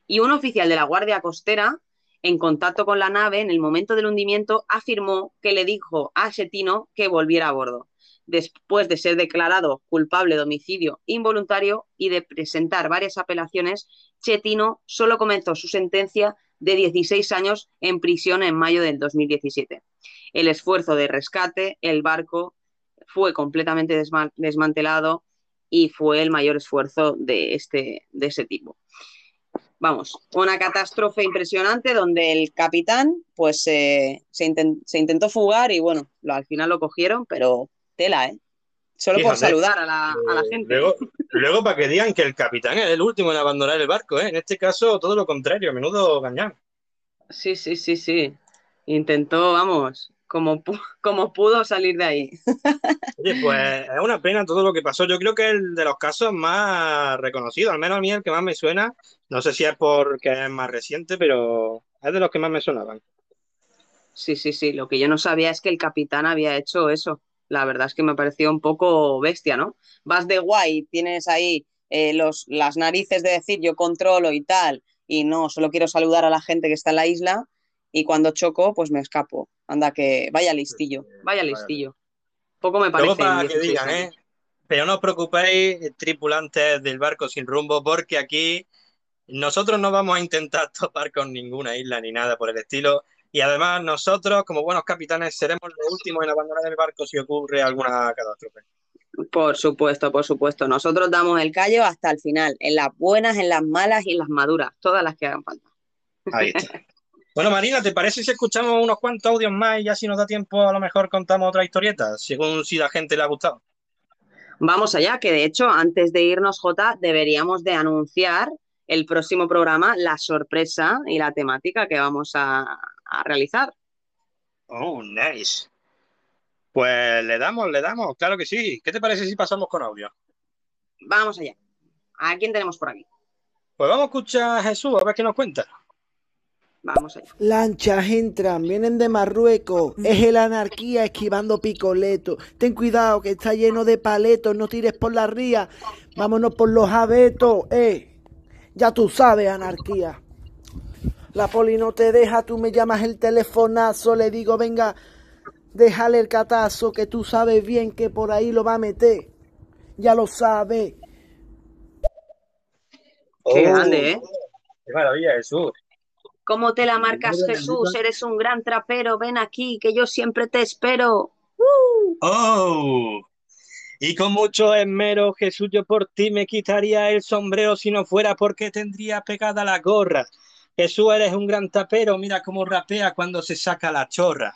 y un oficial de la Guardia Costera, en contacto con la nave en el momento del hundimiento, afirmó que le dijo a Chetino que volviera a bordo. Después de ser declarado culpable de homicidio involuntario y de presentar varias apelaciones, Chetino solo comenzó su sentencia de 16 años en prisión en mayo del 2017. El esfuerzo de rescate, el barco fue completamente desma- desmantelado y fue el mayor esfuerzo de, este, de ese tipo. Vamos, una catástrofe impresionante donde el capitán pues eh, se, inten- se intentó fugar y bueno, lo- al final lo cogieron, pero tela, ¿eh? Solo por saludar a la, a la gente. Luego, luego para que digan que el capitán es el último en abandonar el barco, ¿eh? En este caso, todo lo contrario, menudo gañán. Sí, sí, sí, sí. Intentó, vamos, como, como pudo salir de ahí. Oye, pues es una pena todo lo que pasó. Yo creo que es el de los casos más reconocidos, al menos a mí el que más me suena. No sé si es porque es más reciente, pero es de los que más me sonaban. Sí, sí, sí. Lo que yo no sabía es que el capitán había hecho eso. La verdad es que me pareció un poco bestia, ¿no? Vas de guay, tienes ahí eh, los, las narices de decir yo controlo y tal, y no, solo quiero saludar a la gente que está en la isla y cuando choco, pues me escapo. Anda que vaya listillo, vaya listillo. Poco me parece. Luego para en que 16 digan, ¿eh? Pero no os preocupéis, tripulantes del barco sin rumbo, porque aquí nosotros no vamos a intentar topar con ninguna isla ni nada por el estilo. Y además nosotros, como buenos capitanes, seremos los últimos en abandonar el barco si ocurre alguna catástrofe. Por supuesto, por supuesto. Nosotros damos el callo hasta el final, en las buenas, en las malas y en las maduras, todas las que hagan falta. Ahí está. Bueno, Marina, ¿te parece si escuchamos unos cuantos audios más y ya si nos da tiempo a lo mejor contamos otra historieta, según si la gente le ha gustado? Vamos allá, que de hecho, antes de irnos, Jota, deberíamos de anunciar el próximo programa, la sorpresa y la temática que vamos a, a realizar. Oh, nice. Pues le damos, le damos, claro que sí. ¿Qué te parece si pasamos con audio? Vamos allá. ¿A quién tenemos por aquí? Pues vamos a escuchar a Jesús, a ver qué nos cuenta. Vamos allá. Lanchas entran, vienen de Marruecos. Es el anarquía esquivando picoletos. Ten cuidado que está lleno de paletos. No tires por la ría. Vámonos por los abetos. Eh, ya tú sabes, anarquía. La poli no te deja, tú me llamas el telefonazo. Le digo, venga, déjale el catazo que tú sabes bien que por ahí lo va a meter. Ya lo sabes. Qué grande, ¿eh? Qué maravilla, Jesús. ¿Cómo te la marcas, Jesús? Eres un gran trapero. Ven aquí, que yo siempre te espero. ¡Oh! Y con mucho esmero, Jesús, yo por ti me quitaría el sombrero si no fuera porque tendría pegada la gorra. Jesús, eres un gran tapero, mira cómo rapea cuando se saca la chorra.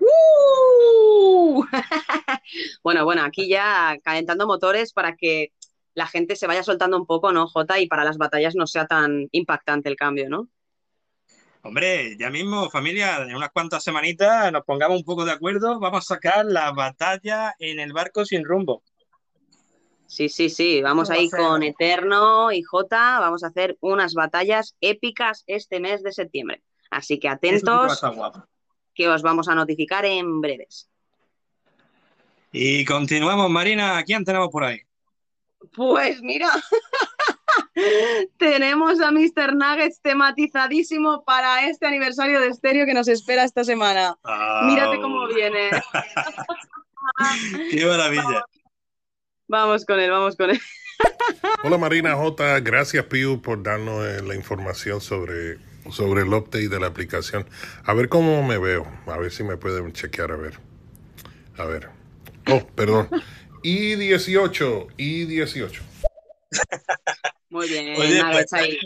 ¡Uh! Bueno, bueno, aquí ya calentando motores para que la gente se vaya soltando un poco, ¿no, Jota? Y para las batallas no sea tan impactante el cambio, ¿no? Hombre, ya mismo, familia, en unas cuantas semanitas nos pongamos un poco de acuerdo, vamos a sacar la batalla en el barco sin rumbo. Sí, sí, sí, vamos va ahí a ser- con Eterno y Jota, vamos a hacer unas batallas épicas este mes de septiembre. Así que sí va a atentos, que os vamos a notificar en breves. Y continuamos, Marina, ¿a quién tenemos por ahí? Pues mira, tenemos a Mr. Nuggets tematizadísimo para este aniversario de estéreo que nos espera esta semana. Mírate cómo viene. ¡Qué maravilla! Vamos con él, vamos con él. Hola Marina J, gracias Piu por darnos eh, la información sobre, sobre el update de la aplicación. A ver cómo me veo, a ver si me pueden chequear, a ver. A ver. Oh, perdón. I18, I18. Muy bien, Oye, pues, Nuggets ahí.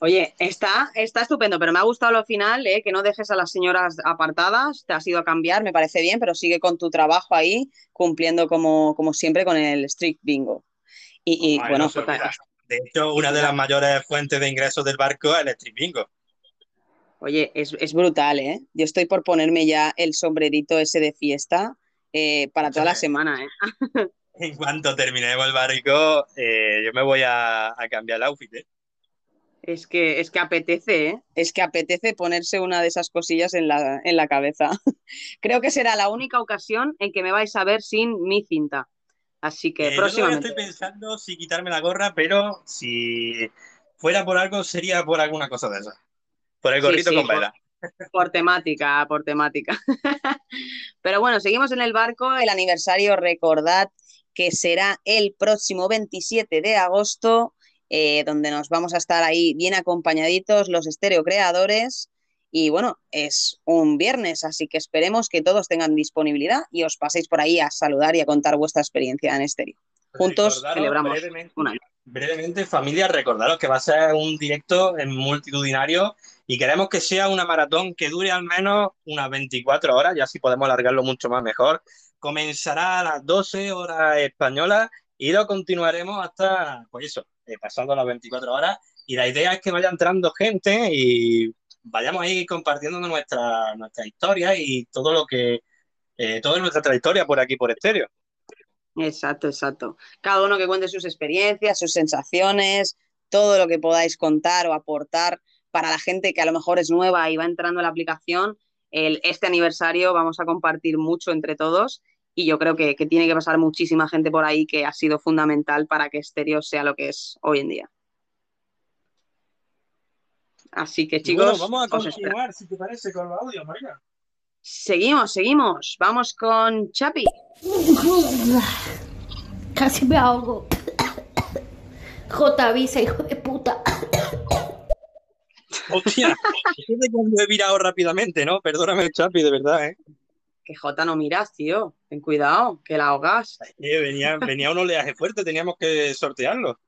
Oye, está, está estupendo, pero me ha gustado lo final, ¿eh? que no dejes a las señoras apartadas, te has ido a cambiar, me parece bien, pero sigue con tu trabajo ahí, cumpliendo como, como siempre con el Street Bingo. Y, y, Ay, bueno, no olvida. De hecho, una de las mayores fuentes de ingresos del barco es el street bingo. oye, es, es brutal, ¿eh? Yo estoy por ponerme ya el sombrerito ese de fiesta eh, para toda la semana, ¿eh? En cuanto terminemos el barco, eh, yo me voy a, a cambiar el outfit. ¿eh? Es que, es que apetece, ¿eh? Es que apetece ponerse una de esas cosillas en la, en la cabeza. Creo que será la única ocasión en que me vais a ver sin mi cinta. Así que Eh, yo próximamente. estoy pensando si quitarme la gorra, pero si fuera por algo, sería por alguna cosa de esas. Por el gorrito sí, con por- vela. Por temática, por temática. Pero bueno, seguimos en el barco. El aniversario, recordad que será el próximo 27 de agosto, eh, donde nos vamos a estar ahí bien acompañaditos los estereocreadores. Y bueno, es un viernes, así que esperemos que todos tengan disponibilidad y os paséis por ahí a saludar y a contar vuestra experiencia en estéreo. Juntos Recordaros celebramos brevemente, un año. brevemente, familia, recordaros que va a ser un directo en multitudinario y queremos que sea una maratón que dure al menos unas 24 horas, ya si podemos alargarlo mucho más mejor. Comenzará a las 12 horas españolas y lo continuaremos hasta, pues eso, eh, pasando las 24 horas. Y la idea es que vaya entrando gente y vayamos ahí compartiendo nuestra, nuestra historia y todo lo que, eh, toda nuestra trayectoria por aquí, por estéreo. Exacto, exacto. Cada uno que cuente sus experiencias, sus sensaciones, todo lo que podáis contar o aportar para la gente que a lo mejor es nueva y va entrando en la aplicación. El, este aniversario vamos a compartir mucho entre todos y yo creo que, que tiene que pasar muchísima gente por ahí que ha sido fundamental para que Stereo sea lo que es hoy en día. Así que chicos, bueno, vamos a continuar, si te parece, con los audios, Marina. Seguimos, seguimos. Vamos con Chapi. Casi me ahogo. J. Visa, hijo de puta. Hostia, fíjate cuando he virado rápidamente, ¿no? Perdóname, Chapi, de verdad, ¿eh? Que J no miras, tío. Ten cuidado, que la ahogas. Eh, venía, venía un oleaje fuerte, teníamos que sortearlo.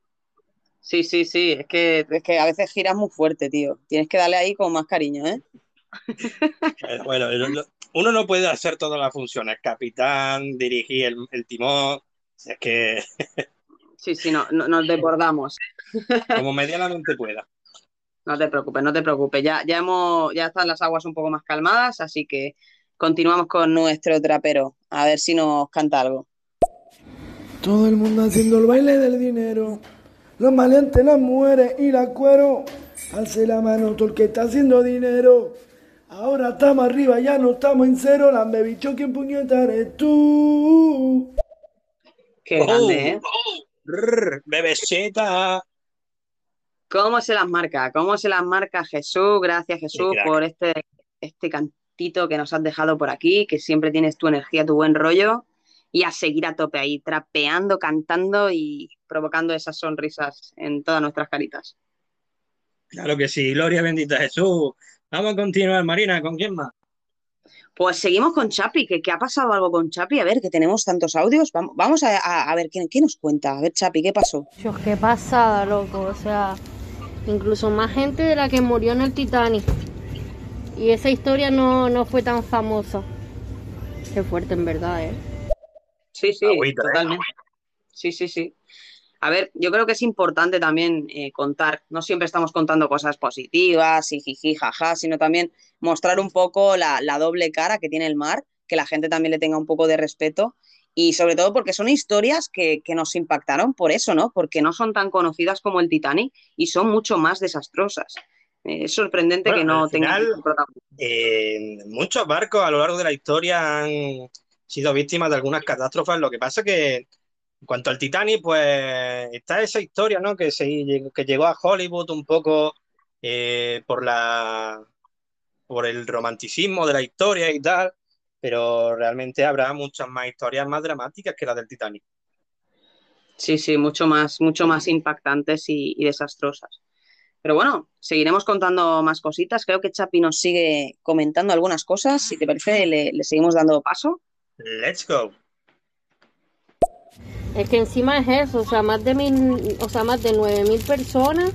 Sí, sí, sí. Es que, es que a veces giras muy fuerte, tío. Tienes que darle ahí con más cariño, ¿eh? Eh, Bueno, uno no puede hacer todas las funciones, capitán, dirigir el, el timón, es que Sí, sí, no, no- nos desbordamos. como medianamente pueda. No te preocupes, no te preocupes. Ya, ya hemos, ya están las aguas un poco más calmadas, así que continuamos con nuestro trapero. A ver si nos canta algo. Todo el mundo haciendo el baile del dinero. Los maleantes, las mujeres y la cuero. Alce la mano todo el que está haciendo dinero. Ahora estamos arriba, ya no estamos en cero. La bicho quien puñeta eres tú. Qué grande, ¿eh? Rrr, bebeseta. ¿Cómo se las marca? ¿Cómo se las marca Jesús? Gracias, Jesús, por este, este cantito que nos has dejado por aquí, que siempre tienes tu energía, tu buen rollo. Y a seguir a tope ahí, trapeando, cantando y provocando esas sonrisas en todas nuestras caritas. Claro que sí, gloria bendita Jesús. Vamos a continuar, Marina, ¿con quién más? Pues seguimos con Chapi, que, que ha pasado algo con Chapi. A ver, que tenemos tantos audios. Vamos, vamos a, a- a ver ¿qué, qué nos cuenta. A ver, Chapi, ¿qué pasó? Dios, qué pasada, loco. O sea, incluso más gente de la que murió en el Titanic. Y esa historia no, no fue tan famosa. Qué fuerte, en verdad, ¿eh? Sí, sí, Agüita, ¿eh? totalmente. Sí, sí, sí. A ver, yo creo que es importante también eh, contar, no siempre estamos contando cosas positivas y jiji, jaja, sino también mostrar un poco la, la doble cara que tiene el mar, que la gente también le tenga un poco de respeto y sobre todo porque son historias que, que nos impactaron por eso, ¿no? Porque no son tan conocidas como el Titanic y son mucho más desastrosas. Eh, es sorprendente que no tengan eh, muchos barcos a lo largo de la historia han sido víctimas de algunas catástrofes. Lo que pasa que en cuanto al Titanic, pues está esa historia, ¿no? Que, se, que llegó a Hollywood un poco eh, por la, por el romanticismo de la historia y tal, pero realmente habrá muchas más historias más dramáticas que la del Titanic. Sí, sí, mucho más, mucho más impactantes y, y desastrosas. Pero bueno, seguiremos contando más cositas. Creo que Chapi nos sigue comentando algunas cosas. Si te parece, le, le seguimos dando paso. Let's go. Es que encima es eso, o sea, más de mil, o sea, más de nueve mil personas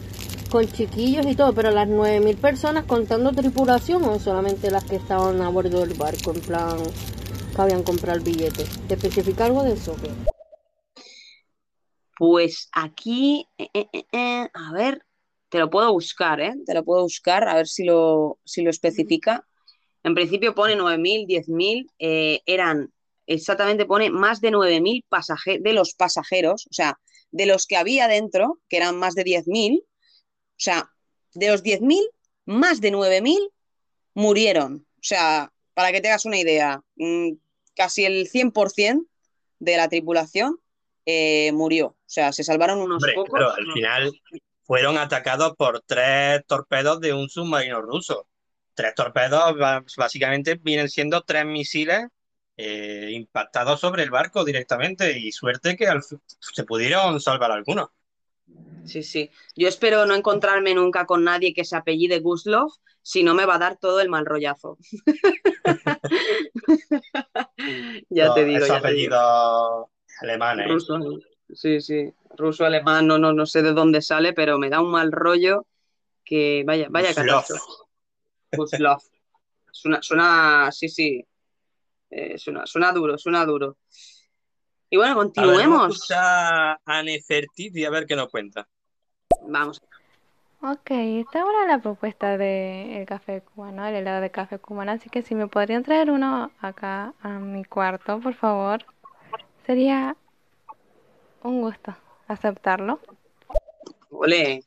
con chiquillos y todo, pero las nueve mil personas contando tripulación o solamente las que estaban a bordo del barco, en plan, que habían comprado el. ¿Te especifica algo de eso? Pues aquí, eh, eh, eh, a ver, te lo puedo buscar, ¿eh? Te lo puedo buscar, a ver si lo, si lo especifica. En principio pone 9.000, 10.000, eh, eran, exactamente pone más de 9.000 pasajeros, de los pasajeros, o sea, de los que había dentro, que eran más de 10.000, o sea, de los 10.000, más de 9.000 murieron. O sea, para que te hagas una idea, mm, casi el 100% de la tripulación eh, murió. O sea, se salvaron unos Hombre, pocos. pero al final fueron atacados por tres torpedos de un submarino ruso. Tres torpedos básicamente vienen siendo tres misiles eh, impactados sobre el barco directamente y suerte que al se pudieron salvar algunos. Sí, sí. Yo espero no encontrarme nunca con nadie que se apellide Guslov, si no me va a dar todo el mal rollazo. ya te digo, esos ya te digo. apellidos alemanes. Ruso, sí, sí. Ruso, alemán, no, no, no sé de dónde sale, pero me da un mal rollo que vaya, vaya. Guslov. Suena, suena, sí, sí. Eh, suena, suena duro, suena duro. Y bueno, A ver, vamos a continuemos. Nefertiti a ver qué nos cuenta. Vamos. Ok, esta era la propuesta del café cubano, el helado de café cubano, así que si me podrían traer uno acá a mi cuarto, por favor, sería un gusto aceptarlo. Ole.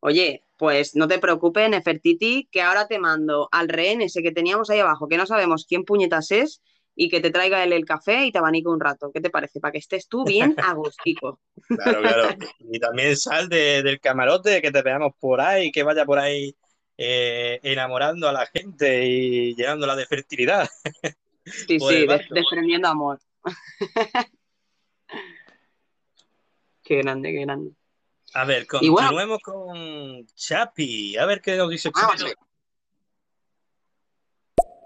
Oye, pues no te preocupes, Nefertiti, que ahora te mando al rehén ese que teníamos ahí abajo, que no sabemos quién puñetas es, y que te traiga él el café y te abanique un rato. ¿Qué te parece? Para que estés tú bien agustico. Claro, claro. Y también sal de- del camarote, que te veamos por ahí, que vaya por ahí eh, enamorando a la gente y llenándola de fertilidad. Sí, sí, desprendiendo amor. Qué grande, qué grande. A ver, bueno- continuemos con Chapi. A ver qué nos dice Ah, Chapi.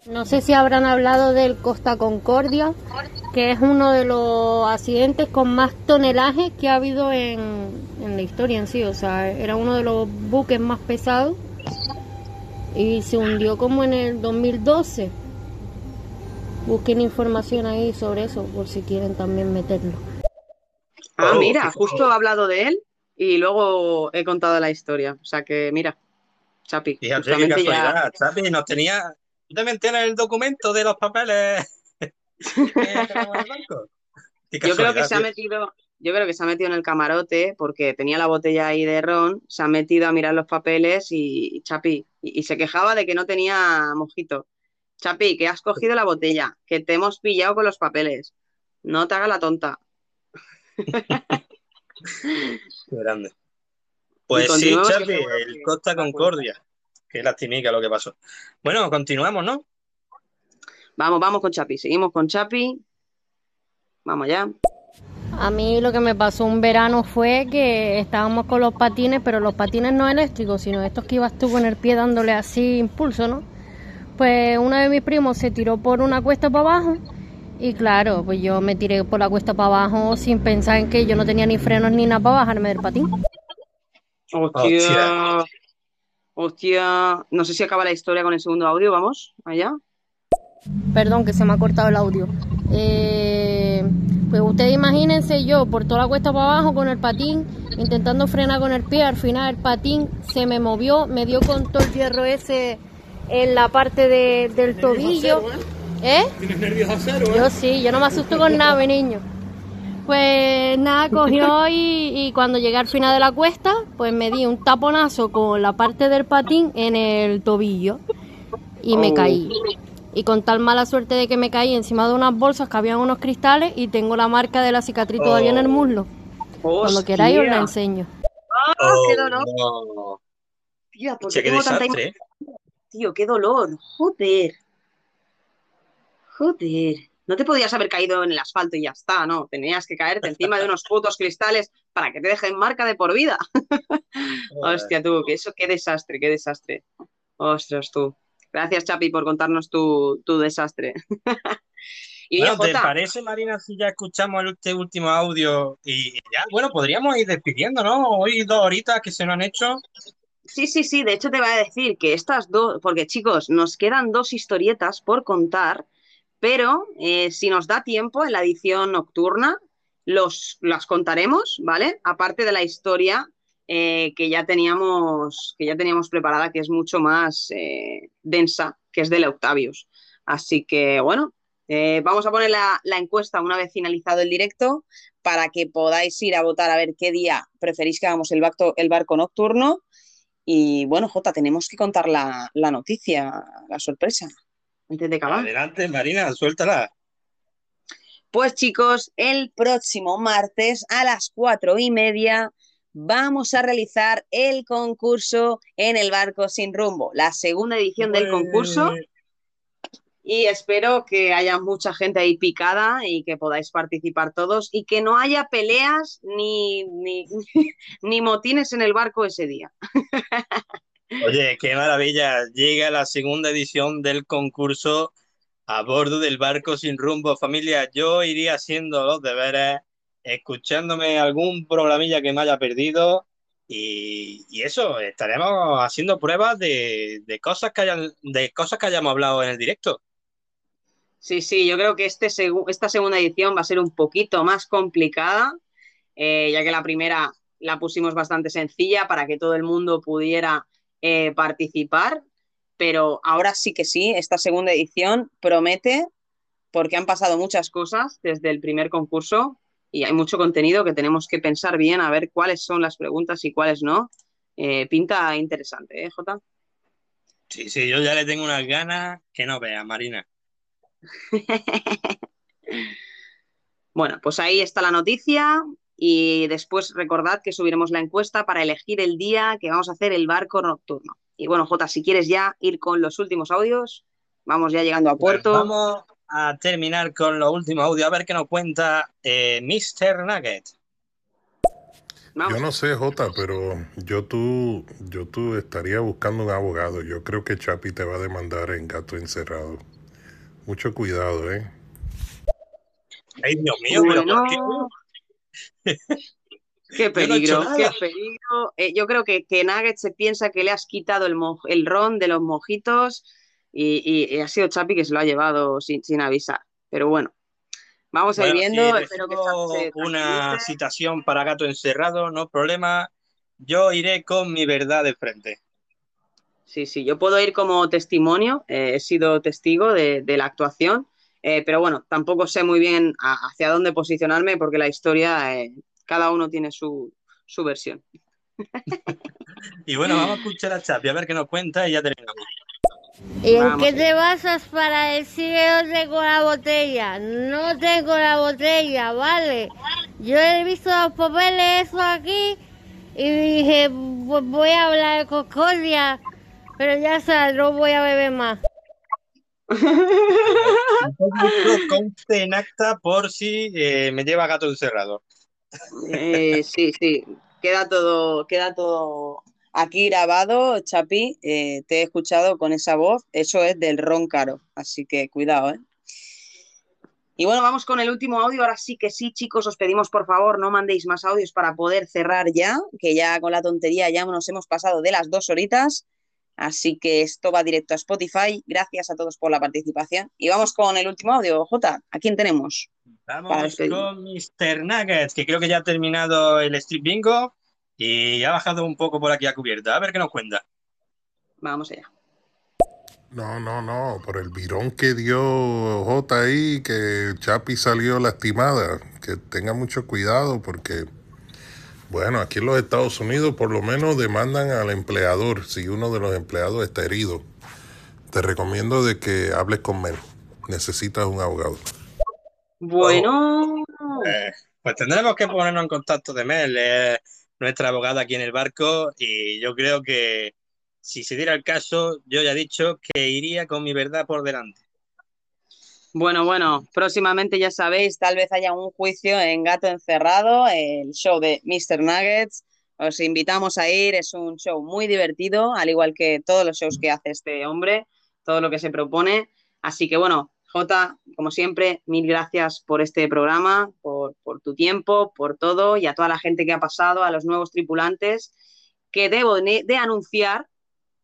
No sé si habrán hablado del Costa Concordia, que es uno de los accidentes con más tonelaje que ha habido en, en la historia en sí. O sea, era uno de los buques más pesados y se hundió como en el 2012. Busquen información ahí sobre eso por si quieren también meterlo. Ah, Oh, mira, justo he hablado de él y luego he contado la historia. O sea que, mira, Chapi, Fíjate qué ya. Chapi nos tenía. ¿Tú también tienes el documento de los papeles? Qué Yo creo que se ha metido, yo creo que se ha metido en el camarote porque tenía la botella ahí de ron, se ha metido a mirar los papeles y, y Chapi, y, y se quejaba de que no tenía mojito. Chapi, que has cogido la botella, que te hemos pillado con los papeles. No te hagas la tonta. Qué grande. Pues sí, Chapi, el Costa Concordia. Qué lastimica lo que pasó. Bueno, continuamos, ¿no? Vamos, vamos con Chapi, seguimos con Chapi. Vamos ya. A mí lo que me pasó un verano fue que estábamos con los patines, pero los patines no eléctricos, sino estos que ibas tú con el pie dándole así impulso, ¿no? Pues uno de mis primos se tiró por una cuesta para abajo y claro, pues yo me tiré por la cuesta para abajo sin pensar en que yo no tenía ni frenos ni nada para bajarme del patín. Hostia. Hostia. No sé si acaba la historia con el segundo audio, vamos, allá. Perdón, que se me ha cortado el audio. Eh, pues ustedes imagínense yo por toda la cuesta para abajo con el patín, intentando frenar con el pie, al final el patín se me movió, me dio con todo el hierro ese en la parte de- del tobillo. ¿Eh? ¿Tienes nervios a cero, Yo sí, yo no me asusto con nada, mi niño. Pues nada, cogió y, y cuando llegué al final de la cuesta, pues me di un taponazo con la parte del patín en el tobillo y me Oh. caí. Y con tal mala suerte de que me caí encima de unas bolsas que habían unos cristales y tengo la marca de la cicatriz todavía en el muslo. Cuando queráis os la enseño. ¡Ah, qué dolor! Oh, no. Tía, ¿por Che, qué qué tengo tanta desastre. Tío, qué dolor. Joder. Joder. No te podías haber caído en el asfalto y ya está, ¿no? Tenías que caerte encima de unos putos cristales para que te dejen marca de por vida. Hostia, tú, que eso, qué desastre, qué desastre. Ostras, tú. Gracias, Chapi, por contarnos tu, tu desastre. y Bueno, ¿te parece, Marina, si ya escuchamos el- este último audio y ya, bueno, podríamos ir despidiendo, ¿no? Hoy dos horitas que se nos han hecho. Sí, sí, sí, de hecho te voy a decir que estas dos, porque chicos, nos quedan dos historietas por contar, pero eh, si nos da tiempo en la edición nocturna, los, las contaremos, ¿vale? Aparte de la historia eh, que ya teníamos, que ya teníamos preparada, que es mucho más eh, densa, que es de Octavius. Así que, bueno, eh, vamos a poner la, la encuesta una vez finalizado el directo para que podáis ir a votar a ver qué día preferís que hagamos el barco, el barco nocturno. Y bueno, Jota, tenemos que contar la, la noticia, la sorpresa, antes de acabar. Adelante, Marina, suéltala. Pues chicos, el próximo martes a las cuatro y media vamos a realizar el concurso en el barco sin rumbo, la segunda edición del concurso. Y espero que haya mucha gente ahí picada y que podáis participar todos y que no haya peleas ni, ni, ni motines en el barco ese día. Oye, qué maravilla. Llega la segunda edición del concurso a bordo del barco sin rumbo. Familia, yo iría haciendo los deberes, escuchándome algún programilla que me haya perdido y, eso, estaremos haciendo pruebas de, cosas que hayan, de cosas que hayamos hablado en el directo. Sí, sí, yo creo que este esta segunda edición va a ser un poquito más complicada, eh, ya que la primera la pusimos bastante sencilla para que todo el mundo pudiera eh, participar, pero ahora sí que sí, esta segunda edición promete, porque han pasado muchas cosas desde el primer concurso y hay mucho contenido que tenemos que pensar bien a ver cuáles son las preguntas y cuáles no. Eh, pinta interesante, ¿eh, Jota? Sí, sí, yo ya le tengo unas ganas que no veas, Marina. Bueno, pues ahí está la noticia y después recordad que subiremos la encuesta para elegir el día que vamos a hacer el barco nocturno. Y bueno, Jota, si quieres ya ir con los últimos audios, vamos ya llegando a Pues puerto. vamos a terminar con los últimos audios, a ver qué nos cuenta eh, Mr. Nugget. Yo no sé, Jota, pero yo tú, yo tú estaría buscando un abogado. Yo creo que Chapi te va a demandar en gato encerrado. Mucho cuidado, ¿eh? Ay, Dios mío, pero ¿por qué? Qué Yo no he peligro, qué nada. peligro. Eh, yo creo que, que Nugget se piensa que le has quitado el, mo- el ron de los mojitos y, y- y ha sido Chapi que se lo ha llevado sin, sin avisar. Pero bueno, vamos a ir viendo. si Espero que se una citación para gato encerrado, no problema. Yo iré con mi verdad de frente. Sí, sí, yo puedo ir como testimonio, eh, he sido testigo de, de la actuación, eh, pero bueno, tampoco sé muy bien a- hacia dónde posicionarme porque la historia, eh, cada uno tiene su, su versión. Y bueno, vamos a escuchar a Chapi, a ver qué nos cuenta y ya terminamos. ¿Y en qué te basas para decir que no tengo la botella? No tengo la botella, ¿vale? Yo he visto los papeles eso aquí y dije, "Pues voy a hablar con Concordia, pero ya sabes, no voy a beber más. En acta por si eh, me lleva gato encerrado. Eh, sí, sí, queda todo, queda todo aquí grabado, Chapi, eh, te he escuchado con esa voz, eso es del ron caro, así que cuidado, ¿eh? Y bueno, vamos con el último audio, ahora sí que sí, chicos, os pedimos por favor no mandéis más audios para poder cerrar ya, que ya con la tontería ya nos hemos pasado de las dos horitas, así que esto va directo a Spotify, gracias a todos por la participación. Y vamos con el último audio, Jota, ¿a quién tenemos? Vamos con Mr. Nuggets, que creo que ya ha terminado el Street Bingo y ha bajado un poco por aquí a cubierta. A ver qué nos cuenta. Vamos allá. No, no, no, por el virón que dio J ahí, que Chapi salió lastimada. Que tenga mucho cuidado porque, bueno, aquí en los Estados Unidos por lo menos demandan al empleador si uno de los empleados está herido. Te recomiendo de que hables con Mel. Necesitas un abogado. Bueno, Eh, pues tendremos que ponernos en contacto de Mel, es nuestra abogada aquí en el barco y yo creo que si se diera el caso, yo ya he dicho que iría con mi verdad por delante. Bueno, bueno, próximamente ya sabéis, tal vez haya un juicio en Gato Encerrado, el show de Mr. Nuggets. Os invitamos a ir, es un show muy divertido, al igual que todos los shows que hace este hombre, todo lo que se propone. Así que bueno, Jota, como siempre, mil gracias por este programa, por, por tu tiempo, por todo y a toda la gente que ha pasado, a los nuevos tripulantes, que debo de, anunciar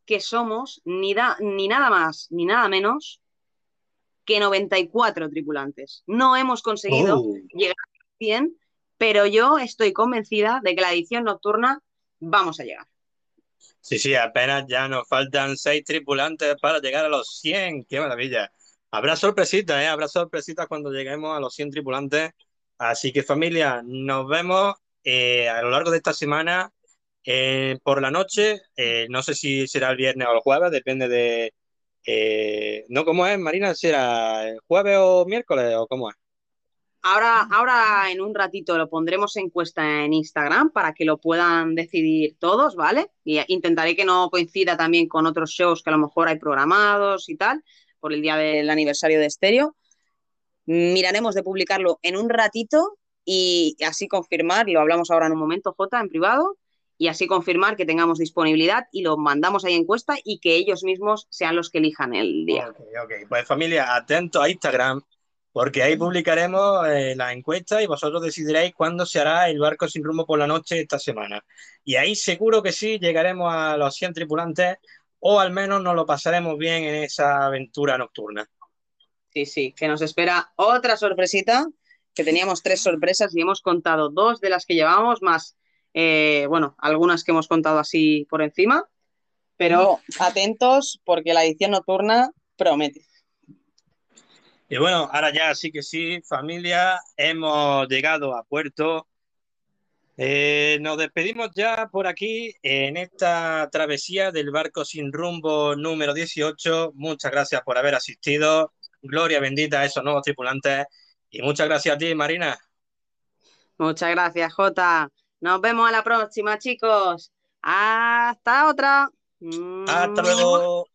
que somos ni, da, ni nada más ni nada menos que 94 tripulantes. No hemos conseguido Oh. llegar a 100, pero yo estoy convencida de que la edición nocturna vamos a llegar. Sí, sí, apenas ya nos faltan seis tripulantes para llegar a los 100. ¡Qué maravilla! Habrá sorpresitas, ¿eh? Habrá sorpresitas cuando lleguemos a los 100 tripulantes. Así que familia, nos vemos eh, a lo largo de esta semana eh, por la noche. Eh, no sé si será el viernes o el jueves, depende de... eh, ¿no cómo es, Marina? ¿Será el jueves o miércoles o cómo es? Ahora, ahora en un ratito lo pondremos encuesta en Instagram para que lo puedan decidir todos, ¿vale? Y intentaré que no coincida también con otros shows que a lo mejor hay programados y tal, por el día del aniversario de Estéreo. Miraremos de publicarlo en un ratito y así confirmar, lo hablamos ahora en un momento, Jota, en privado, y así confirmar que tengamos disponibilidad y lo mandamos ahí encuesta y que ellos mismos sean los que elijan el día. Ok, ok. Pues familia, atento a Instagram, porque ahí publicaremos eh, la encuesta y vosotros decidiréis cuándo se hará el barco sin rumbo por la noche esta semana. Y ahí seguro que sí llegaremos a los 100 tripulantes o al menos nos lo pasaremos bien en esa aventura nocturna. Sí, sí, que nos espera otra sorpresita, que teníamos tres sorpresas y hemos contado dos de las que llevamos, más, eh, bueno, algunas que hemos contado así por encima, pero atentos porque la edición nocturna promete. Y bueno, ahora ya sí que sí, familia, hemos llegado a puerto. Eh, nos despedimos ya por aquí en esta travesía del barco sin rumbo número 18. Muchas gracias por haber asistido. gloria bendita a esos nuevos tripulantes. Y muchas gracias a ti, Marina. Muchas gracias, Jota. Nos vemos a la próxima, chicos. Hasta otra. Hasta luego.